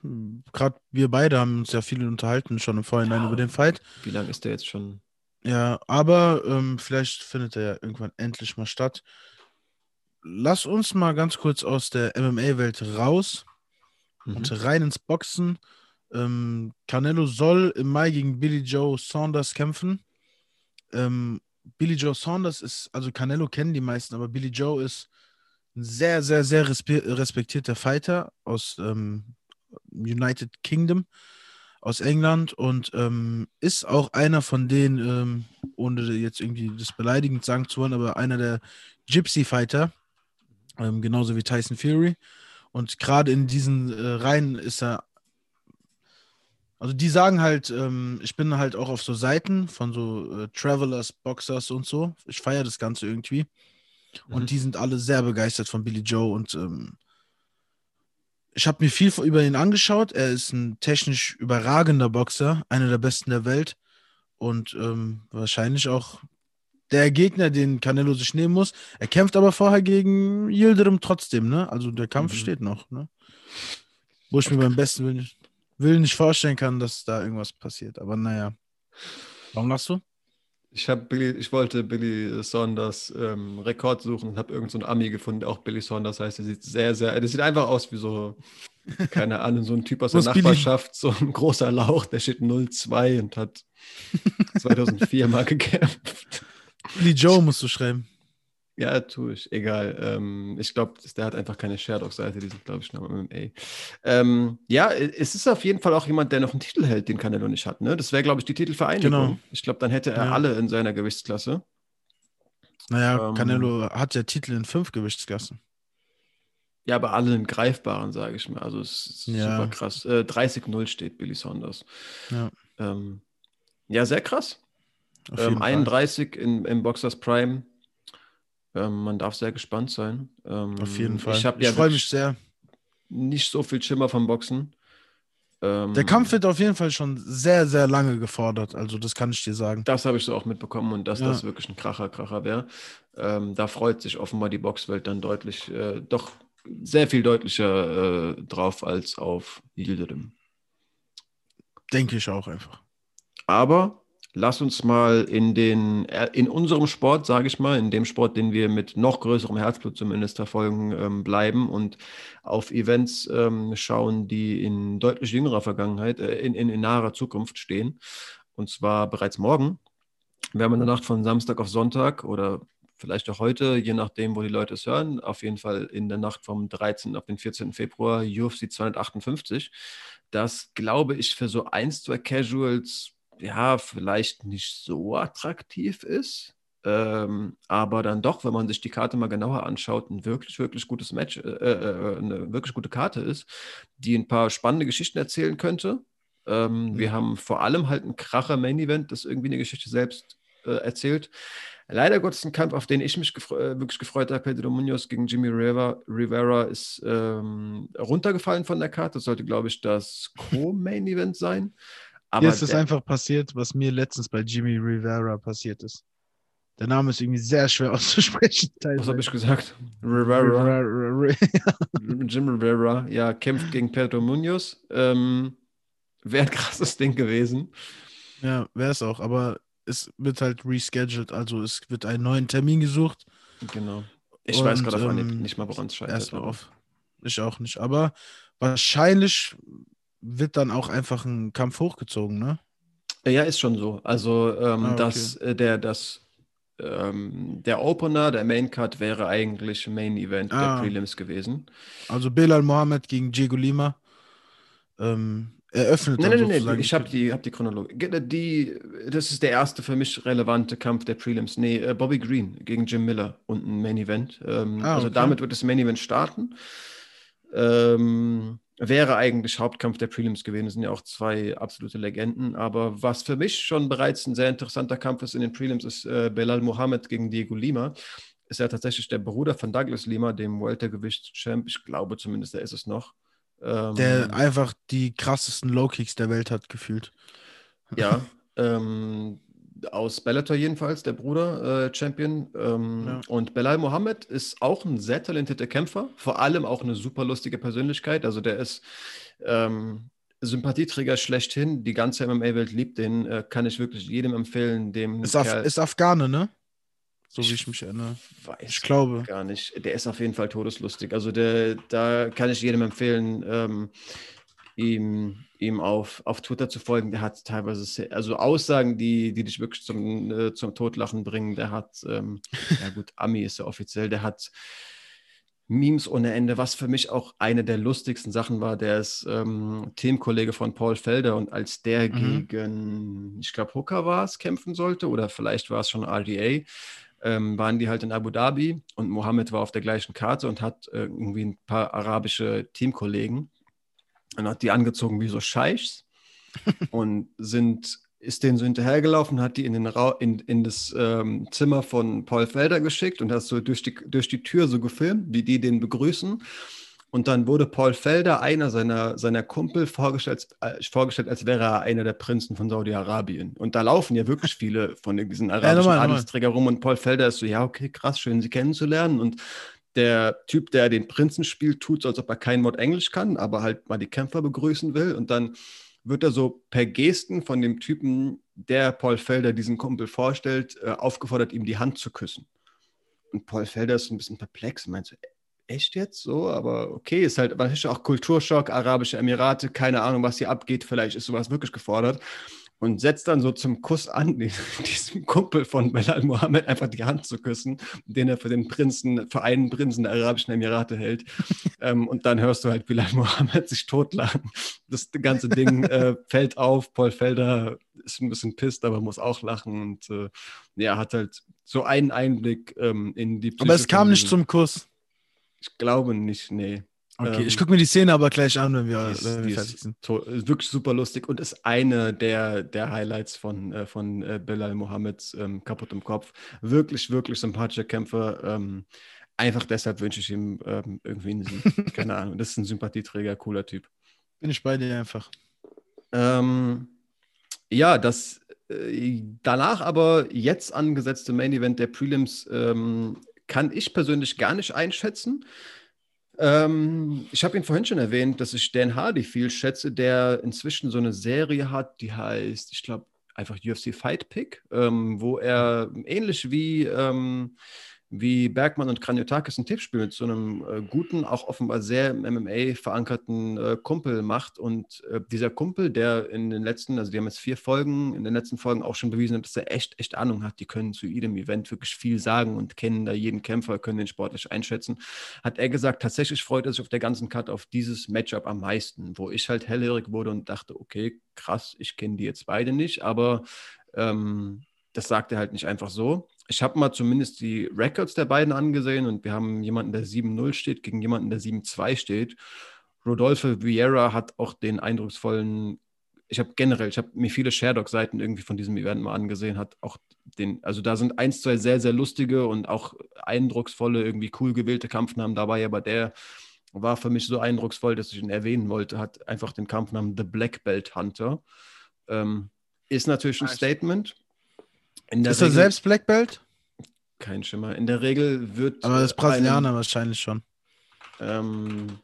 B: Gerade wir beide haben uns ja viel unterhalten schon im Vorhinein
A: Ja.
B: über den Fight.
A: Wie lange ist der jetzt schon?
B: Ja, aber ähm, vielleicht findet er ja irgendwann endlich mal statt. Lass uns mal ganz kurz aus der MMA-Welt raus
A: Mhm.
B: und rein ins Boxen. Ähm, Canelo soll im Mai gegen Billy Joe Saunders kämpfen. Ähm, Billy Joe Saunders ist, also Canelo kennen die meisten, aber Billy Joe ist ein sehr, sehr, sehr respe respektierter Fighter aus ähm, United Kingdom, aus England und ähm, ist auch einer von denen, ähm, ohne jetzt irgendwie das beleidigend sagen zu wollen, aber einer der Gypsy Fighter, ähm, genauso wie Tyson Fury. Und gerade in diesen äh, Reihen ist er. Also die sagen halt, ähm, ich bin halt auch auf so Seiten von so äh, Travelers, Boxers und so. Ich feiere das Ganze irgendwie. Und
A: Mhm.
B: die sind alle sehr begeistert von Billy Joe und ähm, ich habe mir viel über ihn angeschaut. Er ist ein technisch überragender Boxer, einer der besten der Welt und ähm, wahrscheinlich auch der Gegner, den Canelo sich nehmen muss. Er kämpft aber vorher gegen Yildirim trotzdem, ne? Also der Kampf
A: Mhm.
B: steht noch, ne? Wo ich mir beim besten Willen Willen nicht vorstellen kann, dass da irgendwas passiert. Aber naja. Warum lachst du?
A: Ich, hab Billy, ich wollte Billy Saunders ähm, Rekord suchen und habe irgendeinen so einen Ami gefunden, der auch Billy Saunders heißt. Der sieht sehr, sehr, der sieht einfach aus wie so, keine Ahnung, so ein Typ aus der
B: ist Billy?
A: Nachbarschaft, so ein großer Lauch, der steht 0-2 und hat 2004 mal gekämpft.
B: Billy Joe musst du schreiben.
A: Ja, tue ich. Egal. Ähm, ich glaube, der hat einfach keine Sherdog-Seite. Die sind, glaube ich, noch im MMA. Ähm, ja, es ist auf jeden Fall auch jemand, der noch einen Titel hält, den Canelo nicht hat. Ne? Das wäre, glaube ich, die Titelvereinigung.
B: Genau.
A: Ich glaube, dann hätte er
B: Ja.
A: alle in seiner Gewichtsklasse.
B: Naja,
A: Ähm.
B: Canelo hat ja Titel in fünf Gewichtsklassen.
A: Ja, aber alle in greifbaren, sage ich mal. Also es ist
B: Ja.
A: super krass. Äh, 30-0 steht Billy Saunders.
B: Ja.
A: Ähm, ja, sehr krass. Ähm,
B: jeden Fall.
A: 31 in, im Boxers Prime. Ähm, man darf sehr gespannt sein. Ähm,
B: Auf jeden Fall.
A: Ich
B: Ich,
A: ja
B: freue mich sehr.
A: nicht so viel Schimmer vom Boxen. Ähm,
B: Der Kampf wird auf jeden Fall schon sehr, sehr lange gefordert. Also, das kann ich dir sagen.
A: Das habe ich so auch mitbekommen und dass
B: Ja.
A: das wirklich ein Kracher, Kracher wäre. Ähm, da freut sich offenbar die Boxwelt dann deutlich, äh, doch sehr viel deutlicher äh, drauf als auf Yildirim.
B: Denke ich auch einfach.
A: Aber lass uns mal in den, äh, in unserem Sport, sage ich mal, in dem Sport, den wir mit noch größerem Herzblut zumindest verfolgen, ähm, bleiben und auf Events ähm, schauen, die in deutlich jüngerer Vergangenheit, äh, in, in, in naher Zukunft stehen. Und zwar bereits morgen. Wir haben in der Nacht von Samstag auf Sonntag oder vielleicht auch heute, je nachdem, wo die Leute es hören, auf jeden Fall in der Nacht vom 13. auf den 14. Februar UFC 258. Das glaube ich für so ein, zwei Casuals ja vielleicht nicht so attraktiv ist. Ähm, aber dann doch, wenn man sich die Karte mal genauer anschaut, ein wirklich, wirklich gutes Match, äh, äh, eine wirklich gute Karte ist, die ein paar spannende Geschichten erzählen könnte. Ähm,
B: Mhm.
A: Wir haben vor allem halt ein kracher Main-Event, das irgendwie eine Geschichte selbst äh, erzählt. Leider Gottes ein Kampf, auf den ich mich gefre äh, wirklich gefreut habe. Pedro Munoz gegen Jimmy Rivera, Rivera ist ähm, runtergefallen von der Karte. Das sollte, glaube ich, das Co-Main-Event sein. Aber
B: Hier ist es einfach passiert, was mir letztens bei Jimmy Rivera passiert ist. Der Name ist irgendwie sehr schwer auszusprechen.
A: was habe ich gesagt? Rivera.
B: Rivera.
A: Jim Rivera, ja, kämpft gegen Pedro Munoz. Ähm, Wäre ein krasses Ding gewesen.
B: Ja, wäre es auch, aber es wird halt rescheduled, also es wird einen neuen Termin gesucht.
A: Genau. Ich
B: Und,
A: weiß gerade
B: ähm,
A: nicht mal, woran es scheitert.
B: Erstmal auf. Ich auch nicht, aber wahrscheinlich wird dann auch einfach ein Kampf hochgezogen, ne?
A: Ja, ist schon so. Also, ähm,
B: Ah, okay.
A: das, äh, der, das, ähm, der Opener, der Main Card wäre eigentlich Main Event
B: Ah.
A: der Prelims gewesen.
B: Also Belal Mohammed gegen Diego Lima ähm, eröffnet
A: Nein, nein, nein, ich habe die, hab die Chronologie. Ge- Die, das ist der erste für mich relevante Kampf der Prelims. Nee, äh, Bobby Green gegen Jim Miller und ein Main Event. Ähm,
B: Ah,
A: Also
B: okay.
A: damit wird das Main Event starten. Ähm, wäre eigentlich Hauptkampf der Prelims gewesen. Das sind ja auch zwei absolute Legenden. Aber was für mich schon bereits ein sehr interessanter Kampf ist in den Prelims, ist äh, Belal Mohammed gegen Diego Lima. Ist ja tatsächlich der Bruder von Douglas Lima, dem Weltergewicht-Champ. Ich glaube zumindest, der ist es noch. Ähm,
B: der einfach die krassesten Low-Kicks der Welt hat gefühlt.
A: ja, ähm, aus Bellator jedenfalls, der Bruder äh, Champion. Ähm, ja. Und Belal Mohammed ist auch ein sehr talentierter Kämpfer, vor allem auch eine super lustige Persönlichkeit. Also der ist ähm, Sympathieträger schlechthin. Die ganze MMA-Welt liebt den. Äh, kann ich wirklich jedem empfehlen. Dem
B: ist, Af ist Afghane, ne? So wie ich mich erinnere.
A: Weiß ich glaube. Gar nicht. Der ist auf jeden Fall todeslustig. Also der, da kann ich jedem empfehlen, ähm, ihm, ihm auf, auf Twitter zu folgen. Der hat teilweise sehr, also Aussagen, die, die dich wirklich zum, äh, zum Totlachen bringen. Der hat, ähm, ja gut, Ami ist ja offiziell, der hat Memes ohne Ende, was für mich auch eine der lustigsten Sachen war. Der ist ähm, Teamkollege von Paul Felder und als der mhm. gegen, ich glaube, Hooker war es, kämpfen sollte oder vielleicht war es schon RDA, ähm, waren die halt in Abu Dhabi und Mohammed war auf der gleichen Karte und hat äh, irgendwie ein paar arabische Teamkollegen und hat die angezogen wie so Scheichs und sind ist denen so hinterhergelaufen, hat die in, den Ra in, in das ähm, Zimmer von Paul Felder geschickt und hat so durch die, durch die Tür so gefilmt, wie die den begrüßen. Und dann wurde Paul Felder, einer seiner, seiner Kumpel, vorgestellt, äh, vorgestellt, als wäre er einer der Prinzen von Saudi-Arabien. Und da laufen ja wirklich viele von diesen arabischen ja, Adelsträgern rum. Und Paul Felder ist so, ja, okay, krass, schön, sie kennenzulernen. Und der Typ, der den Prinzen spielt, tut so, als ob er kein Wort Englisch kann, aber halt mal die Kämpfer begrüßen will. Und dann wird er so per Gesten von dem Typen, der Paul Felder diesen Kumpel vorstellt, äh, aufgefordert, ihm die Hand zu küssen. Und Paul Felder ist ein bisschen perplex und meint so, echt jetzt so? Aber okay, ist halt wahrscheinlich auch Kulturschock, Arabische Emirate, keine Ahnung, was hier abgeht, vielleicht ist sowas wirklich gefordert und setzt dann so zum Kuss an, diesem Kumpel von Belal Mohammed einfach die Hand zu küssen, den er für den Prinzen, für einen Prinzen der Arabischen Emirate hält. ähm, und dann hörst du halt Belal Mohammed sich totlachen. Das ganze Ding äh, fällt auf. Paul Felder ist ein bisschen pisst, aber muss auch lachen und äh, ja, hat halt so einen Einblick ähm, in die
B: Psyche Aber es kam nicht zum Kuss.
A: Ich glaube nicht, nee.
B: Okay, ähm, ich gucke mir die Szene aber gleich an, wenn wir, ist, wenn wir fertig sind.
A: Ist wirklich super lustig und ist eine der, der Highlights von, äh, von äh, Bilal Mohammeds ähm, Kaputt im Kopf. Wirklich, wirklich sympathischer Kämpfer. Ähm, einfach deshalb wünsche ich ihm ähm, irgendwie einen Sieg. Keine Ahnung. Das ist ein Sympathieträger, cooler Typ.
B: Bin ich bei dir einfach.
A: Ähm, ja, das äh, danach aber jetzt angesetzte Main Event der Prelims ähm, kann ich persönlich gar nicht einschätzen. Ähm, ich habe ihn vorhin schon erwähnt, dass ich Dan Hardy viel schätze, der inzwischen so eine Serie hat, die heißt, ich glaube, einfach UFC Fight Pick, ähm, wo er ähnlich wie ähm, wie Bergmann und Kranjotakis ein Tippspiel mit so einem äh, guten, auch offenbar sehr MMA verankerten äh, Kumpel macht. Und äh, dieser Kumpel, der in den letzten, also die haben jetzt vier Folgen, in den letzten Folgen auch schon bewiesen hat, dass er echt, echt Ahnung hat. Die können zu jedem Event wirklich viel sagen und kennen da jeden Kämpfer, können den sportlich einschätzen. Hat er gesagt, tatsächlich freut er sich auf der ganzen Cut auf dieses Matchup am meisten, wo ich halt hellhörig wurde und dachte, okay, krass, ich kenne die jetzt beide nicht, aber ähm, das sagt er halt nicht einfach so ich habe mal zumindest die Records der beiden angesehen und wir haben jemanden, der 7-0 steht, gegen jemanden, der 7-2 steht. Rodolfo Vieira hat auch den eindrucksvollen, ich habe generell, ich habe mir viele Sherdog-Seiten irgendwie von diesem Event mal angesehen, hat auch den, also da sind eins, zwei sehr, sehr lustige und auch eindrucksvolle, irgendwie cool gewählte Kampfnamen dabei, aber der war für mich so eindrucksvoll, dass ich ihn erwähnen wollte, hat einfach den Kampfnamen The Black Belt Hunter. Ähm, ist natürlich ein Statement
B: ist er selbst Black Belt?
A: Kein Schimmer. In der Regel wird.
B: Aber das ist Brasilianer einem, wahrscheinlich schon.
A: Ähm,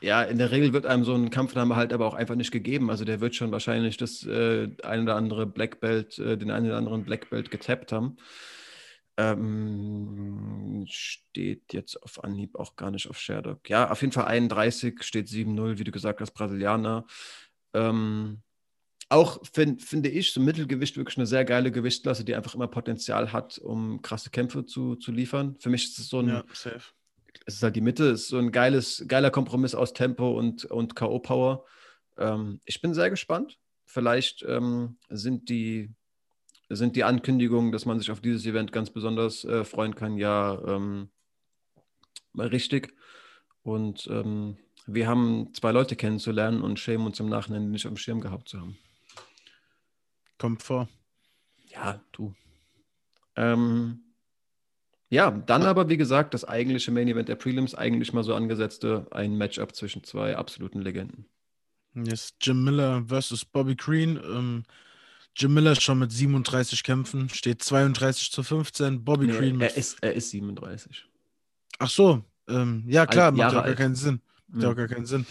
A: ja, in der Regel wird einem so ein Kampfname halt aber auch einfach nicht gegeben. Also der wird schon wahrscheinlich das äh, ein oder andere Black Belt, äh, den einen oder anderen Black Belt getappt haben. Ähm, steht jetzt auf Anhieb auch gar nicht auf Sherdog. Ja, auf jeden Fall 31, steht 7-0, wie du gesagt hast, Brasilianer. Ähm, auch find, finde ich so Mittelgewicht wirklich eine sehr geile Gewichtsklasse, die einfach immer Potenzial hat, um krasse Kämpfe zu, zu liefern. Für mich ist es so ein. Ja, safe. Es ist halt die Mitte, es ist so ein geiles, geiler Kompromiss aus Tempo und, und K.O.-Power. Ähm, ich bin sehr gespannt. Vielleicht ähm, sind, die, sind die Ankündigungen, dass man sich auf dieses Event ganz besonders äh, freuen kann, ja ähm, richtig. Und ähm, wir haben zwei Leute kennenzulernen und schämen uns im Nachhinein nicht auf dem Schirm gehabt zu haben.
B: Kommt vor.
A: Ja, du. Ähm, ja, dann aber, wie gesagt, das eigentliche Main Event der Prelims, eigentlich mal so angesetzte, ein Matchup zwischen zwei absoluten Legenden.
B: Yes, Jim Miller versus Bobby Green. Ähm, Jim Miller schon mit 37 Kämpfen, steht 32 zu 15. Bobby
A: Nee,
B: Green mit.
A: er, ist, er ist 37.
B: Ach so, ähm, ja klar,
A: Alt-
B: macht ja auch gar keinen Sinn. Macht ja
A: Ja.
B: auch gar keinen Sinn.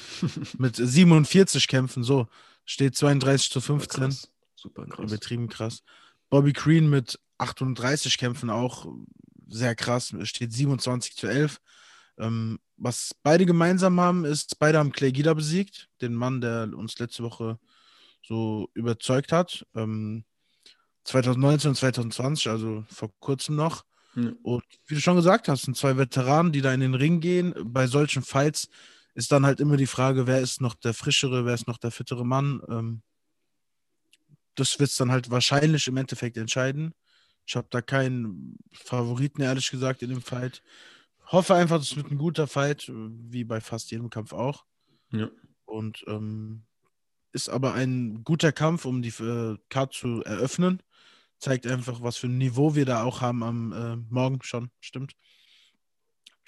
B: Mit 47 Kämpfen, so, steht 32 zu 15.
A: Krass. Super krass.
B: Übertrieben krass. Bobby Green mit 38 Kämpfen auch sehr krass, steht 27 zu 11. Ähm, was beide gemeinsam haben, ist, beide haben Clay Guida besiegt, den Mann, der uns letzte Woche so überzeugt hat. Ähm, 2019 und 2020, also vor kurzem noch.
A: Ja.
B: Und wie du schon gesagt hast, sind zwei Veteranen, die da in den Ring gehen. Bei solchen Fights ist dann halt immer die Frage, wer ist noch der frischere, wer ist noch der fittere Mann. Ähm, das wird es dann halt wahrscheinlich im Endeffekt entscheiden. Ich habe da keinen Favoriten, ehrlich gesagt, in dem Fight. Hoffe einfach, es wird ein guter Fight, wie bei fast jedem Kampf auch.
A: Ja.
B: Und ähm, ist aber ein guter Kampf, um die äh, Card zu eröffnen. Zeigt einfach, was für ein Niveau wir da auch haben am äh, Morgen schon, stimmt.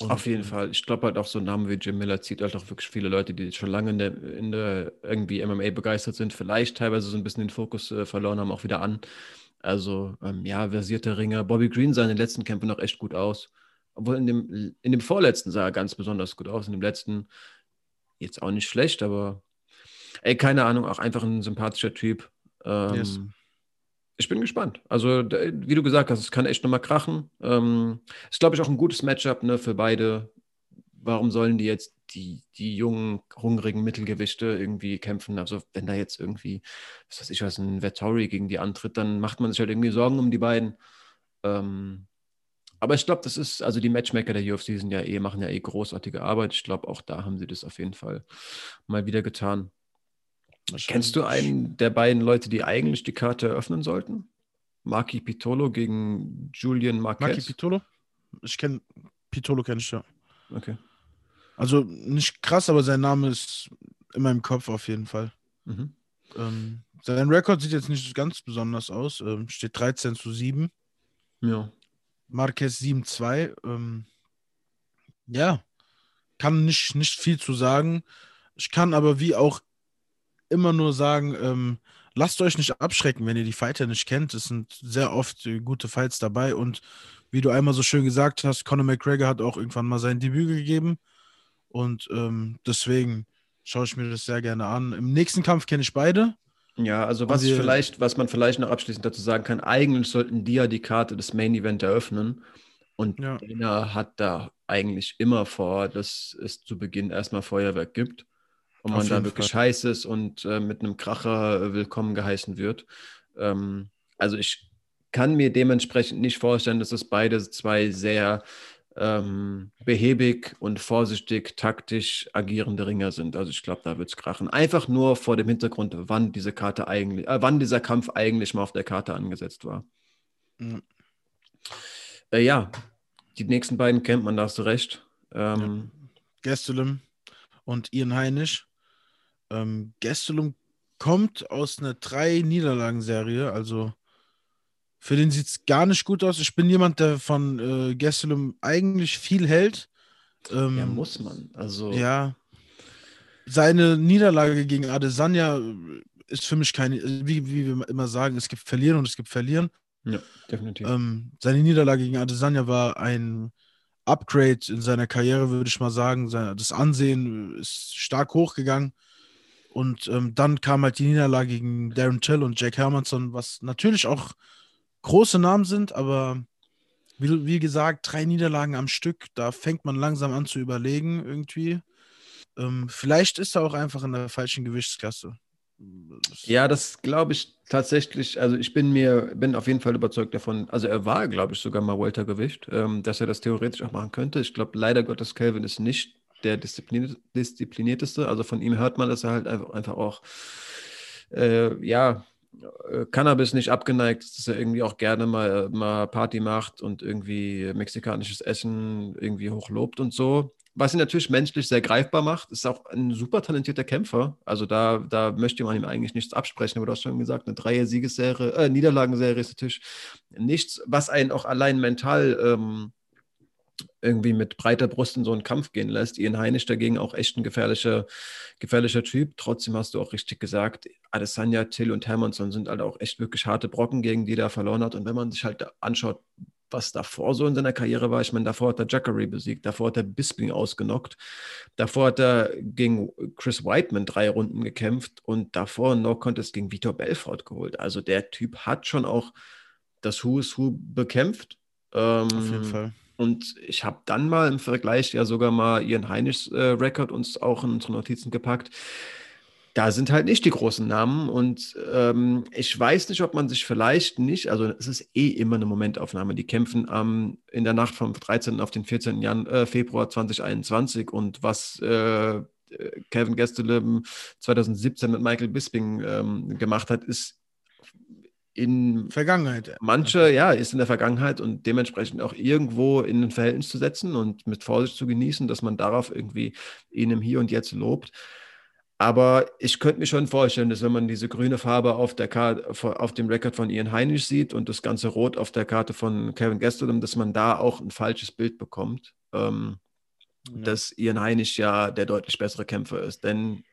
B: Und,
A: Auf jeden Fall. Ich glaube halt auch so ein Name wie Jim Miller zieht halt auch wirklich viele Leute, die schon lange in der, in der irgendwie MMA begeistert sind, vielleicht teilweise so ein bisschen den Fokus äh, verloren haben, auch wieder an. Also, ähm, ja, versierte Ringer. Bobby Green sah in den letzten Kämpfen noch echt gut aus. Obwohl in dem, in dem vorletzten sah er ganz besonders gut aus. In dem letzten jetzt auch nicht schlecht, aber ey, keine Ahnung, auch einfach ein sympathischer Typ. Ähm,
B: Yes.
A: Ich bin gespannt. Also, wie du gesagt hast, es kann echt nochmal krachen. Ähm, ist, glaube ich, auch ein gutes Matchup ne, für beide. Warum sollen die jetzt die, die jungen, hungrigen Mittelgewichte irgendwie kämpfen? Also, wenn da jetzt irgendwie, was weiß ich was, ein Vettori gegen die antritt, dann macht man sich halt irgendwie Sorgen um die beiden. Ähm, aber ich glaube, das ist, also die Matchmaker der UFC sind ja eh, machen ja eh großartige Arbeit. Ich glaube, auch da haben sie das auf jeden Fall mal wieder getan. Kennst du einen der beiden Leute, die eigentlich die Karte eröffnen sollten? Maki Pitolo gegen Julian Marquez?
B: Pitolo? Ich kenne Pitolo kenne ich ja.
A: Okay.
B: Also nicht krass, aber sein Name ist in meinem Kopf auf jeden Fall.
A: Mhm.
B: Ähm, sein Rekord sieht jetzt nicht ganz besonders aus. Ähm, steht 13 zu 7.
A: Ja.
B: Marquez 7-2. Ähm, ja, kann nicht, nicht viel zu sagen. Ich kann aber wie auch immer nur sagen, ähm, lasst euch nicht abschrecken, wenn ihr die Fighter nicht kennt. Es sind sehr oft äh, gute Fights dabei und wie du einmal so schön gesagt hast, Conor McGregor hat auch irgendwann mal sein Debüt gegeben und ähm, deswegen schaue ich mir das sehr gerne an. Im nächsten Kampf kenne ich beide.
A: Ja, also was
B: wir-
A: vielleicht, was man vielleicht noch abschließend dazu sagen kann, eigentlich sollten die ja die Karte des Main Event eröffnen. Und
B: Ja.
A: Dana hat da eigentlich immer vor, dass es zu Beginn erstmal Feuerwerk gibt und man da wirklich heiß ist und äh, mit einem Kracher äh, willkommen geheißen wird. Ähm, also ich kann mir dementsprechend nicht vorstellen, dass es beide zwei sehr ähm, behäbig und vorsichtig taktisch agierende Ringer sind. Also ich glaube, da wird es krachen. Einfach nur vor dem Hintergrund, wann diese Karte eigentlich, äh, wann dieser Kampf eigentlich mal auf der Karte angesetzt war.
B: Ja.
A: Äh, ja, die nächsten beiden kennt man, da hast du recht. Ähm,
B: Gastelum und Ian Heinisch. Ähm, Gastelum kommt aus einer Drei-Niederlagen-Serie, also für den sieht es gar nicht gut aus. Ich bin jemand, der von äh, Gastelum eigentlich viel hält. Ähm,
A: ja, muss man. Also,
B: Ja. Seine Niederlage gegen Adesanya ist für mich keine, wie, wie wir immer sagen, es gibt Verlieren und es gibt Verlieren.
A: ja, definitiv.
B: Ähm, seine Niederlage gegen Adesanya war ein Upgrade in seiner Karriere, würde ich mal sagen. Das Ansehen ist stark hochgegangen. Und ähm, dann kam halt die Niederlage gegen Darren Till und Jack Hermanson, was natürlich auch große Namen sind, aber wie, wie gesagt, drei Niederlagen am Stück, da fängt man langsam an zu überlegen irgendwie. Ähm, vielleicht ist er auch einfach in der falschen Gewichtsklasse.
A: Ja, das glaube ich tatsächlich. Also ich bin mir, bin auf jeden Fall überzeugt davon. Also er war, glaube ich, sogar mal Weltergewicht, ähm, dass er das theoretisch auch machen könnte. Ich glaube, leider Gottes Calvin ist nicht der diszipliniert, disziplinierteste. Also von ihm hört man, dass er halt einfach, auch, äh, ja, äh, Cannabis nicht abgeneigt, dass er irgendwie auch gerne mal, mal Party macht und irgendwie mexikanisches Essen irgendwie hochlobt und so. Was ihn natürlich menschlich sehr greifbar macht, ist auch ein super talentierter Kämpfer. Also da, da möchte man ihm eigentlich nichts absprechen, aber du hast schon gesagt, eine Dreier-Siegesserie, äh, Niederlagenserie ist natürlich nichts, was einen auch allein mental ähm, irgendwie mit breiter Brust in so einen Kampf gehen lässt. Ian Heinisch dagegen auch echt ein gefährlicher, gefährlicher Typ. Trotzdem hast du auch richtig gesagt, Adesanya, Till und Hermannsson sind halt auch echt wirklich harte Brocken, gegen die er verloren hat. Und wenn man sich halt anschaut, was davor so in seiner Karriere war, ich meine, davor hat er Jackery besiegt, davor hat er Bisping ausgenockt, davor hat er gegen Chris Whiteman drei Runden gekämpft und davor No Contest gegen Vitor Belfort geholt. Also der Typ hat schon auch das Who is Who bekämpft.
B: Ähm, Auf jeden Fall.
A: Und ich habe dann mal im Vergleich ja sogar mal ihren Heinisch äh, Rekord uns auch in unsere Notizen gepackt. Da sind halt nicht die großen Namen und ähm, ich weiß nicht, ob man sich vielleicht nicht, also es ist eh immer eine Momentaufnahme. Die kämpfen ähm, in der Nacht vom 13. auf den 14. Jan äh, Februar 2021 und was äh, Kevin Gastelum 2017 mit Michael Bisping ähm, gemacht hat, ist in
B: Vergangenheit.
A: Manche, ja, ist in der Vergangenheit und dementsprechend auch irgendwo in ein Verhältnis zu setzen und mit Vorsicht zu genießen, dass man darauf irgendwie ihn im Hier und Jetzt lobt. Aber ich könnte mir schon vorstellen, dass wenn man diese grüne Farbe auf, der Karte, auf dem Rekord von Ian Heinisch sieht und das ganze Rot auf der Karte von Kevin Gastelum, dass man da auch ein falsches Bild bekommt, ähm, ja. dass Ian Heinisch ja der deutlich bessere Kämpfer ist. Denn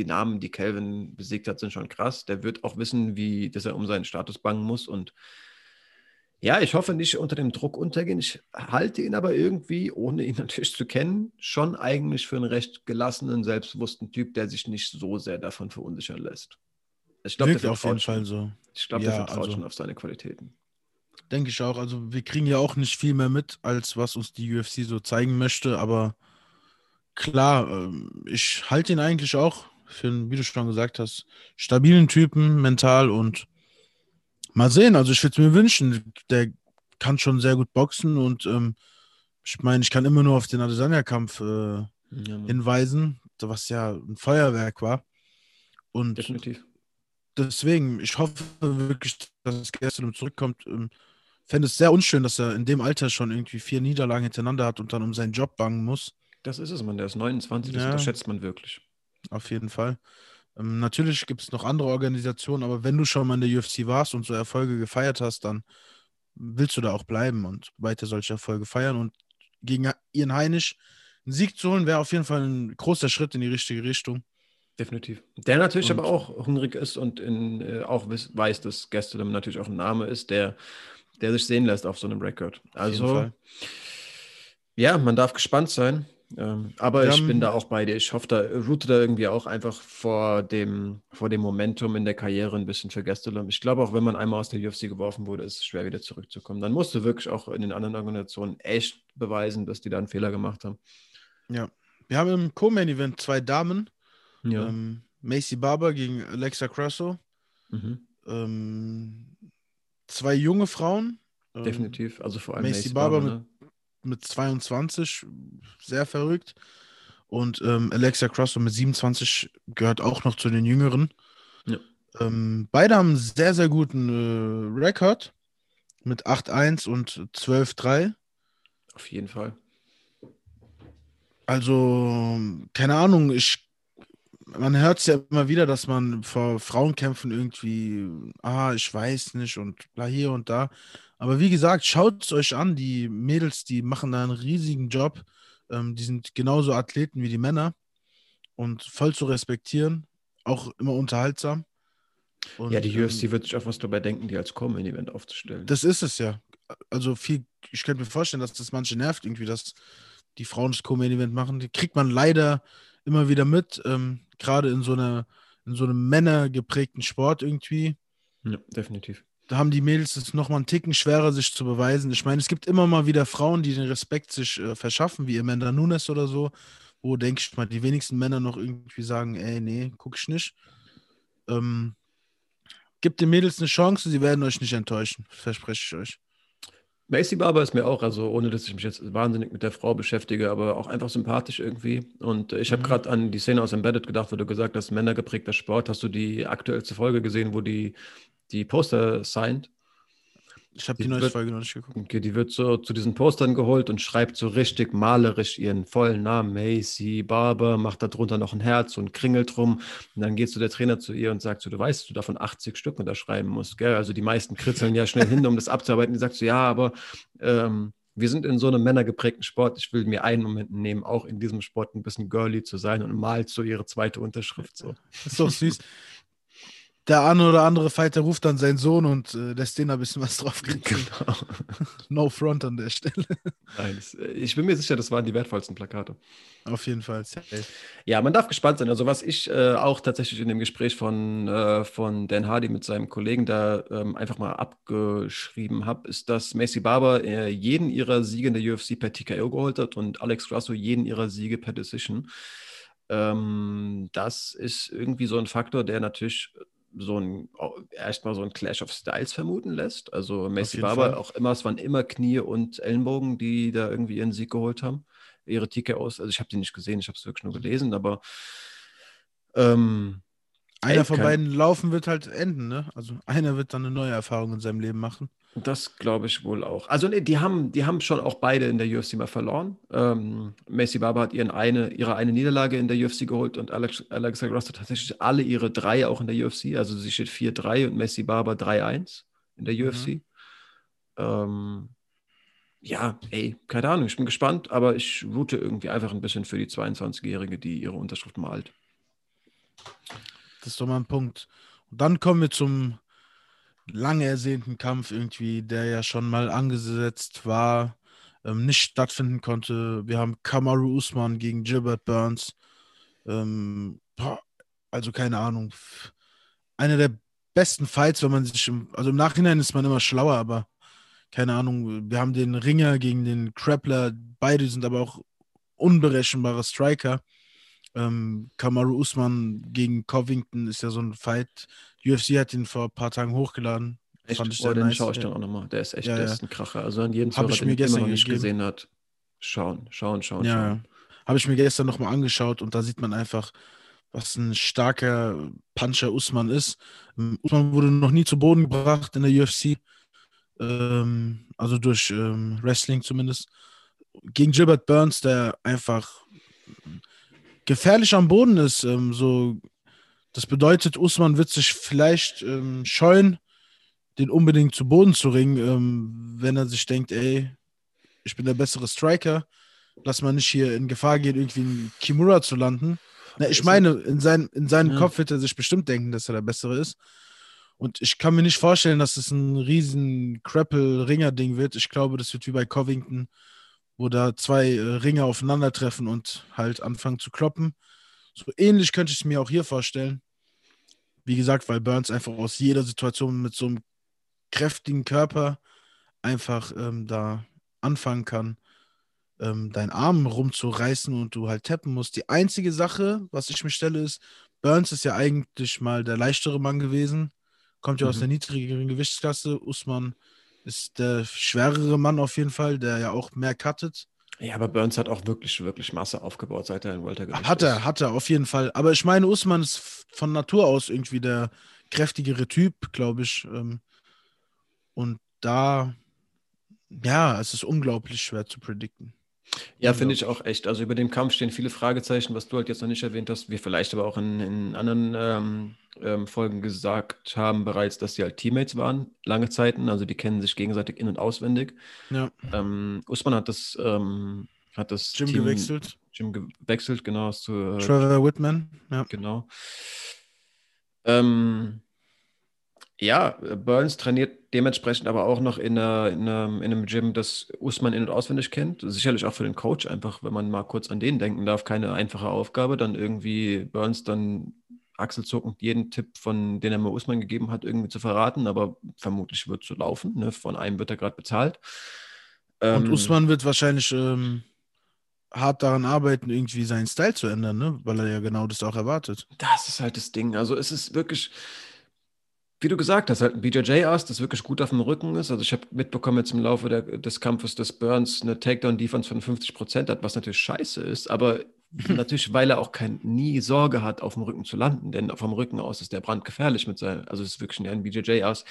A: die Namen, die Calvin besiegt hat, sind schon krass. Der wird auch wissen, wie, dass er um seinen Status bangen muss. Und ja, ich hoffe nicht unter dem Druck untergehen. Ich halte ihn aber irgendwie, ohne ihn natürlich zu kennen, schon eigentlich für einen recht gelassenen, selbstbewussten Typ, der sich nicht so sehr davon verunsichern lässt.
B: Ich glaube, der auf jeden. Fall so.
A: Ich glaube, ja, der vertraut also, schon auf seine Qualitäten.
B: Denke ich auch. Also wir kriegen ja auch nicht viel mehr mit, als was uns die UFC so zeigen möchte. Aber klar, ähm, ich halte ihn eigentlich auch für wie du schon gesagt hast, stabilen Typen, mental und mal sehen. Also ich würde es mir wünschen, der kann schon sehr gut boxen und ähm, ich meine, ich kann immer nur auf den Adesanya-Kampf äh, ja, hinweisen, was ja ein Feuerwerk war. Und Definitiv. deswegen, ich hoffe wirklich, dass Gerstrom zurückkommt. Ähm, Fände es sehr unschön, dass er in dem Alter schon irgendwie vier Niederlagen hintereinander hat und dann um seinen Job bangen muss.
A: Das ist es, man. Der ist 29, das ja. unterschätzt man wirklich.
B: Auf jeden Fall. Ähm, natürlich gibt es noch andere Organisationen, aber wenn du schon mal in der UFC warst und so Erfolge gefeiert hast, dann willst du da auch bleiben und weiter solche Erfolge feiern. Und gegen Ian Heinisch einen Sieg zu holen, wäre auf jeden Fall ein großer Schritt in die richtige Richtung.
A: Definitiv. Der natürlich und, aber auch hungrig ist und in, äh, auch weiß, dass Gastelum natürlich auch ein Name ist, der, der sich sehen lässt auf so einem Rekord. Also, ja, man darf gespannt sein. Ähm, aber ich bin da auch bei dir. Ich hoffe, da route da irgendwie auch einfach vor dem, vor dem Momentum in der Karriere ein bisschen für Gastelum. Ich glaube, auch wenn man einmal aus der UFC geworfen wurde, ist es schwer wieder zurückzukommen. Dann musst du wirklich auch in den anderen Organisationen echt beweisen, dass die da einen Fehler gemacht haben.
B: Ja. Wir haben im Co-Main-Event zwei Damen. Ja. Ähm, Macy Barber gegen Alexa Crasso. Mhm. Ähm, zwei junge Frauen.
A: Ähm, Definitiv. Also vor allem
B: Macy, Macy Barber, Barber ne? mit 22, sehr verrückt. Und ähm, Alexa Crosso mit 27 gehört auch noch zu den Jüngeren. Ja. Ähm, beide haben einen sehr, sehr guten äh, Rekord mit 8-1 und 12-3.
A: Auf jeden Fall.
B: Also, keine Ahnung, ich, man hört es ja immer wieder, dass man vor Frauenkämpfen irgendwie, ah, ich weiß nicht und bla hier und da. Aber wie gesagt, schaut es euch an. Die Mädels, die machen da einen riesigen Job. Ähm, die sind genauso Athleten wie die Männer und voll zu respektieren. Auch immer unterhaltsam.
A: Und, ja, die UFC ähm, wird sich auch was dabei denken, die als Common-Event aufzustellen.
B: Das ist es ja. Also viel, ich könnte mir vorstellen, dass das manche nervt, irgendwie, dass die Frauen das Co-Main-Event machen. Die kriegt man leider immer wieder mit, ähm, gerade in so einer, in so einem männergeprägten Sport irgendwie.
A: Ja, definitiv
B: da haben die Mädels es nochmal einen Ticken schwerer, sich zu beweisen. Ich meine, es gibt immer mal wieder Frauen, die den Respekt sich äh, verschaffen, wie Amanda Nunes oder so, wo, denke ich mal, die wenigsten Männer noch irgendwie sagen, ey, nee, guck ich nicht. Ähm, gibt den Mädels eine Chance, sie werden euch nicht enttäuschen, verspreche ich euch.
A: Macy Barber ist mir auch, also ohne dass ich mich jetzt wahnsinnig mit der Frau beschäftige, aber auch einfach sympathisch irgendwie. Und ich habe mhm. gerade an die Szene aus Embedded gedacht, wo du gesagt hast, männergeprägter Sport. Hast du die aktuellste Folge gesehen, wo die die Poster signed.
B: Ich habe die, die neue wird, Folge noch nicht geguckt.
A: Okay, die wird so zu diesen Postern geholt und schreibt so richtig malerisch ihren vollen Namen, Macy Barber, macht da drunter noch ein Herz und kringelt drum. Und dann geht so der Trainer zu ihr und sagt so, du weißt, dass du davon 80 Stück unterschreiben musst, gell? Also die meisten kritzeln ja schnell hin, um das abzuarbeiten. Die sagt so, ja, aber ähm, wir sind in so einem männergeprägten Sport. Ich will mir einen Moment nehmen, auch in diesem Sport ein bisschen girly zu sein und malt so ihre zweite Unterschrift. So.
B: Das ist doch süß. der eine oder andere Fighter ruft dann seinen Sohn und äh, lässt den ein bisschen was drauf kriegen. Genau. no front an der Stelle.
A: Nein, äh, ich bin mir sicher, das waren die wertvollsten Plakate.
B: Auf jeden Fall.
A: Ja, man darf gespannt sein. Also was ich äh, auch tatsächlich in dem Gespräch von, äh, von Dan Hardy mit seinem Kollegen da ähm, einfach mal abgeschrieben habe, ist, dass Macy Barber äh, jeden ihrer Siege in der UFC per TKO geholt hat und Alex Grasso jeden ihrer Siege per Decision. Ähm, das ist irgendwie so ein Faktor, der natürlich so ein erstmal so ein Clash of Styles vermuten lässt. Also Messi Barber auch immer, es waren immer Knie und Ellenbogen, die da irgendwie ihren Sieg geholt haben. Ihre TKOs, also ich habe die nicht gesehen, ich habe es wirklich nur gelesen, aber
B: ähm, einer von beiden laufen wird halt enden, ne? Also einer wird dann eine neue Erfahrung in seinem Leben machen.
A: Das glaube ich wohl auch. Also nee, die haben, die haben schon auch beide in der UFC mal verloren. Ähm, Messi Barber hat ihren eine, ihre eine Niederlage in der UFC geholt und Alex, Alexa Gross hat tatsächlich alle ihre drei auch in der UFC. Also sie steht 4-3 und Messi Barber 3-1 in der UFC. Mhm. Ähm, ja, ey, keine Ahnung, ich bin gespannt, aber ich route irgendwie einfach ein bisschen für die 22-Jährige, die ihre Unterschrift malt.
B: Das ist doch mal ein Punkt. Und dann kommen wir zum lange ersehnten Kampf irgendwie, der ja schon mal angesetzt war, ähm, nicht stattfinden konnte. Wir haben Kamaru Usman gegen Gilbert Burns. Ähm, also keine Ahnung. Einer der besten Fights, wenn man sich, im, also im Nachhinein ist man immer schlauer, aber keine Ahnung, wir haben den Ringer gegen den Krappler, beide sind aber auch unberechenbare Striker. Ähm, Kamaru Usman gegen Covington ist ja so ein Fight. UFC hat ihn vor ein paar Tagen hochgeladen.
A: Echt? Fand ich oh, den nice. schaue ich dann auch nochmal. Der ist echt, ja, der ja. ist ein Kracher. Also an jeden Zuhörer,
B: den ich immer noch
A: nicht gegeben. gesehen hat, schauen, schauen, schauen,
B: ja,
A: schauen.
B: Habe ich mir gestern nochmal angeschaut und da sieht man einfach, was ein starker Puncher Usman ist. Ähm, Usman wurde noch nie zu Boden gebracht in der UFC. Ähm, also durch ähm, Wrestling zumindest. Gegen Gilbert Burns, der einfach gefährlich am Boden ist. Ähm, so, das bedeutet, Usman wird sich vielleicht ähm, scheuen, den unbedingt zu Boden zu ringen, ähm, wenn er sich denkt, ey, ich bin der bessere Striker, lass mal nicht hier in Gefahr gehen, irgendwie in Kimura zu landen. Na, ich meine, in, sein, in seinem ja. Kopf wird er sich bestimmt denken, dass er der Bessere ist. Und ich kann mir nicht vorstellen, dass es ein riesen Crapple-Ringer-Ding wird. Ich glaube, das wird wie bei Covington wo da zwei äh, Ringe aufeinandertreffen und halt anfangen zu kloppen. So ähnlich könnte ich es mir auch hier vorstellen. Wie gesagt, weil Burns einfach aus jeder Situation mit so einem kräftigen Körper einfach ähm, da anfangen kann, ähm, deinen Arm rumzureißen und du halt tappen musst. Die einzige Sache, was ich mir stelle, ist, Burns ist ja eigentlich mal der leichtere Mann gewesen, kommt ja mhm. aus der niedrigeren Gewichtsklasse. Usman ist der schwerere Mann auf jeden Fall, der ja auch mehr cuttet.
A: Ja, aber Burns hat auch wirklich, wirklich Masse aufgebaut, seit er in Weltergewicht
B: Hat er, ist. hat er, auf jeden Fall. Aber ich meine, Usman ist von Natur aus irgendwie der kräftigere Typ, glaube ich. Ähm, und da, ja, es ist unglaublich schwer zu predikten.
A: Ja, finde ich auch echt. Also über den Kampf stehen viele Fragezeichen, was du halt jetzt noch nicht erwähnt hast. Wir vielleicht aber auch in, in anderen ähm, ähm, Folgen gesagt haben bereits, dass sie halt Teammates waren, lange Zeiten. Also die kennen sich gegenseitig in- und auswendig. Ja. Ähm, Usman hat das, ähm, hat das
B: Jim Team, gewechselt.
A: Jim gewechselt, genau. Zu,
B: äh, Trevor Whitman,
A: ja. Genau. Ähm, ja, Burns trainiert dementsprechend aber auch noch in, einer, in, einem, in einem Gym, das Usman in- und auswendig kennt. Sicherlich auch für den Coach, einfach, wenn man mal kurz an den denken darf, keine einfache Aufgabe, dann irgendwie Burns dann achselzuckend jeden Tipp, von den er mir Usman gegeben hat, irgendwie zu verraten, aber vermutlich wird es so laufen. Ne? Von einem wird er gerade bezahlt.
B: Und ähm, Usman wird wahrscheinlich ähm, hart daran arbeiten, irgendwie seinen Style zu ändern, ne? weil er ja genau das auch erwartet.
A: Das ist halt das Ding. Also es ist wirklich wie du gesagt hast, halt ein BJJ-Ass, das wirklich gut auf dem Rücken ist. Also ich habe mitbekommen jetzt im Laufe der, des Kampfes, dass Burns eine Takedown-Defense von 50 Prozent hat, was natürlich scheiße ist, aber natürlich, weil er auch kein, nie Sorge hat, auf dem Rücken zu landen, denn vom Rücken aus ist der brandgefährlich mit seinem, also es ist wirklich ein BJJ-Ass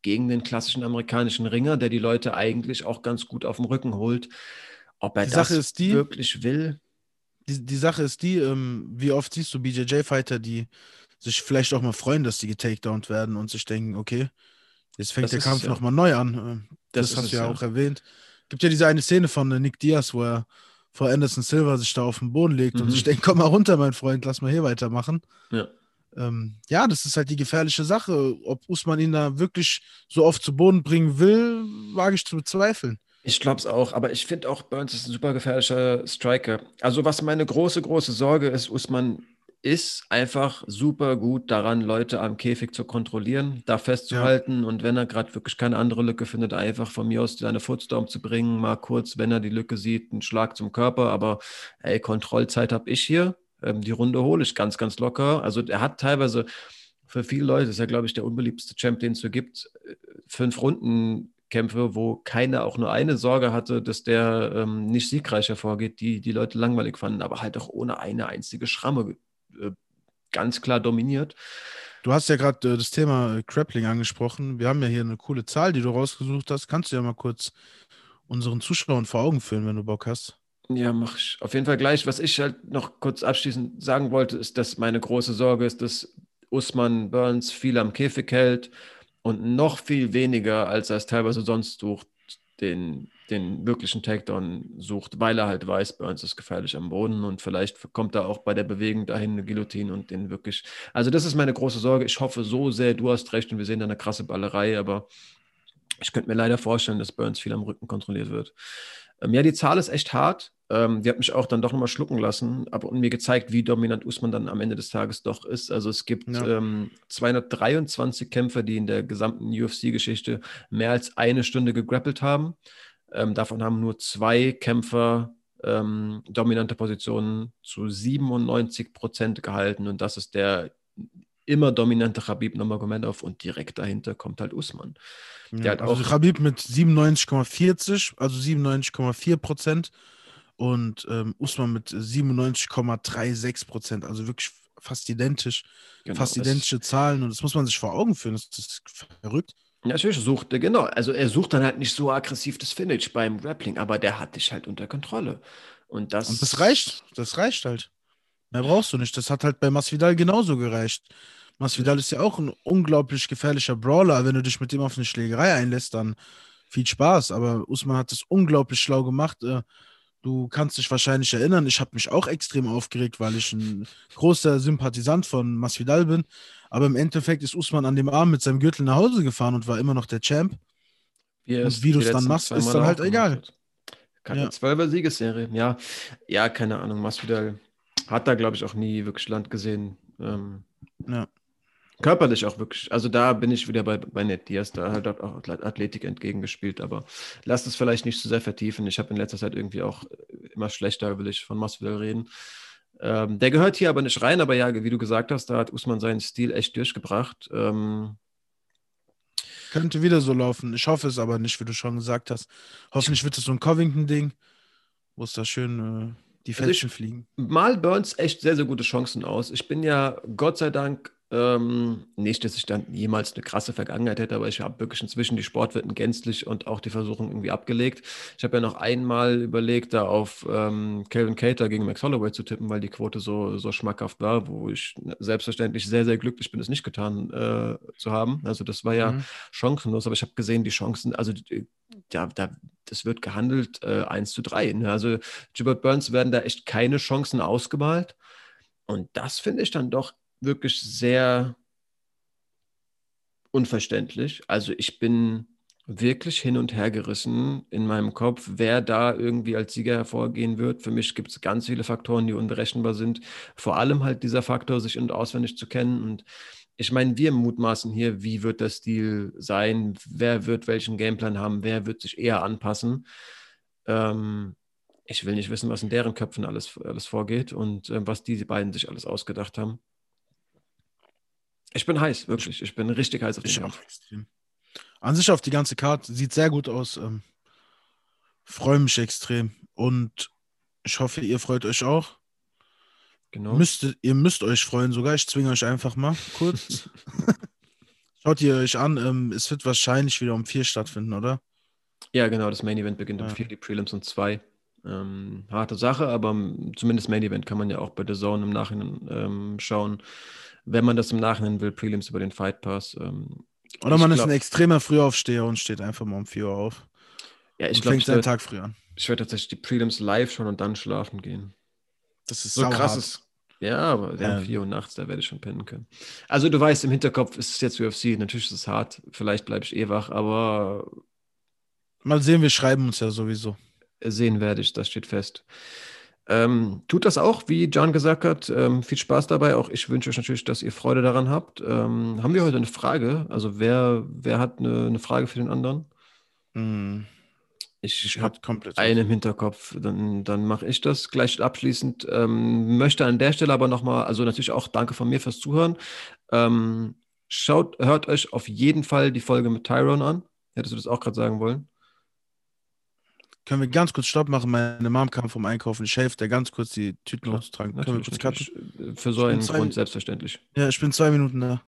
A: gegen den klassischen amerikanischen Ringer, der die Leute eigentlich auch ganz gut auf dem Rücken holt. Ob er die das
B: die,
A: wirklich will.
B: Die, die Sache ist die, ähm, wie oft siehst du BJJ-Fighter, die sich vielleicht auch mal freuen, dass die getakedownt werden und sich denken, okay, jetzt fängt das der Kampf ja. nochmal neu an. Äh, das, das hast du ja, ja, auch erwähnt. Gibt ja diese eine Szene von äh, Nick Diaz, wo er vor Anderson Silva sich da auf den Boden legt mhm. und sich denkt, komm mal runter, mein Freund, lass mal hier weitermachen.
A: Ja.
B: Ähm, ja, das ist halt die gefährliche Sache. Ob Usman ihn da wirklich so oft zu Boden bringen will, wage ich zu bezweifeln.
A: Ich glaube es auch, aber ich finde auch, Burns ist ein super gefährlicher Striker. Also, was meine große, große Sorge ist, Usman ist einfach super gut daran, Leute am Käfig zu kontrollieren, da festzuhalten ja. und wenn er gerade wirklich keine andere Lücke findet, einfach von mir aus seine Footstorm zu bringen, mal kurz, wenn er die Lücke sieht, einen Schlag zum Körper, aber ey, Kontrollzeit habe ich hier, ähm, die Runde hole ich ganz, ganz locker. Also er hat teilweise für viele Leute, ist ja glaube ich der unbeliebteste Champ, den es so gibt, äh, fünf Runden Kämpfe, wo keiner auch nur eine Sorge hatte, dass der ähm, nicht siegreich hervorgeht, die die Leute langweilig fanden, aber halt auch ohne eine einzige Schramme ganz klar dominiert.
B: Du hast ja gerade äh, das Thema äh, Grappling angesprochen. Wir haben ja hier eine coole Zahl, die du rausgesucht hast. Kannst du ja mal kurz unseren Zuschauern vor Augen führen, wenn du Bock hast?
A: Ja, mach ich auf jeden Fall gleich. Was ich halt noch kurz abschließend sagen wollte, ist, dass meine große Sorge ist, dass Usman Burns viel am Käfig hält und noch viel weniger, als er es teilweise sonst sucht, den, den wirklichen Takedown sucht, weil er halt weiß, Burns ist gefährlich am Boden und vielleicht kommt er auch bei der Bewegung dahin eine Guillotine und den wirklich. Also, das ist meine große Sorge. Ich hoffe so sehr, du hast recht und wir sehen da eine krasse Ballerei, aber ich könnte mir leider vorstellen, dass Burns viel am Rücken kontrolliert wird. Ähm, ja, die Zahl ist echt hart. Ähm, die hat mich auch dann doch nochmal schlucken lassen, aber und mir gezeigt, wie dominant Usman dann am Ende des Tages doch ist. Also es gibt ja. ähm, 223 Kämpfer, die in der gesamten UFC-Geschichte mehr als eine Stunde gegrappelt haben. Ähm, davon haben nur zwei Kämpfer ähm, dominante Positionen zu 97 Prozent gehalten und das ist der immer dominante Khabib Nurmagomedov und direkt dahinter kommt halt Usman.
B: Ja, also Khabib mit 97,40, also 97,4 Prozent und ähm, Usman mit 97,36 Prozent, also wirklich fast identisch, genau, fast identische Zahlen und das muss man sich vor Augen führen, das, ist verrückt.
A: Ja, natürlich sucht er, genau, also er sucht dann halt nicht so aggressiv das Finish beim Grappling, aber der hat dich halt unter Kontrolle. Und das,
B: und das reicht, das reicht halt. Mehr brauchst du nicht. Das hat halt bei Masvidal genauso gereicht. Masvidal ist ja auch ein unglaublich gefährlicher Brawler. Wenn du dich mit dem auf eine Schlägerei einlässt, dann viel Spaß. Aber Usman hat das unglaublich schlau gemacht. Äh, du kannst dich wahrscheinlich erinnern, ich habe mich auch extrem aufgeregt, weil ich ein großer Sympathisant von Masvidal bin. Aber im Endeffekt ist Usman an dem Abend mit seinem Gürtel nach Hause gefahren und war immer noch der Champ.
A: Wie und wie du es dann machst, ist dann halt egal. Keine ja. 12er Siegesserie. Ja, ja, keine Ahnung. Masvidal hat da, glaube ich, auch nie wirklich Land gesehen. Ähm, ja. Körperlich auch wirklich. Also da bin ich wieder bei, bei Ned Diaz, da hat auch Athletik entgegengespielt, aber lasst es vielleicht nicht zu sehr vertiefen. Ich habe in letzter Zeit irgendwie auch immer schlechter, will ich von Masvidal reden. Ähm, der gehört hier aber nicht rein, aber ja, wie du gesagt hast, da hat Usman seinen Stil echt durchgebracht. Ähm,
B: könnte wieder so laufen. Ich hoffe es aber nicht, wie du schon gesagt hast. Hoffentlich wird es so ein Covington-Ding, wo es da schön äh, die Fälschen also fliegen.
A: Mal Burns echt sehr, sehr gute Chancen aus. Ich bin ja Gott sei Dank ähm, nicht, dass ich dann jemals eine krasse Vergangenheit hätte, aber ich habe wirklich inzwischen die Sportwetten gänzlich und auch die Versuchung irgendwie abgelegt. Ich habe ja noch einmal überlegt, da auf ähm, Calvin Cater gegen Max Holloway zu tippen, weil die Quote so, so schmackhaft war, wo ich selbstverständlich sehr, sehr glücklich bin, es nicht getan äh, zu haben. Also das war ja mhm. chancenlos, aber ich habe gesehen, die Chancen, also ja, da, das wird gehandelt äh, 1 zu 3. Ne? Also Gilbert Burns werden da echt keine Chancen ausgemalt. Und das finde ich dann doch wirklich sehr unverständlich. Also ich bin wirklich hin und her gerissen in meinem Kopf, wer da irgendwie als Sieger hervorgehen wird. Für mich gibt es ganz viele Faktoren, die unberechenbar sind. Vor allem halt dieser Faktor, sich und auswendig zu kennen. Und ich meine, wir mutmaßen hier, wie wird der Stil sein, wer wird welchen Gameplan haben, wer wird sich eher anpassen. Ähm, ich will nicht wissen, was in deren Köpfen alles, alles vorgeht und äh, was diese beiden sich alles ausgedacht haben. Ich bin heiß, wirklich. Ich bin richtig heiß auf den Kampf.
B: An sich auf die ganze Karte sieht sehr gut aus. Ähm, Freue mich extrem. Und ich hoffe, ihr freut euch auch. Genau. Müsst, ihr müsst euch freuen sogar. Ich zwinge euch einfach mal kurz. Schaut ihr euch an. Ähm, es wird wahrscheinlich wieder um vier stattfinden, oder?
A: Ja, genau. Das Main Event beginnt um ja. vier, die Prelims um zwei. Ähm, harte Sache, aber zumindest Main Event kann man ja auch bei The Zone im Nachhinein ähm, schauen wenn man das im Nachhinein will, Prelims über den Fight Pass. Ähm,
B: Oder man ist ein extremer Frühaufsteher und steht einfach mal um 4 Uhr auf.
A: Ja, ich glaube,
B: fängt
A: ich
B: seinen
A: werde
B: Tag früh an.
A: werd tatsächlich die Prelims live schon und dann schlafen gehen.
B: Das ist
A: So
B: sauhart.
A: krass ist. Ja, aber wir haben
B: Ähm.
A: 4 Uhr nachts, da werde ich schon pennen können. Also du weißt, im Hinterkopf ist es jetzt UFC, natürlich ist es hart, vielleicht bleibe ich eh wach, aber
B: Mal sehen, wir schreiben uns ja sowieso.
A: sehen werde ich, das steht fest. Ähm, tut das auch, wie John gesagt hat. Ähm, viel Spaß dabei. Auch ich wünsche euch natürlich, dass ihr Freude daran habt. Ähm, haben wir heute eine Frage? Also wer, wer hat eine, eine Frage für den anderen?
B: Hm,
A: Ich,
B: ich
A: habe
B: hab komplett.
A: einen im Hinterkopf. Dann, dann mache ich das gleich abschließend. Ähm, möchte an der Stelle aber nochmal, also natürlich auch danke von mir fürs Zuhören. Ähm, schaut, hört euch auf jeden Fall die Folge mit Tyrone an. Hättest du das auch gerade sagen wollen?
B: Können wir ganz kurz Stopp machen? Meine Mom kam vom Einkaufen. Ich helfe der ganz kurz, die Tüten hochzutragen. Können wir kurz cutten?
A: Für so einen Grund selbstverständlich.
B: Ja, ich bin zwei Minuten da.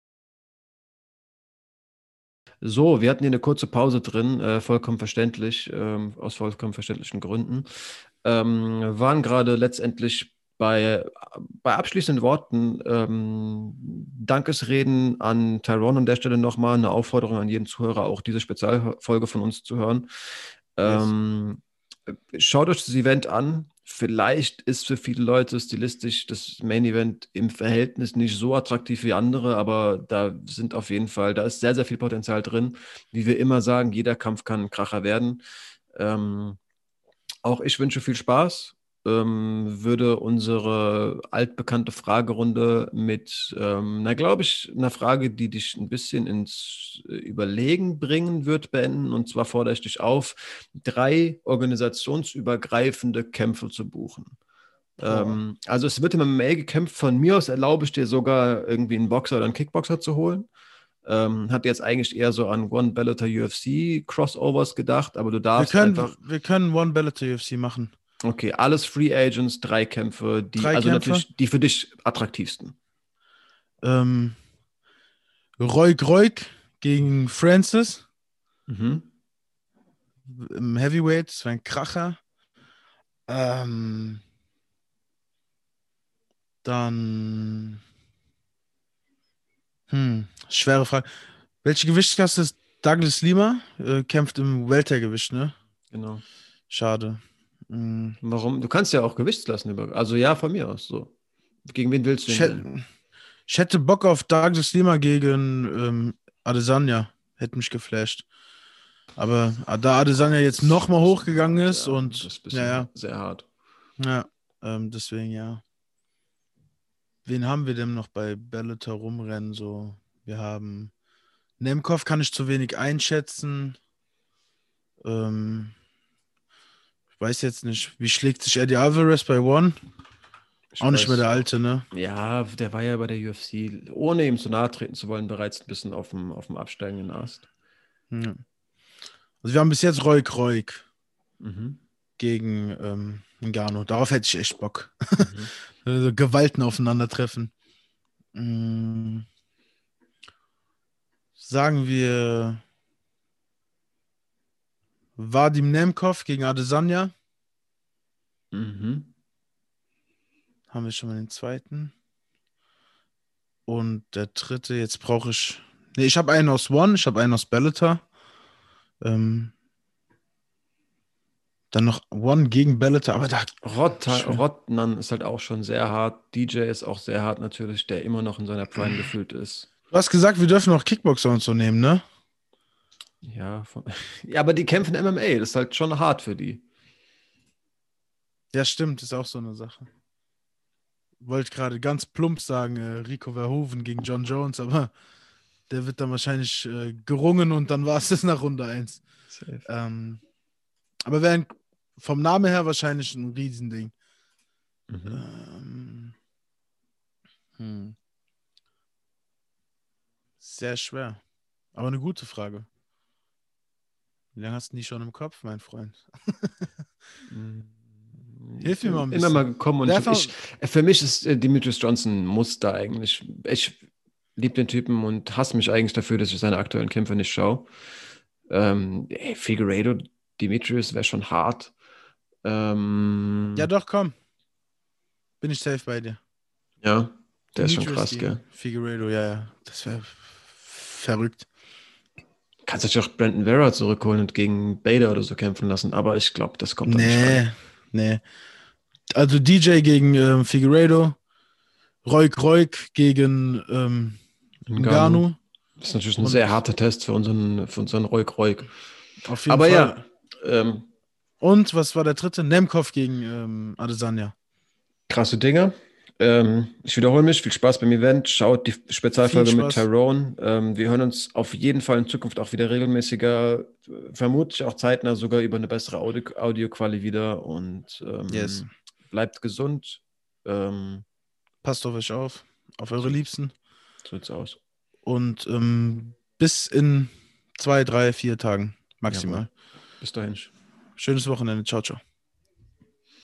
A: So, wir hatten hier eine kurze Pause drin, äh, vollkommen verständlich, ähm, aus vollkommen verständlichen Gründen. Ähm, waren gerade letztendlich bei, bei abschließenden Worten ähm, Dankesreden an Tyrone an der Stelle nochmal, eine Aufforderung an jeden Zuhörer, auch diese Spezialfolge von uns zu hören. Ähm, Schaut euch das Event an. Vielleicht ist für viele Leute stilistisch das Main Event im Verhältnis nicht so attraktiv wie andere, aber da sind auf jeden Fall, da ist sehr, sehr viel Potenzial drin. Wie wir immer sagen, jeder Kampf kann ein Kracher werden. Ähm, auch ich wünsche viel Spaß. Ähm, würde unsere altbekannte Fragerunde mit, ähm, na glaube ich, einer Frage, die dich ein bisschen ins äh, Überlegen bringen wird, beenden. Und zwar fordere ich dich auf, drei organisationsübergreifende Kämpfe zu buchen. Ähm, also es wird im MMA gekämpft. Von mir aus erlaube ich dir sogar irgendwie einen Boxer oder einen Kickboxer zu holen. Ähm, hat jetzt eigentlich eher so an One Bellator UFC Crossovers gedacht, aber du
B: Wir
A: darfst
B: können,
A: einfach.
B: wir können One Bellator UFC machen.
A: Okay, alles Free Agents, drei Kämpfe, die
B: Drei
A: also
B: Kämpfe?
A: natürlich die für dich attraktivsten.
B: Ähm, Roy Groik gegen Francis
A: Mhm.
B: im Heavyweight. Das war ein Kracher. Ähm, dann. Hm, schwere Frage. Welche Gewichtsklasse ist Douglas Lima? Äh, kämpft im Weltergewicht, ne?
A: Genau.
B: Schade. Hm.
A: Warum? Du kannst ja auch Gewichtsklassen über. Also ja, von mir aus so. Gegen wen willst du
B: Ich,
A: denn?
B: hätte, ich hätte Bock auf Douglas Lima gegen ähm, Adesanya. Hätte mich geflasht. Aber da Adesanya jetzt nochmal hochgegangen ist
A: Ja,
B: und
A: das ist
B: ja, ja,
A: sehr hart.
B: ja, ähm, deswegen ja. Wen haben wir denn noch bei Bellator rumrennen? So, wir haben Nemkov kann ich zu wenig einschätzen. Ähm, weiß jetzt nicht, wie schlägt sich Eddie Alvarez bei One?
A: Ich
B: Auch nicht mehr der Alte, ne?
A: Ja, der war ja bei der UFC, ohne ihm zu nahe treten zu wollen, bereits ein bisschen auf dem, auf dem absteigenden Ast.
B: Ja. Also wir haben bis jetzt Roy Kroik
A: Mhm.
B: gegen ähm, Ngannou. Darauf hätte ich echt Bock.
A: Mhm.
B: also Gewalten aufeinandertreffen. Mm. Sagen wir Vadim Nemkov gegen Adesanya.
A: Mhm.
B: Haben wir schon mal den zweiten. Und der dritte, jetzt brauche ich. Nee, ich habe einen aus One, ich habe einen aus Bellator. Ähm, dann noch One gegen Bellator, aber da.
A: Rottnan ist halt auch schon sehr hart. DJ ist auch sehr hart natürlich, der immer noch in seiner Prime gefühlt ist.
B: Du hast gesagt, wir dürfen auch Kickboxer und so nehmen, ne?
A: Ja, von, ja, aber die kämpfen MMA, das ist halt schon hart für die.
B: Ja, stimmt, ist auch so eine Sache. Wollte gerade ganz plump sagen, äh, Rico Verhoeven gegen John Jones, aber der wird dann wahrscheinlich äh, gerungen und dann war es das nach Runde 1. Ähm, aber wäre vom Namen her wahrscheinlich ein Riesending.
A: Mhm.
B: Ähm, hm. Sehr schwer. Aber eine gute Frage. Wie lange hast du die schon im Kopf, mein Freund? Hilf mir mal ein
A: Immer
B: bisschen.
A: mal gekommen und
B: mal-
A: ich, für mich ist äh, Demetrius Johnson ein Muster eigentlich. Ich liebe den Typen und hasse mich eigentlich dafür, dass ich seine aktuellen Kämpfe nicht schaue. Ähm, ey, Figueiredo, Demetrius wäre schon hart. Ähm,
B: Ja, doch, komm. Bin ich safe bei dir.
A: ja, der ist schon
B: Demetrius
A: krass, gell?
B: Figueiredo, ja, ja. Das wäre verrückt.
A: Kannst natürlich auch Brandon Vera zurückholen und gegen Bader oder so kämpfen lassen, aber ich glaube, das kommt dann nicht
B: Nee,
A: rein.
B: nee. Also DJ gegen ähm, Figueiredo, Royk Royk gegen ähm, Ngannou.
A: Das ist natürlich ein
B: Und-
A: sehr harter Test für unseren, für unseren Royk Royk.
B: Auf jeden
A: Aber
B: Fall.
A: ja, ähm,
B: Und was war der dritte? Nemkov gegen ähm, Adesanya.
A: krasse Dinge. Ähm, ich wiederhole mich. Viel Spaß beim Event. Schaut die Spezialfolge mit. Tyrone. Ähm, wir hören uns auf jeden Fall in Zukunft auch wieder regelmäßiger, vermutlich auch zeitnah sogar über eine bessere Audio Audioquali wieder. Und ähm,
B: Yes.
A: bleibt gesund. Ähm,
B: Passt auf euch auf, auf eure Liebsten.
A: so sieht's aus.
B: Und ähm, bis in zwei, drei, vier Tagen maximal.
A: Bis dahin.
B: Schönes Wochenende. Ciao, ciao.